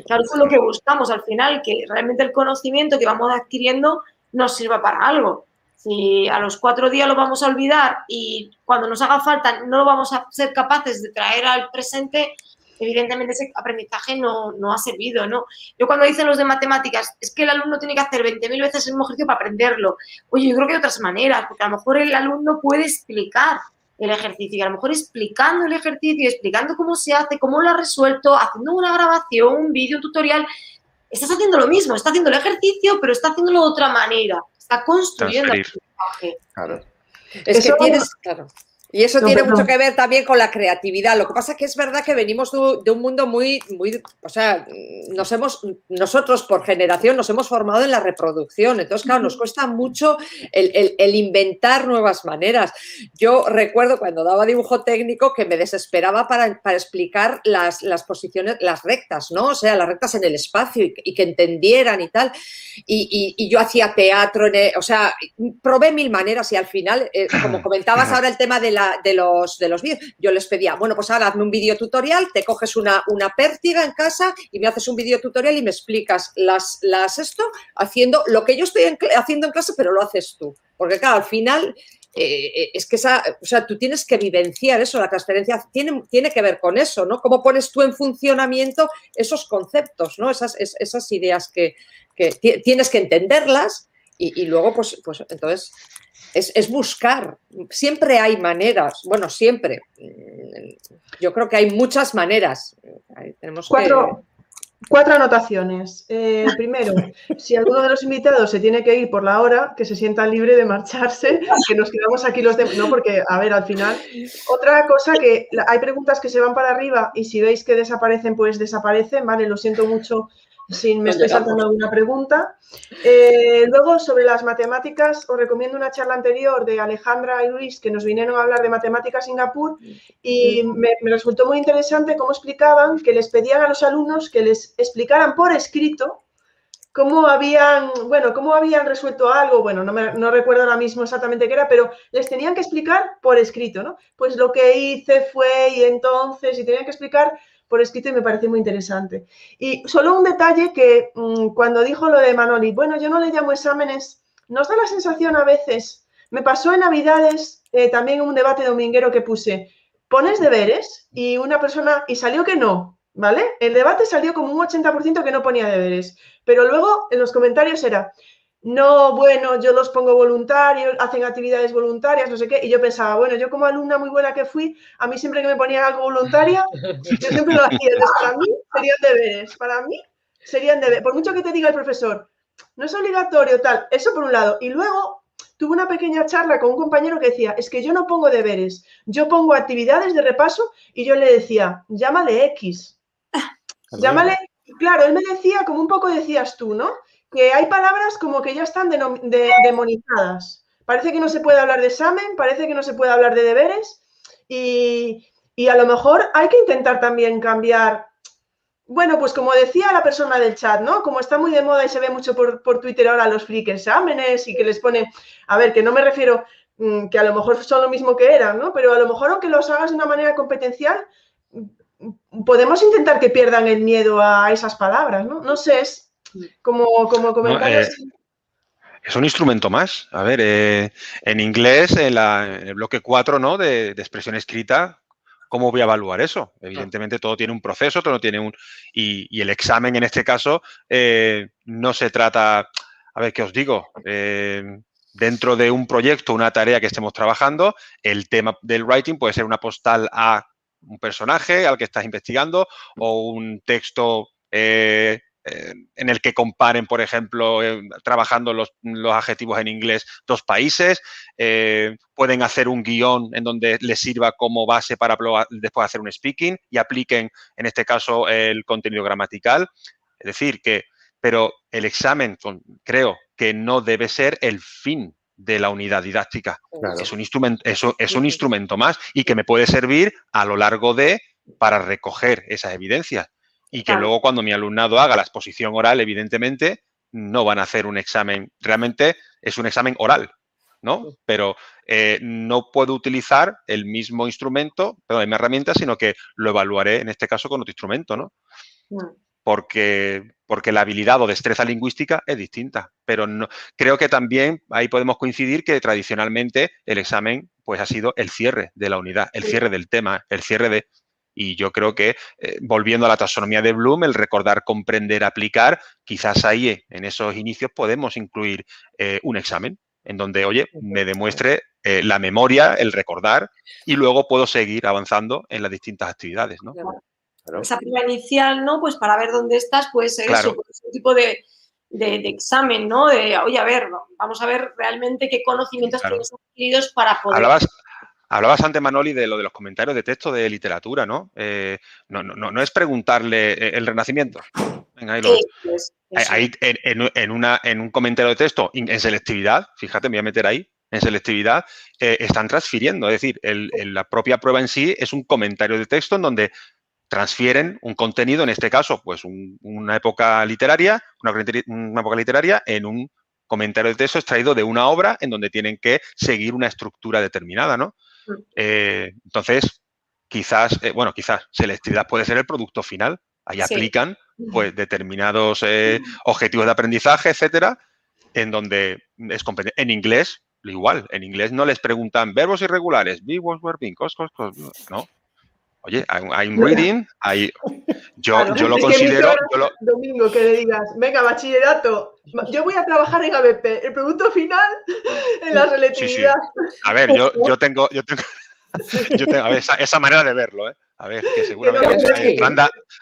Claro, eso es lo que buscamos al final, que realmente el conocimiento que vamos adquiriendo nos sirva para algo. Si a los cuatro días lo vamos a olvidar y cuando nos haga falta no vamos a ser capaces de traer al presente, evidentemente ese aprendizaje no, no ha servido, ¿no? Yo cuando dicen los de matemáticas, es que el alumno tiene que hacer 20.000 veces el mismo ejercicio para aprenderlo. Oye, yo creo que hay otras maneras, porque a lo mejor el alumno puede explicar el ejercicio y a lo mejor explicando el ejercicio, explicando cómo se hace, cómo lo ha resuelto, haciendo una grabación, un vídeo, tutorial, estás haciendo lo mismo, está haciendo el ejercicio, pero está haciéndolo de otra manera está construyendo el Claro. Es que tienes, claro. Y eso tiene mucho que ver también con la creatividad. Lo que pasa es que es verdad que venimos de, un mundo muy, muy, o sea, nos hemos, nosotros por generación nos hemos formado en la reproducción. Entonces, claro, nos cuesta mucho el, inventar nuevas maneras. Yo recuerdo cuando daba dibujo técnico que me desesperaba para, explicar las, posiciones, las rectas, ¿no? O sea, las rectas en el espacio y, que entendieran y tal. Y, yo hacía teatro, o sea, probé mil maneras y al final, eh, como comentabas ahora el tema de la de los, de los vídeos. Yo les pedía, bueno, pues ahora hazme un vídeo tutorial, te coges una, una pértiga en casa y me haces un vídeo tutorial y me explicas las, las esto haciendo lo que yo estoy haciendo en clase, pero lo haces tú. Porque claro, al final eh, es que o sea, tú tienes que vivenciar eso, la transferencia tiene, tiene que ver con eso, ¿no? Cómo pones tú en funcionamiento esos conceptos, ¿no? Esas, esas ideas que, que tienes que entenderlas y, y, luego, pues, pues entonces es, buscar. Siempre hay maneras, bueno, siempre. Yo creo que hay muchas maneras. Tenemos cuatro, cuatro anotaciones. Eh, primero, si alguno de los invitados se tiene que ir por la hora, que se sienta libre de marcharse, que nos quedamos aquí los demás. No, porque, a ver, al final. Otra cosa que hay preguntas que se van para arriba y si veis que desaparecen, pues desaparecen, ¿vale? Lo siento mucho si me estoy saltando alguna pregunta. Eh, luego, sobre las matemáticas, os recomiendo una charla anterior de Alejandra y Luis que nos vinieron a hablar de matemáticas Singapur y me, resultó muy interesante cómo explicaban que les pedían a los alumnos que les explicaran por escrito cómo habían, bueno, cómo habían resuelto algo, bueno, no, me, no recuerdo ahora mismo exactamente qué era, pero les tenían que explicar por escrito, ¿no? Pues lo que hice fue y entonces, y tenían que explicar por escrito y me parece muy interesante. Y solo un detalle que mm, cuando dijo lo de Manoli, bueno, yo no le llamo exámenes, nos da la sensación a veces Me pasó en Navidades, eh, también un debate dominguero que puse, pones deberes y una persona, y salió que no, ¿vale? El debate salió como un 80% que no ponía deberes, pero luego en los comentarios era, no, bueno, yo los pongo voluntarios, hacen actividades voluntarias, no sé qué, y yo pensaba, bueno, yo como alumna muy buena que fui, a mí siempre que me ponían algo voluntario, yo siempre lo hacía, entonces para mí serían deberes, para mí serían deberes, por mucho que te diga el profesor, no es obligatorio tal, eso por un lado, y luego tuve una pequeña charla con un compañero que decía, es que yo no pongo deberes, yo pongo actividades de repaso y yo le decía, llámale X, llámale, claro, él me decía, como un poco decías tú, ¿no? Que hay palabras como que ya están demonizadas. Parece que no se puede hablar de examen, parece que no se puede hablar de deberes y, a lo mejor hay que intentar también cambiar. Bueno, pues como decía la persona del chat, ¿no? Como está muy de moda y se ve mucho por, Twitter ahora los freak exámenes y que les pone, a ver, que no me refiero mm, que a lo mejor son lo mismo que eran, ¿no? Pero a lo mejor aunque los hagas de una manera competencial, mm, podemos intentar que pierdan el miedo a esas palabras, ¿no? No sé, es, como, como eh, es un instrumento más. A ver, eh, en inglés, en, el bloque 4 ¿no? de, expresión escrita, ¿cómo voy a evaluar eso? Evidentemente todo tiene un proceso, todo tiene un... Y, el examen en este caso eh, no se trata... A ver, ¿qué os digo? dentro de un proyecto, una tarea que estemos trabajando, el tema del writing puede ser una postal a un personaje al que estás investigando o un texto eh, en el que comparen, por ejemplo, eh, trabajando los, adjetivos en inglés dos países. Eh, pueden hacer un guion en donde les sirva como base para después hacer un speaking y apliquen, en este caso, el contenido gramatical. Es decir, que, pero el examen, creo que no debe ser el fin de la unidad didáctica. Es, un instrumento, eso es un instrumento más y que me puede servir a lo largo de para recoger esas evidencias y que luego cuando mi alumnado haga la exposición oral, evidentemente, no van a hacer un examen, realmente es un examen oral, ¿no? Pero eh, no puedo utilizar el mismo instrumento, perdón, la misma herramienta, sino que lo evaluaré en este caso con otro instrumento, ¿no? Porque, porque la habilidad o destreza lingüística es distinta. Pero no, creo que también ahí podemos coincidir que tradicionalmente el examen pues ha sido el cierre de la unidad, el cierre del tema, el cierre de, y yo creo que, eh, volviendo a la taxonomía de Bloom, el recordar, comprender, aplicar, quizás ahí eh, en esos inicios podemos incluir eh, un examen en donde, oye, me demuestre la memoria, el recordar, y luego puedo seguir avanzando en las distintas actividades, ¿no? Esa prueba inicial, ¿no? Pues para ver dónde estás, puede ser eso, pues, un tipo de, examen, ¿no? De, oye, a ver, vamos a ver realmente qué conocimientos tienes adquiridos para poder... Hablabas antes, Manoli, de lo de los comentarios de texto de literatura, ¿no? Eh, no, no, no, es preguntarle eh, el renacimiento. Venga, ahí, lo ahí en, una, en, un comentario de texto en selectividad, fíjate, me voy a meter ahí, en selectividad, eh, están transfiriendo. Es decir, la propia prueba en sí es un comentario de texto en donde transfieren un contenido, en este caso, pues una época literaria, una, una época literaria en un comentario de texto extraído de una obra en donde tienen que seguir una estructura determinada, ¿no? Eh, entonces, quizás, eh, bueno, quizás selectividad puede ser el producto final. Ahí aplican pues determinados eh, objetivos de aprendizaje, etcétera, en donde es En inglés, igual, en inglés no les preguntan verbos irregulares, be, was, were, been, cos, cos, cos, no. Oye, hay un reading, hay, yo, yo lo considero... Domingo, que le digas, venga, bachillerato, yo voy a trabajar en ABP, el producto final en la selectividad. A ver, yo, yo tengo... Yo tengo... Yo tengo a ver, esa, manera de verlo, ¿eh? A ver, que seguramente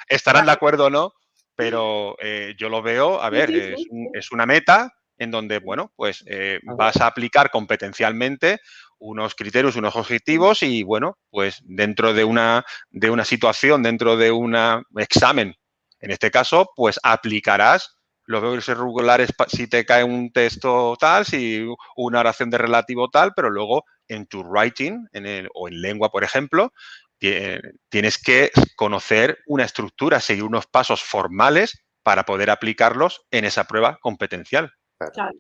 estarán, de acuerdo o no, pero eh, yo lo veo, a ver, es, es, una meta en donde, bueno, pues eh, vas a aplicar competencialmente unos criterios, unos objetivos y, bueno, pues dentro de una, de una situación, dentro de un examen, en este caso, pues aplicarás los verbos irregulares si te cae un texto tal, si una oración de relativo tal, pero luego en tu writing en el, o en lengua, por ejemplo, tienes que conocer una estructura, seguir unos pasos formales para poder aplicarlos en esa prueba competencial,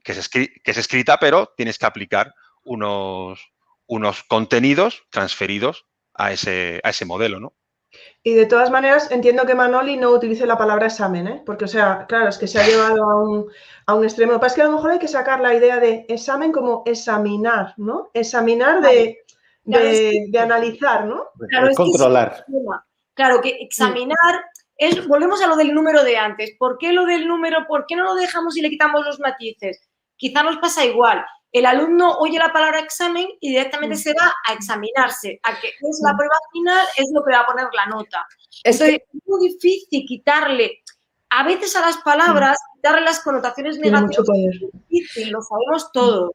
que, es que es escrita, pero tienes que aplicar unos, unos contenidos transferidos a ese, a ese modelo, ¿no? Y de todas maneras, entiendo que Manoli no utilice la palabra examen, ¿eh? porque, o sea, claro, es que se ha llevado a un, a un extremo. Que pasa es que a lo mejor hay que sacar la idea de examen como examinar, ¿no? Examinar de, de, analizar, ¿no? Claro, controlar. claro, que examinar es, volvemos a lo del número de antes. ¿Por qué lo del número? ¿Por qué no lo dejamos y le quitamos los matices? Quizá nos pasa igual. El alumno oye la palabra examen y directamente mm. se va a examinarse, a que es la mm. prueba final, es lo que va a poner la nota. es muy difícil quitarle, a veces a las palabras, mm. darle las connotaciones negativas. Es difícil, lo sabemos todos.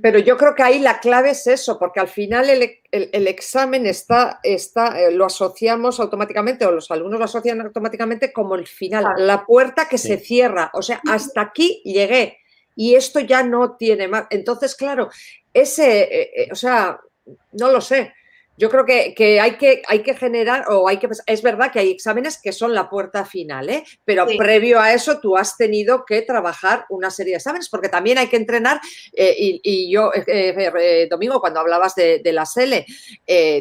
Pero yo creo que ahí la clave es eso, porque al final el, examen está, está eh, lo asociamos automáticamente, o los alumnos lo asocian automáticamente como el final, la puerta que se cierra. O sea, hasta aquí llegué y esto ya no tiene más. Entonces, claro, ese, eh, eh, o sea, no lo sé. Yo creo que, hay que hay que generar, o hay que. Es verdad que hay exámenes que son la puerta final, ¿eh? pero previo a eso tú has tenido que trabajar una serie de exámenes, porque también hay que entrenar. Eh, y, yo, eh, Domingo, cuando hablabas de, de la SELE,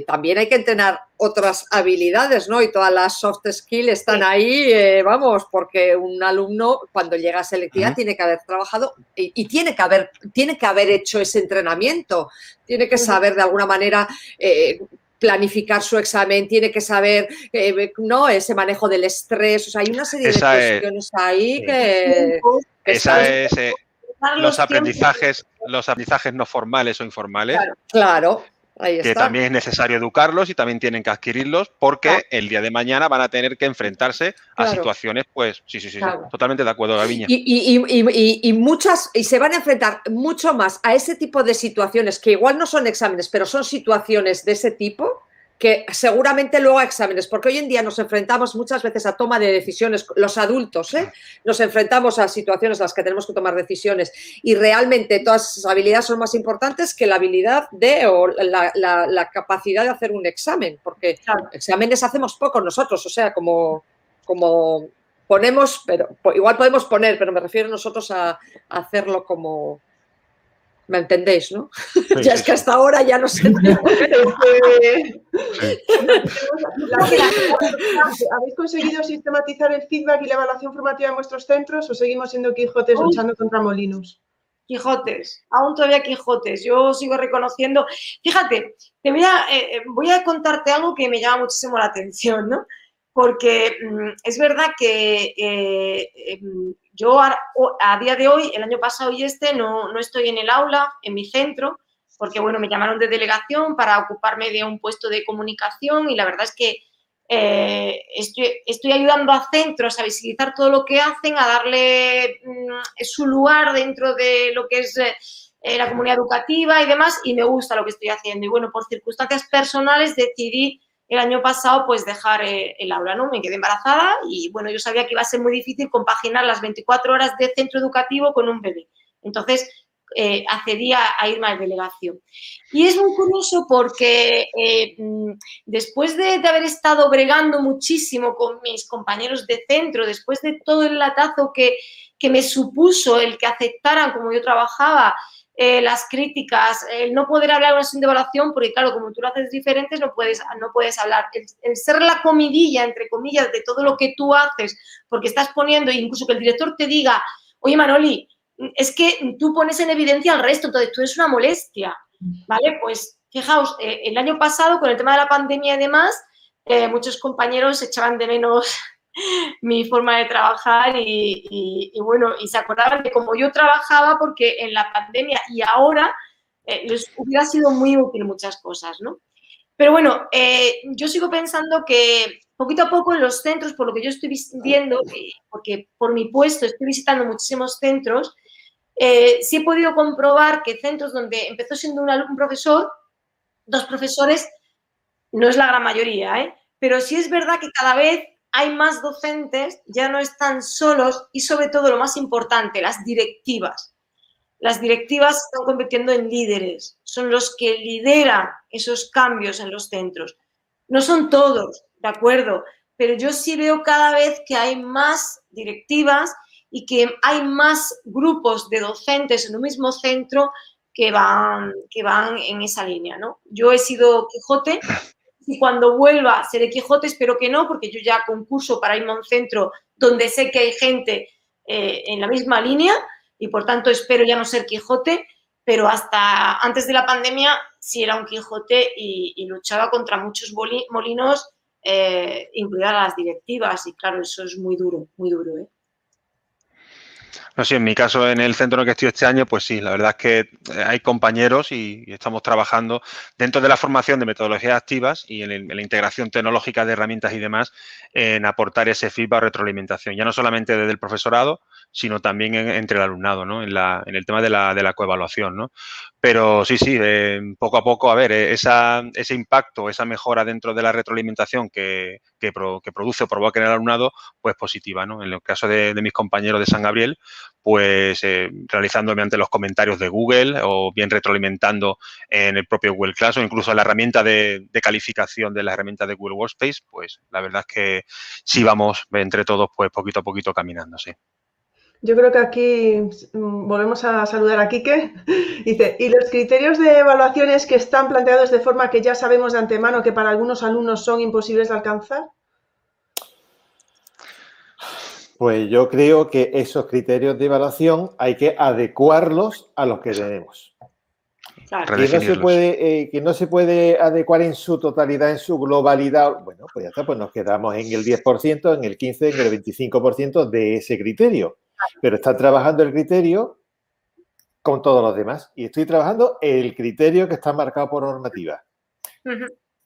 también hay que entrenar otras habilidades, ¿no? Y todas las soft skills están ahí, vamos, porque un alumno cuando llega a selectividad tiene que haber trabajado y, tiene que haber, tiene que haber hecho ese entrenamiento, tiene que saber de alguna manera planificar su examen, tiene que saber eh, ¿no? ese manejo del estrés. O sea, hay una serie de cuestiones ahí que. Esa es. Eh, los aprendizajes, los aprendizajes no formales o informales. claro que también es necesario educarlos y también tienen que adquirirlos porque el día de mañana van a tener que enfrentarse a situaciones, pues, sí, sí, sí, totalmente de acuerdo, Gaviña. Y, muchas, y se van a enfrentar mucho más a ese tipo de situaciones que igual no son exámenes, pero son situaciones de ese tipo que seguramente luego a exámenes, porque hoy en día nos enfrentamos muchas veces a toma de decisiones, los adultos, ¿eh? nos enfrentamos a situaciones en las que tenemos que tomar decisiones y realmente todas esas habilidades son más importantes que la habilidad de o la, capacidad de hacer un examen, porque exámenes hacemos poco nosotros, o sea, como, como ponemos, pero igual podemos poner, pero me refiero nosotros a hacerlo como ¿Me entendéis, no? ya es que hasta ahora ya no sé. ¿Habéis conseguido sistematizar el feedback y la evaluación formativa en vuestros centros o seguimos siendo Quijotes luchando contra molinos? Quijotes, aún todavía Quijotes. Yo sigo reconociendo. Fíjate, te voy a, eh, eh, voy a contarte algo que me llama muchísimo la atención, ¿no? Porque mm, es verdad que eh, em, yo a, día de hoy, el año pasado y este, no, estoy en el aula, en mi centro, porque bueno, me llamaron de delegación para ocuparme de un puesto de comunicación y la verdad es que eh, estoy, ayudando a centros a visibilizar todo lo que hacen, a darle mm, su lugar dentro de lo que es eh, la comunidad educativa y demás, y me gusta lo que estoy haciendo. Y bueno, por circunstancias personales decidí el año pasado pues dejar eh, el aula, ¿no? Me quedé embarazada y bueno, yo sabía que iba a ser muy difícil compaginar las 24 horas de centro educativo con un bebé. Entonces, eh, accedí a, irme a delegación. Y es muy curioso porque eh, mm, después de, haber estado bregando muchísimo con mis compañeros de centro, después de todo el latazo que, que me supuso el que aceptaran como yo trabajaba, eh, las críticas, el no poder hablar una de evaluación, porque claro, como tú lo haces diferentes, no puedes, no puedes hablar. El, ser la comidilla, entre comillas, de todo lo que tú haces, porque estás poniendo, incluso que el director te diga, oye Manoli, es que tú pones en evidencia al resto, entonces tú eres una molestia, ¿vale? Pues fijaos, eh, el año pasado, con el tema de la pandemia y demás, eh, muchos compañeros echaban de menos mi forma de trabajar y, bueno, y se acordaban de cómo yo trabajaba porque en la pandemia y ahora eh, les hubiera sido muy útil muchas cosas, ¿no? Pero bueno, eh, yo sigo pensando que poquito a poco en los centros, por lo que yo estoy viendo, porque por mi puesto estoy visitando muchísimos centros, eh, sí he podido comprobar que centros donde empezó siendo un, un profesor, dos profesores, no es la gran mayoría, ¿eh? pero sí es verdad que cada vez hay más docentes, ya no están solos y sobre todo lo más importante, las directivas. Las directivas se están convirtiendo en líderes, son los que lideran esos cambios en los centros. No son todos, de acuerdo, pero yo sí veo cada vez que hay más directivas y que hay más grupos de docentes en un mismo centro que van, que van en esa línea. ¿no? Yo he sido Quijote si cuando vuelva seré Quijote, espero que no, porque yo ya concurso para irme a un centro donde sé que hay gente eh, en la misma línea y por tanto espero ya no ser Quijote, pero hasta antes de la pandemia sí era un Quijote y, luchaba contra muchos molinos, eh, incluidas las directivas, y claro, eso es muy duro, muy duro. ¿eh? No sé, en mi caso, en el centro en el que estoy este año, pues sí, la verdad es que eh, hay compañeros y, estamos trabajando dentro de la formación de metodologías activas y en, la integración tecnológica de herramientas y demás en aportar ese feedback retroalimentación, ya no solamente desde el profesorado, sino también entre el alumnado, ¿no? En, la, en el tema de la, de la coevaluación, ¿no? Pero sí, sí, eh, poco a poco, a ver, eh, esa, ese impacto, esa mejora dentro de la retroalimentación que, produce o provoca en el alumnado, pues positiva, ¿no? En el caso de, mis compañeros de San Gabriel, pues eh, realizando mediante los comentarios de Google o bien retroalimentando en el propio Google Class o incluso en la herramienta de, de calificación de la herramienta de Google Workspace, pues la verdad es que sí vamos entre todos, pues poquito a poquito caminando, sí. Yo creo que aquí mm, volvemos a saludar a Quique. Dice, ¿y los criterios de evaluaciones que están planteados de forma que ya sabemos de antemano que para algunos alumnos son imposibles de alcanzar? Pues yo creo que esos criterios de evaluación hay que adecuarlos a los que tenemos. Que, no se puede, eh, que no se puede adecuar en su totalidad, en su globalidad. Bueno, pues ya está, pues nos quedamos en el 10%, en el 15%, en el 25% de ese criterio pero está trabajando el criterio con todos los demás. Y estoy trabajando el criterio que está marcado por normativa.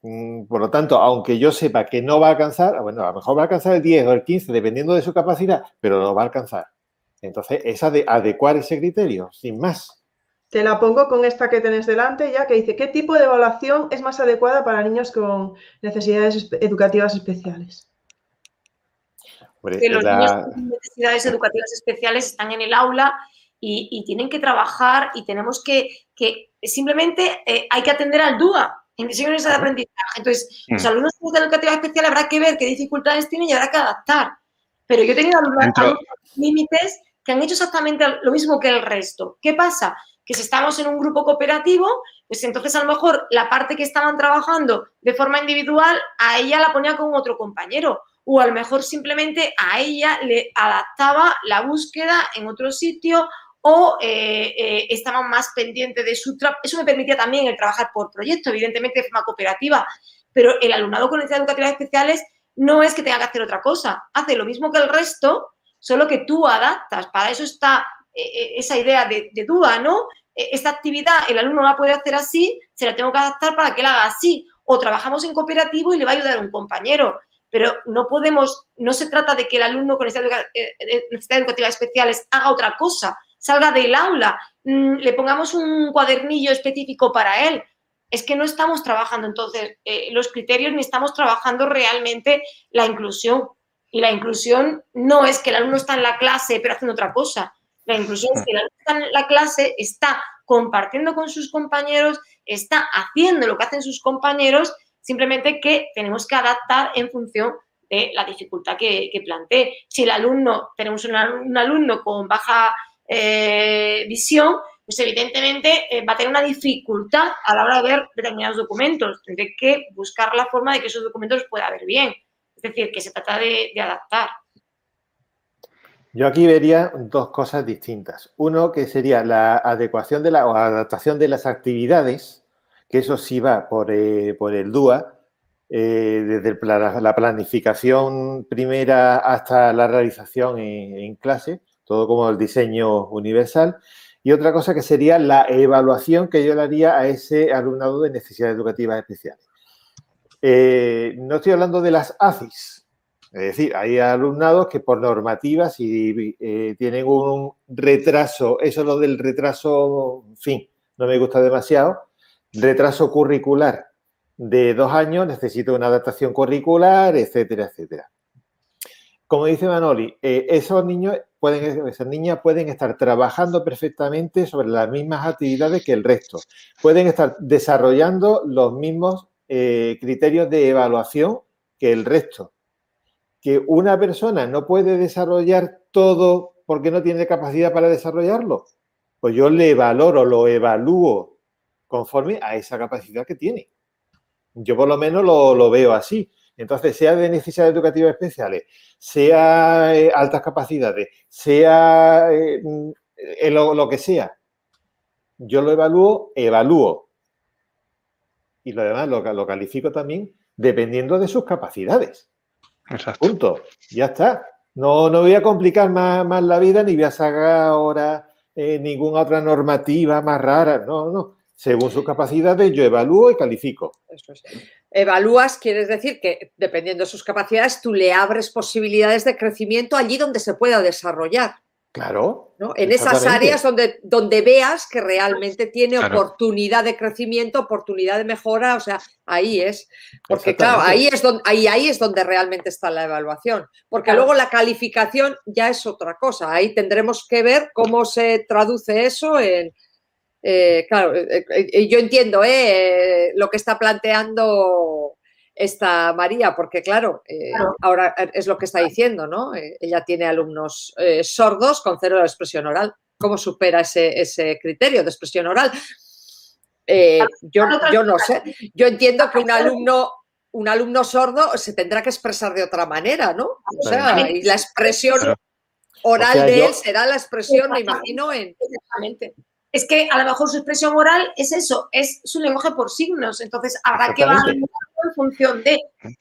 Mm, por lo tanto, aunque yo sepa que no va a alcanzar, bueno, a lo mejor va a alcanzar el 10 o el 15, dependiendo de su capacidad, pero lo va a alcanzar. Entonces, es adecuar ese criterio, sin más. Te la pongo con esta que tenés delante ya, que dice, ¿qué tipo de evaluación es más adecuada para niños con necesidades educativas especiales? Que los niños con necesidades educativas especiales están en el aula y, tienen que trabajar y tenemos que, que simplemente eh, hay que atender al DUA en diseño de aprendizaje. Entonces, los mm. alumnos de educativa especial habrá que ver qué dificultades tienen y habrá que adaptar. Pero yo he tenido alumnos con límites que han hecho exactamente lo mismo que el resto. ¿Qué pasa? Que si estamos en un grupo cooperativo, pues entonces a lo mejor la parte que estaban trabajando de forma individual, a ella la ponía con otro compañero o a lo mejor simplemente a ella le adaptaba la búsqueda en otro sitio o eh, eh, estaban más pendientes de su trabajo. Eso me permitía también el trabajar por proyecto, evidentemente de forma cooperativa, pero el alumnado con necesidades educativas especiales no es que tenga que hacer otra cosa, hace lo mismo que el resto, solo que tú adaptas. Para eso está eh, esa idea de, de duda, ¿no? Esta actividad el alumno la puede hacer así, se la tengo que adaptar para que la haga así. O trabajamos en cooperativo y le va a ayudar un compañero pero no podemos, no se trata de que el alumno con necesidades eh, eh, educativas especiales haga otra cosa, salga del aula, mm, le pongamos un cuadernillo específico para él. Es que no estamos trabajando entonces eh, los criterios ni estamos trabajando realmente la inclusión. Y la inclusión no es que el alumno está en la clase pero haciendo otra cosa. La inclusión es que el alumno está en la clase, está compartiendo con sus compañeros, está haciendo lo que hacen sus compañeros simplemente que tenemos que adaptar en función de la dificultad que, plantee. Si el alumno, tenemos un, alumno con baja eh, visión, pues evidentemente eh, va a tener una dificultad a la hora de ver determinados documentos. Tendré que buscar la forma de que esos documentos los pueda ver bien. Es decir, que se trata de, adaptar. Yo aquí vería dos cosas distintas. Uno que sería la adecuación de la o adaptación de las actividades que eso sí va por, eh, el DUA, eh, desde la planificación primera hasta la realización en, clase, todo como el diseño universal. Y otra cosa que sería la evaluación que yo le haría a ese alumnado de necesidades educativas especiales. Eh, no estoy hablando de las ACIS, es decir, hay alumnados que por normativa, si tienen un retraso, eso es lo del retraso, en fin, no me gusta demasiado, retraso curricular de dos años, necesito una adaptación curricular, etcétera, etcétera. Como dice Manoli, eh, esos niños pueden, esas niñas pueden estar trabajando perfectamente sobre las mismas actividades que el resto. Pueden estar desarrollando los mismos eh, criterios de evaluación que el resto. Que una persona no puede desarrollar todo porque no tiene capacidad para desarrollarlo. Pues yo le valoro, lo evalúo conforme a esa capacidad que tiene. Yo por lo menos lo, veo así. Entonces, sea de necesidades educativas especiales, sea eh, altas capacidades, sea eh, lo, que sea, yo lo evalúo, evalúo. Y lo demás lo, lo califico también dependiendo de sus capacidades. Exacto. Punto. Ya está. No, no voy a complicar más, más la vida ni voy a sacar ahora eh, ninguna otra normativa más rara. No, no. Según sus capacidades, yo evalúo y califico. Evalúas, quieres decir que dependiendo de sus capacidades, tú le abres posibilidades de crecimiento allí donde se pueda desarrollar. Claro. En esas áreas donde, donde veas que realmente tiene oportunidad de crecimiento, oportunidad de mejora, o sea, ahí es. Porque claro, ahí es, donde, ahí, ahí es donde realmente está la evaluación. Porque luego la calificación ya es otra cosa. Ahí tendremos que ver cómo se traduce eso en... Eh, claro, eh, eh, yo entiendo lo que está planteando esta María, porque claro, eh, ahora es lo que está diciendo, ¿no? Eh, ella tiene alumnos eh, sordos con cero de expresión oral. ¿Cómo supera ese, criterio de expresión oral? yo, yo, no sé. Yo entiendo que un alumno, un alumno sordo se tendrá que expresar de otra manera, ¿no? O sea, y la expresión oral de él será la expresión, me imagino, en es que a lo mejor su expresión oral es eso, es su lenguaje por signos. Entonces habrá que evaluar en función de.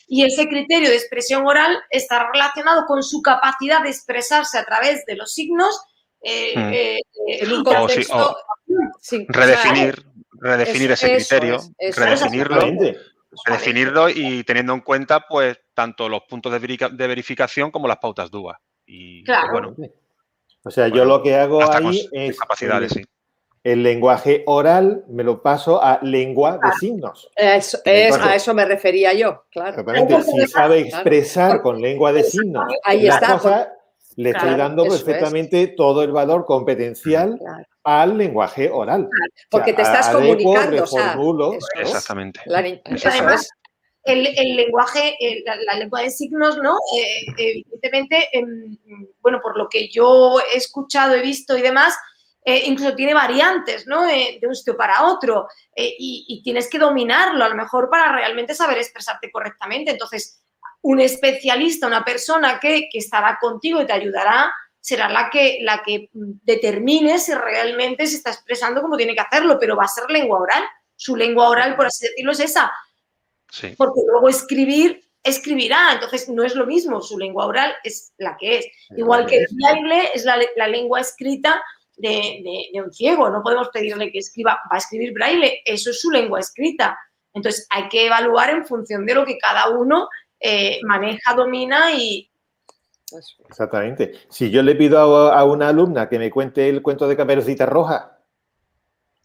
Y ese criterio de expresión oral está relacionado con su capacidad de expresarse a través de los signos eh, hmm. eh, en un contexto. redefinir, redefinir ese criterio, redefinirlo. Redefinirlo y teniendo en cuenta, pues, tanto los puntos de, verificación como las pautas DUA. Y, pues, claro. o sea, yo lo que hago ahí es. Capacidades, sí el lenguaje oral me lo paso a lengua de signos. Eso, es, a eso me refería yo, claro. Si sabe expresar con lengua de signos Ahí está, le estoy dando perfectamente todo el valor competencial al lenguaje oral. Porque te estás comunicando. Exactamente. Además, el, lenguaje, la, lengua de signos, ¿no? Eh, evidentemente, em, bueno, por lo que yo he escuchado, he visto y demás, eh, incluso tiene variantes, ¿no? de un sitio para otro eh, y, tienes que dominarlo a lo mejor para realmente saber expresarte correctamente. Entonces, un especialista, una persona que, estará contigo y te ayudará, será la que, la que determine si realmente se está expresando como tiene que hacerlo, pero va a ser lengua oral. Su lengua oral, por así decirlo, es esa. Porque luego escribir escribirá, entonces no es lo mismo, su lengua oral es la que es. Igual que el braille es la, la, lengua escrita de, un ciego, no podemos pedirle que escriba, va a escribir braille, eso es su lengua escrita. Entonces hay que evaluar en función de lo que cada uno eh, maneja, domina y... Exactamente. Si yo le pido a, una alumna que me cuente el cuento de Caperucita Roja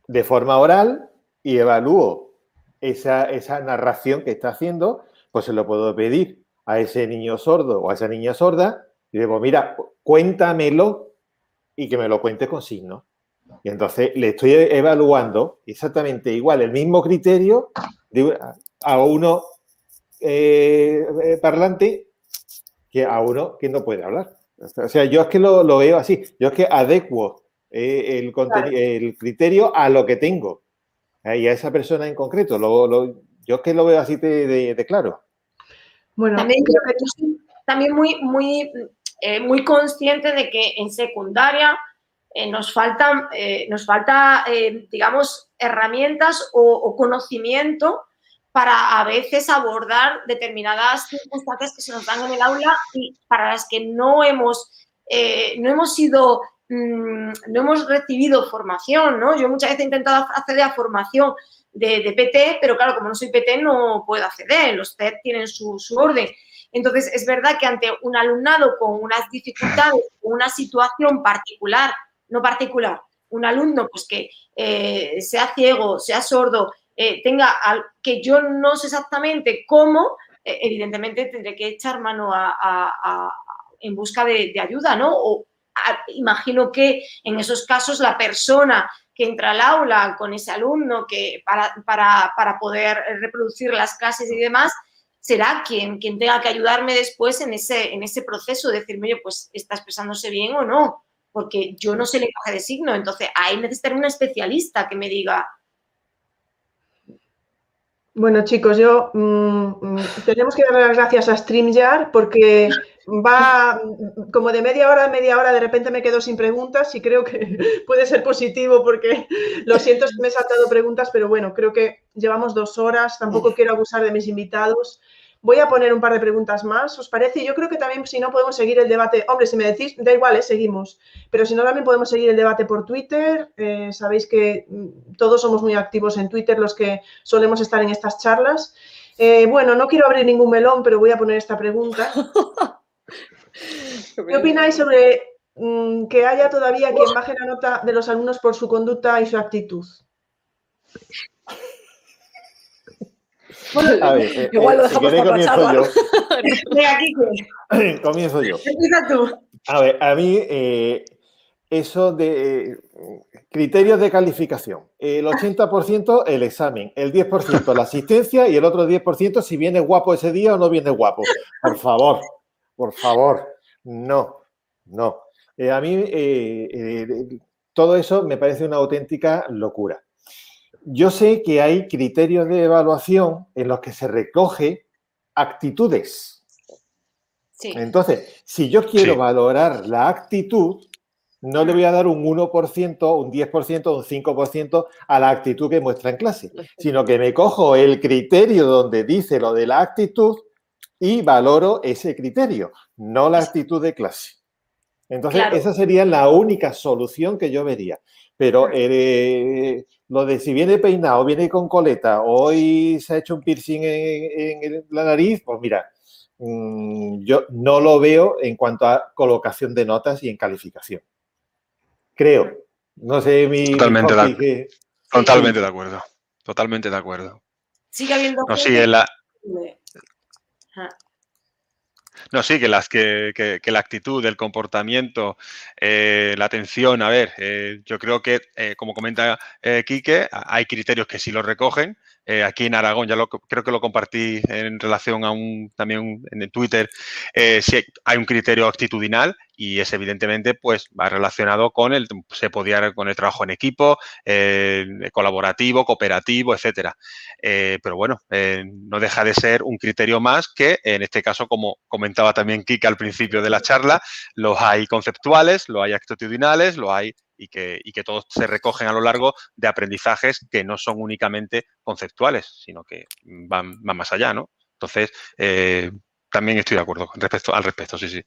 de forma oral y evalúo esa, esa narración que está haciendo, pues se lo puedo pedir a ese niño sordo o a esa niña sorda y digo, mira, cuéntamelo y que me lo cuente con signo. Y entonces le estoy evaluando exactamente igual el mismo criterio a uno eh, eh, parlante que a uno que no puede hablar. O sea, yo es que lo, veo así. Yo es que adecuo eh, el, el, criterio a lo que tengo y a esa persona en concreto. yo es que lo veo así de, claro. Bueno, también, también muy, muy eh, muy consciente de que en secundaria eh, nos, faltan, eh, nos falta, digamos, herramientas o, conocimiento para a veces abordar determinadas circunstancias que se nos dan en el aula y para las que no hemos, no hemos sido, mm, no hemos recibido formación, ¿no? Yo muchas veces he intentado acceder a formación de, PT, pero claro, como no soy PT no puedo acceder, los TED tienen su, su orden. Entonces, es verdad que ante un alumnado con unas dificultades, una situación particular, no particular, un alumno pues que eh, sea ciego, sea sordo, eh, tenga que yo no sé exactamente cómo, eh, evidentemente tendré que echar mano en busca de, ayuda, ¿no? O imagino que en esos casos la persona que entra al aula con ese alumno que para, para poder reproducir las clases y demás, será quien, quien tenga que ayudarme después en ese, en ese proceso, decirme, oye, pues está expresándose bien o no, porque yo no sé lenguaje de signo, entonces ahí necesitaré un especialista que me diga. Bueno, chicos, yo mm, mm, tenemos que dar las gracias a StreamYard porque va como de media hora a media hora, de repente me quedo sin preguntas y creo que puede ser positivo porque lo siento me he saltado preguntas, pero bueno, creo que llevamos dos horas, tampoco quiero abusar de mis invitados. Voy a poner un par de preguntas más, ¿os parece? Yo creo que también si no podemos seguir el debate, hombre, si me decís, da igual, ¿eh? seguimos, pero si no también podemos seguir el debate por Twitter, eh, sabéis que mm, todos somos muy activos en Twitter los que solemos estar en estas charlas. Eh, bueno, no quiero abrir ningún melón, pero voy a poner esta pregunta. ¿Qué opináis sobre mm, que haya todavía quien baje la nota de los alumnos por su conducta y su actitud? A ver, eh, Igual lo eh, dejamos si comienzo yo. comienzo yo. Empieza tú. A ver, a mí eh, eso de criterios de calificación. El 80% el examen, el 10% la asistencia y el otro 10% si viene guapo ese día o no viene guapo. Por favor, por favor, no, no. a mí todo eso me parece una auténtica locura yo sé que hay criterios de evaluación en los que se recoge actitudes. Entonces, si yo quiero valorar la actitud, no le voy a dar un 1%, un 10%, un 5% a la actitud que muestra en clase, sino que me cojo el criterio donde dice lo de la actitud y valoro ese criterio, no la actitud de clase. Entonces, esa sería la única solución que yo vería. Pero eh, lo de si viene peinado, viene con coleta, hoy se ha hecho un piercing en, la nariz, pues mira, mm, yo no lo veo en cuanto a colocación de notas y en calificación. Creo. No sé, mi. Totalmente, de, totalmente de acuerdo. Totalmente de acuerdo. Sigue habiendo. No, en la. No, sí, que, las, que, que, la actitud, el comportamiento, eh, la atención, a ver, eh, yo creo que, eh, como comenta Quique, hay criterios que sí los recogen, aquí en Aragón, ya lo, creo que lo compartí en relación a un, también en Twitter, si hay un criterio actitudinal y es evidentemente pues va relacionado con el, se podía con el trabajo en equipo, eh, colaborativo, cooperativo, etcétera. pero bueno, no deja de ser un criterio más que en este caso, como comentaba también Kika al principio de la charla, los hay conceptuales, los hay actitudinales, los hay y que, y que todos se recogen a lo largo de aprendizajes que no son únicamente conceptuales, sino que van, más allá, ¿no? Entonces, eh, también estoy de acuerdo respecto, al respecto, sí, sí.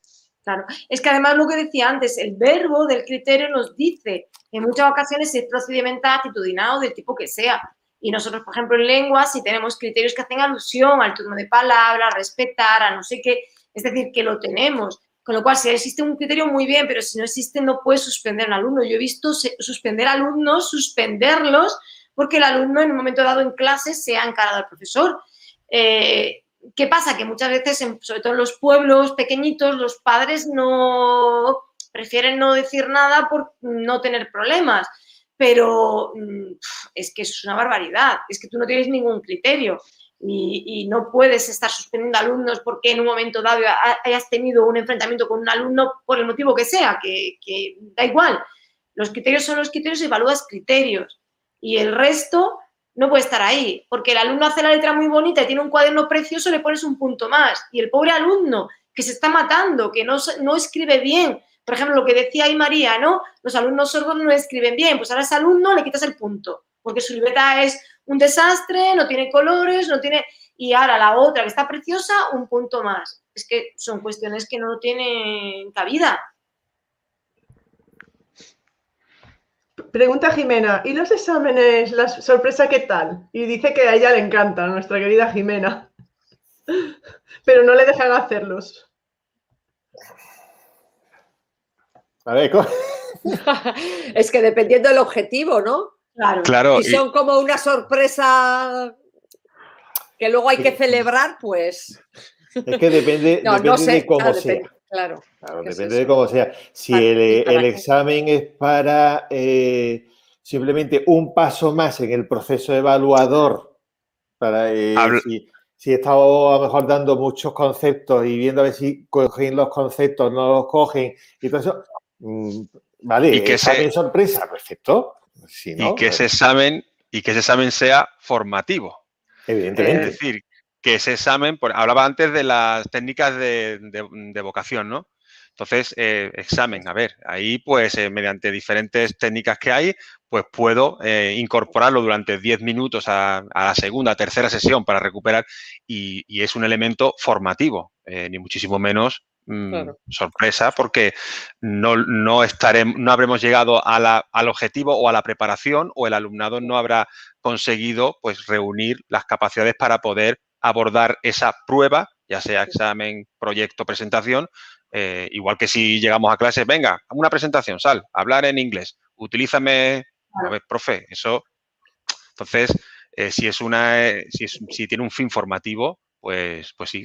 Claro, es que además lo que decía antes, el verbo del criterio nos dice en muchas ocasiones es procedimental, actitudinal del tipo que sea. Y nosotros, por ejemplo, en lengua, si tenemos criterios que hacen alusión al turno de palabra, respetar, a no sé qué, es decir, que lo tenemos. Con lo cual, si existe un criterio, muy bien, pero si no existe, no puedes suspender a un alumno. Yo he visto suspender alumnos, suspenderlos, porque el alumno en un momento dado en clase se ha encarado al profesor. Eh, ¿Qué pasa? Que muchas veces, sobre todo en los pueblos pequeñitos, los padres no prefieren no decir nada por no tener problemas. Pero mm, es que es una barbaridad, es que tú no tienes ningún criterio y, no puedes estar suspendiendo alumnos porque en un momento dado hayas tenido un enfrentamiento con un alumno por el motivo que sea, que, da igual. Los criterios son los criterios y evalúas criterios. Y el resto no puede estar ahí, porque el alumno hace la letra muy bonita y tiene un cuaderno precioso, le pones un punto más. Y el pobre alumno que se está matando, que no, no escribe bien, por ejemplo, lo que decía ahí María, ¿no? Los alumnos sordos no escriben bien, pues ahora ese alumno le quitas el punto, porque su libreta es un desastre, no tiene colores, no tiene... Y ahora la otra que está preciosa, un punto más. Es que son cuestiones que no tienen cabida. Pregunta Jimena, ¿y los exámenes, la sorpresa qué tal? Y dice que a ella le encanta, nuestra querida Jimena. Pero no le dejan hacerlos. A ver, es que dependiendo del objetivo, ¿no? Claro. y son como una sorpresa que luego hay que celebrar, pues. Es que depende, de cómo sea. Claro. depende de cómo sea. Si el, examen es para eh, simplemente un paso más en el proceso evaluador, para eh, si, he estado a lo mejor dando muchos conceptos y viendo a ver si cogen los conceptos, no los cogen, y todo eso, mm, vale, y que examen sorpresa, perfecto y que ese examen y que ese examen sea formativo. Evidentemente. Es decir, que ese examen, hablaba antes de las técnicas de, vocación, ¿no? Entonces, eh, examen, a ver, ahí pues eh, mediante diferentes técnicas que hay, pues puedo eh, incorporarlo durante 10 minutos a, la segunda, tercera sesión para recuperar y, es un elemento formativo, ni muchísimo menos mm, sorpresa, porque no, no, estaremos, no habremos llegado al objetivo o a la preparación o el alumnado no habrá conseguido pues reunir las capacidades para poder abordar esa prueba, ya sea examen, proyecto, presentación, eh, igual que si llegamos a clase, venga, una presentación, sal, hablar en inglés, utilízame, a ver, profe, eso. Entonces, eh, si es una, eh, si, si, tiene un fin formativo, pues, pues sí.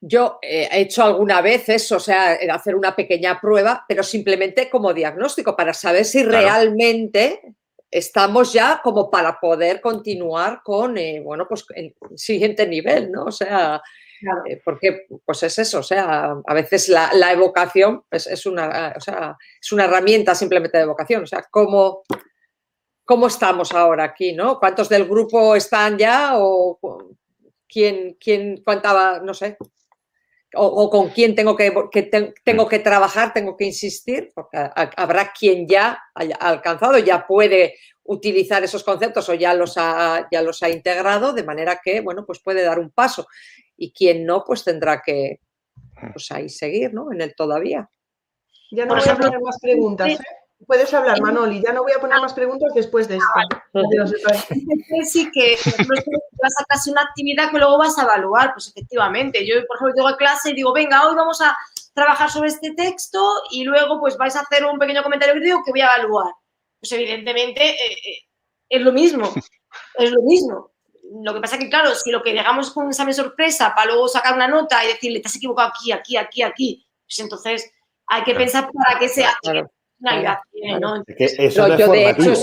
Yo he hecho alguna vez eso, o sea, hacer una pequeña prueba, pero simplemente como diagnóstico, para saber si realmente estamos ya como para poder continuar con, eh, bueno, pues el siguiente nivel, ¿no? O sea, eh, porque pues es eso, o sea, a veces la, evocación es, una, es una herramienta simplemente de evocación, o sea, ¿cómo, cómo estamos ahora aquí, ¿no? ¿Cuántos del grupo están ya o quién, quién cuánta, no sé, o, con quién tengo que, tengo que trabajar, tengo que insistir, porque habrá quien ya haya alcanzado, ya puede utilizar esos conceptos o ya los ha, ya los ha integrado, de manera que, bueno, pues puede dar un paso. Y quien no, pues tendrá que, pues ahí seguir, ¿no? En el todavía. Ya no voy a poner más preguntas. ¿eh? Puedes hablar, Manoli. Ya no voy a poner más preguntas después de esto. Sí, que vas a clase una actividad que luego vas a evaluar. Pues efectivamente, yo, por ejemplo, llego a clase y digo, venga, hoy vamos a trabajar sobre este texto y luego pues vais a hacer un pequeño comentario crítico que voy a evaluar. Pues evidentemente eh, eh, es lo mismo, es lo mismo. Lo que pasa es que, claro, si lo que llegamos con un examen sorpresa para luego sacar una nota y decirle, te has equivocado aquí, aquí, aquí, aquí, pues entonces hay que pensar para qué sea yo, de hecho,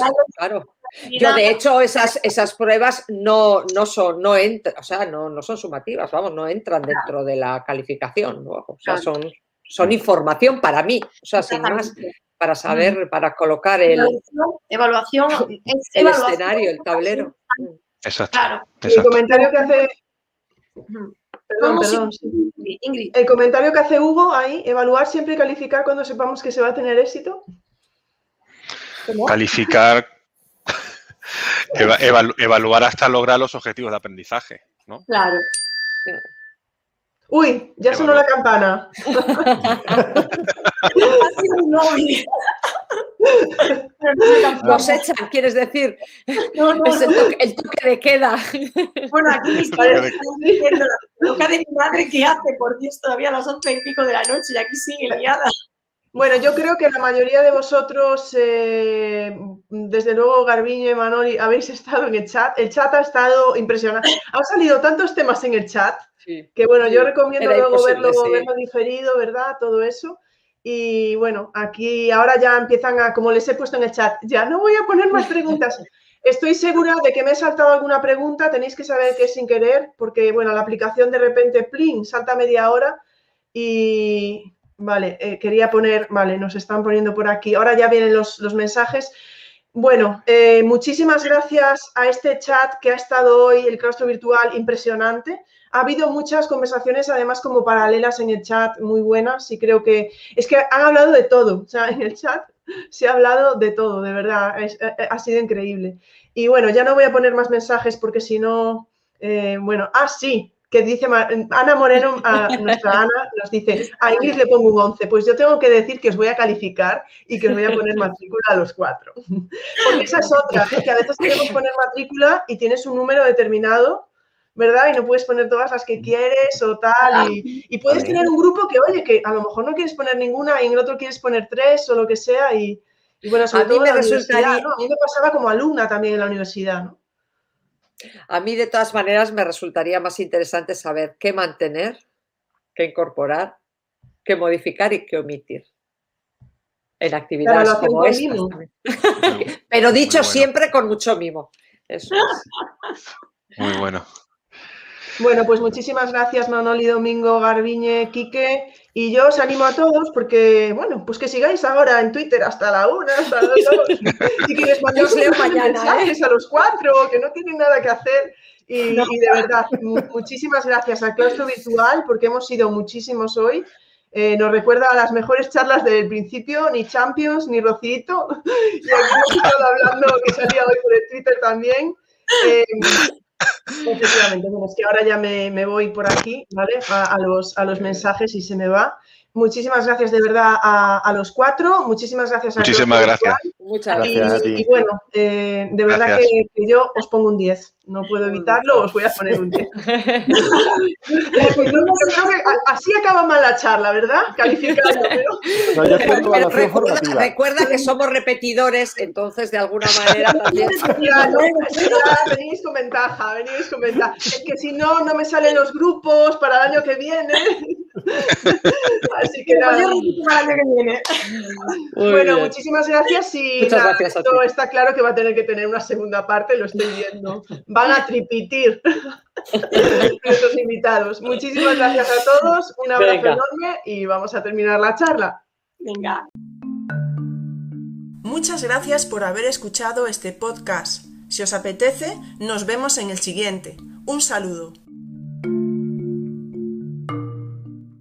Yo, de hecho, esas, esas pruebas no, no son, no entran, o sea, no, no son sumativas, vamos, no entran dentro de la calificación, o sea, son, son información para mí, o sea, sin más, para saber, para colocar el, evaluación, el escenario, el tablero. Exacto. El comentario que hace Perdón, perdón. El comentario que hace Hugo ahí, evaluar siempre y calificar cuando sepamos que se va a tener éxito. Calificar, evaluar hasta lograr los objetivos de aprendizaje, ¿no? Claro. Uy, ya sonó la campana. Los echan, quieres decir. es el toque, de queda. Bueno, aquí me está diciendo la toca de mi madre que hace, por Dios, todavía a las once y pico de la noche y aquí sigue liada. Bueno, yo creo que la mayoría de vosotros, eh, desde luego Garbiño y Manoli, habéis estado en el chat. El chat ha estado impresionante. Han salido tantos temas en el chat que, bueno, yo recomiendo luego verlo, verlo diferido, ¿verdad? Todo eso. Y bueno, aquí ahora ya empiezan a, como les he puesto en el chat, ya no voy a poner más preguntas. Estoy segura de que me he saltado alguna pregunta, tenéis que saber que es sin querer, porque bueno, la aplicación de repente, plin, salta media hora y, Vale, eh, quería poner, vale, nos están poniendo por aquí. Ahora ya vienen los, mensajes. Bueno, eh, muchísimas gracias a este chat que ha estado hoy, el claustro virtual, impresionante. Ha habido muchas conversaciones, además, como paralelas en el chat, muy buenas, y creo que es que han hablado de todo. O sea, en el chat se ha hablado de todo, de verdad, eh, ha sido increíble. Y bueno, ya no voy a poner más mensajes porque si no, bueno, ah, sí, que dice Ana Moreno, nuestra Ana, nos dice, a Ingrid le pongo un 11. Pues yo tengo que decir que os voy a calificar y que os voy a poner matrícula a los cuatro. Porque esa es otra, que a veces queremos poner matrícula y tienes un número determinado, ¿verdad? Y no puedes poner todas las que quieres o tal. Y, puedes tener un grupo que, oye, que a lo mejor no quieres poner ninguna y en el otro quieres poner tres o lo que sea. Y, bueno, sobre a todo mí me resultaría... A mí me pasaba como alumna también en la universidad, ¿no? A mí, de todas maneras, me resultaría más interesante saber qué mantener, qué incorporar, qué modificar y qué omitir en actividades como esta. Pero dicho siempre con mucho mimo. Eso Muy bueno. Bueno, pues muchísimas gracias Manoli, Domingo, Garbiñe, Quique. Y yo os animo a todos porque, bueno, pues que sigáis ahora en Twitter hasta la una, hasta las dos. Y que les mandéis mañana, ¿eh? mensajes a los cuatro, que no tienen nada que hacer. Y, de verdad, muchísimas gracias al claustro virtual porque hemos sido muchísimos hoy. Eh, nos recuerda a las mejores charlas del principio, ni Champions, ni Rocito. Y aquí hemos estado hablando, que salía hoy por el Twitter también. Eh, efectivamente, bueno, es que ahora ya me, voy por aquí, ¿vale? A, los, a los mensajes y se me va. Muchísimas gracias de verdad a, los cuatro. Muchísimas gracias a Muchísimas gracias. Muchas gracias. Y, bueno, eh, de verdad que, yo os pongo un 10. No puedo evitarlo, os voy a poner un 10. así acaba mal la charla, ¿verdad? Calificando. recuerda, que somos repetidores, entonces de alguna manera también. venís con ventaja, venís con ventaja. Es que si no, no me salen los grupos para el año que viene. Así que nada. Bueno, muchísimas gracias y esto está claro que va a tener que tener una segunda parte, lo estoy viendo van a tripitir nuestros invitados. Muchísimas gracias a todos, un abrazo enorme y vamos a terminar la charla. Venga. Muchas gracias por haber escuchado este podcast. Si os apetece, nos vemos en el siguiente. Un saludo.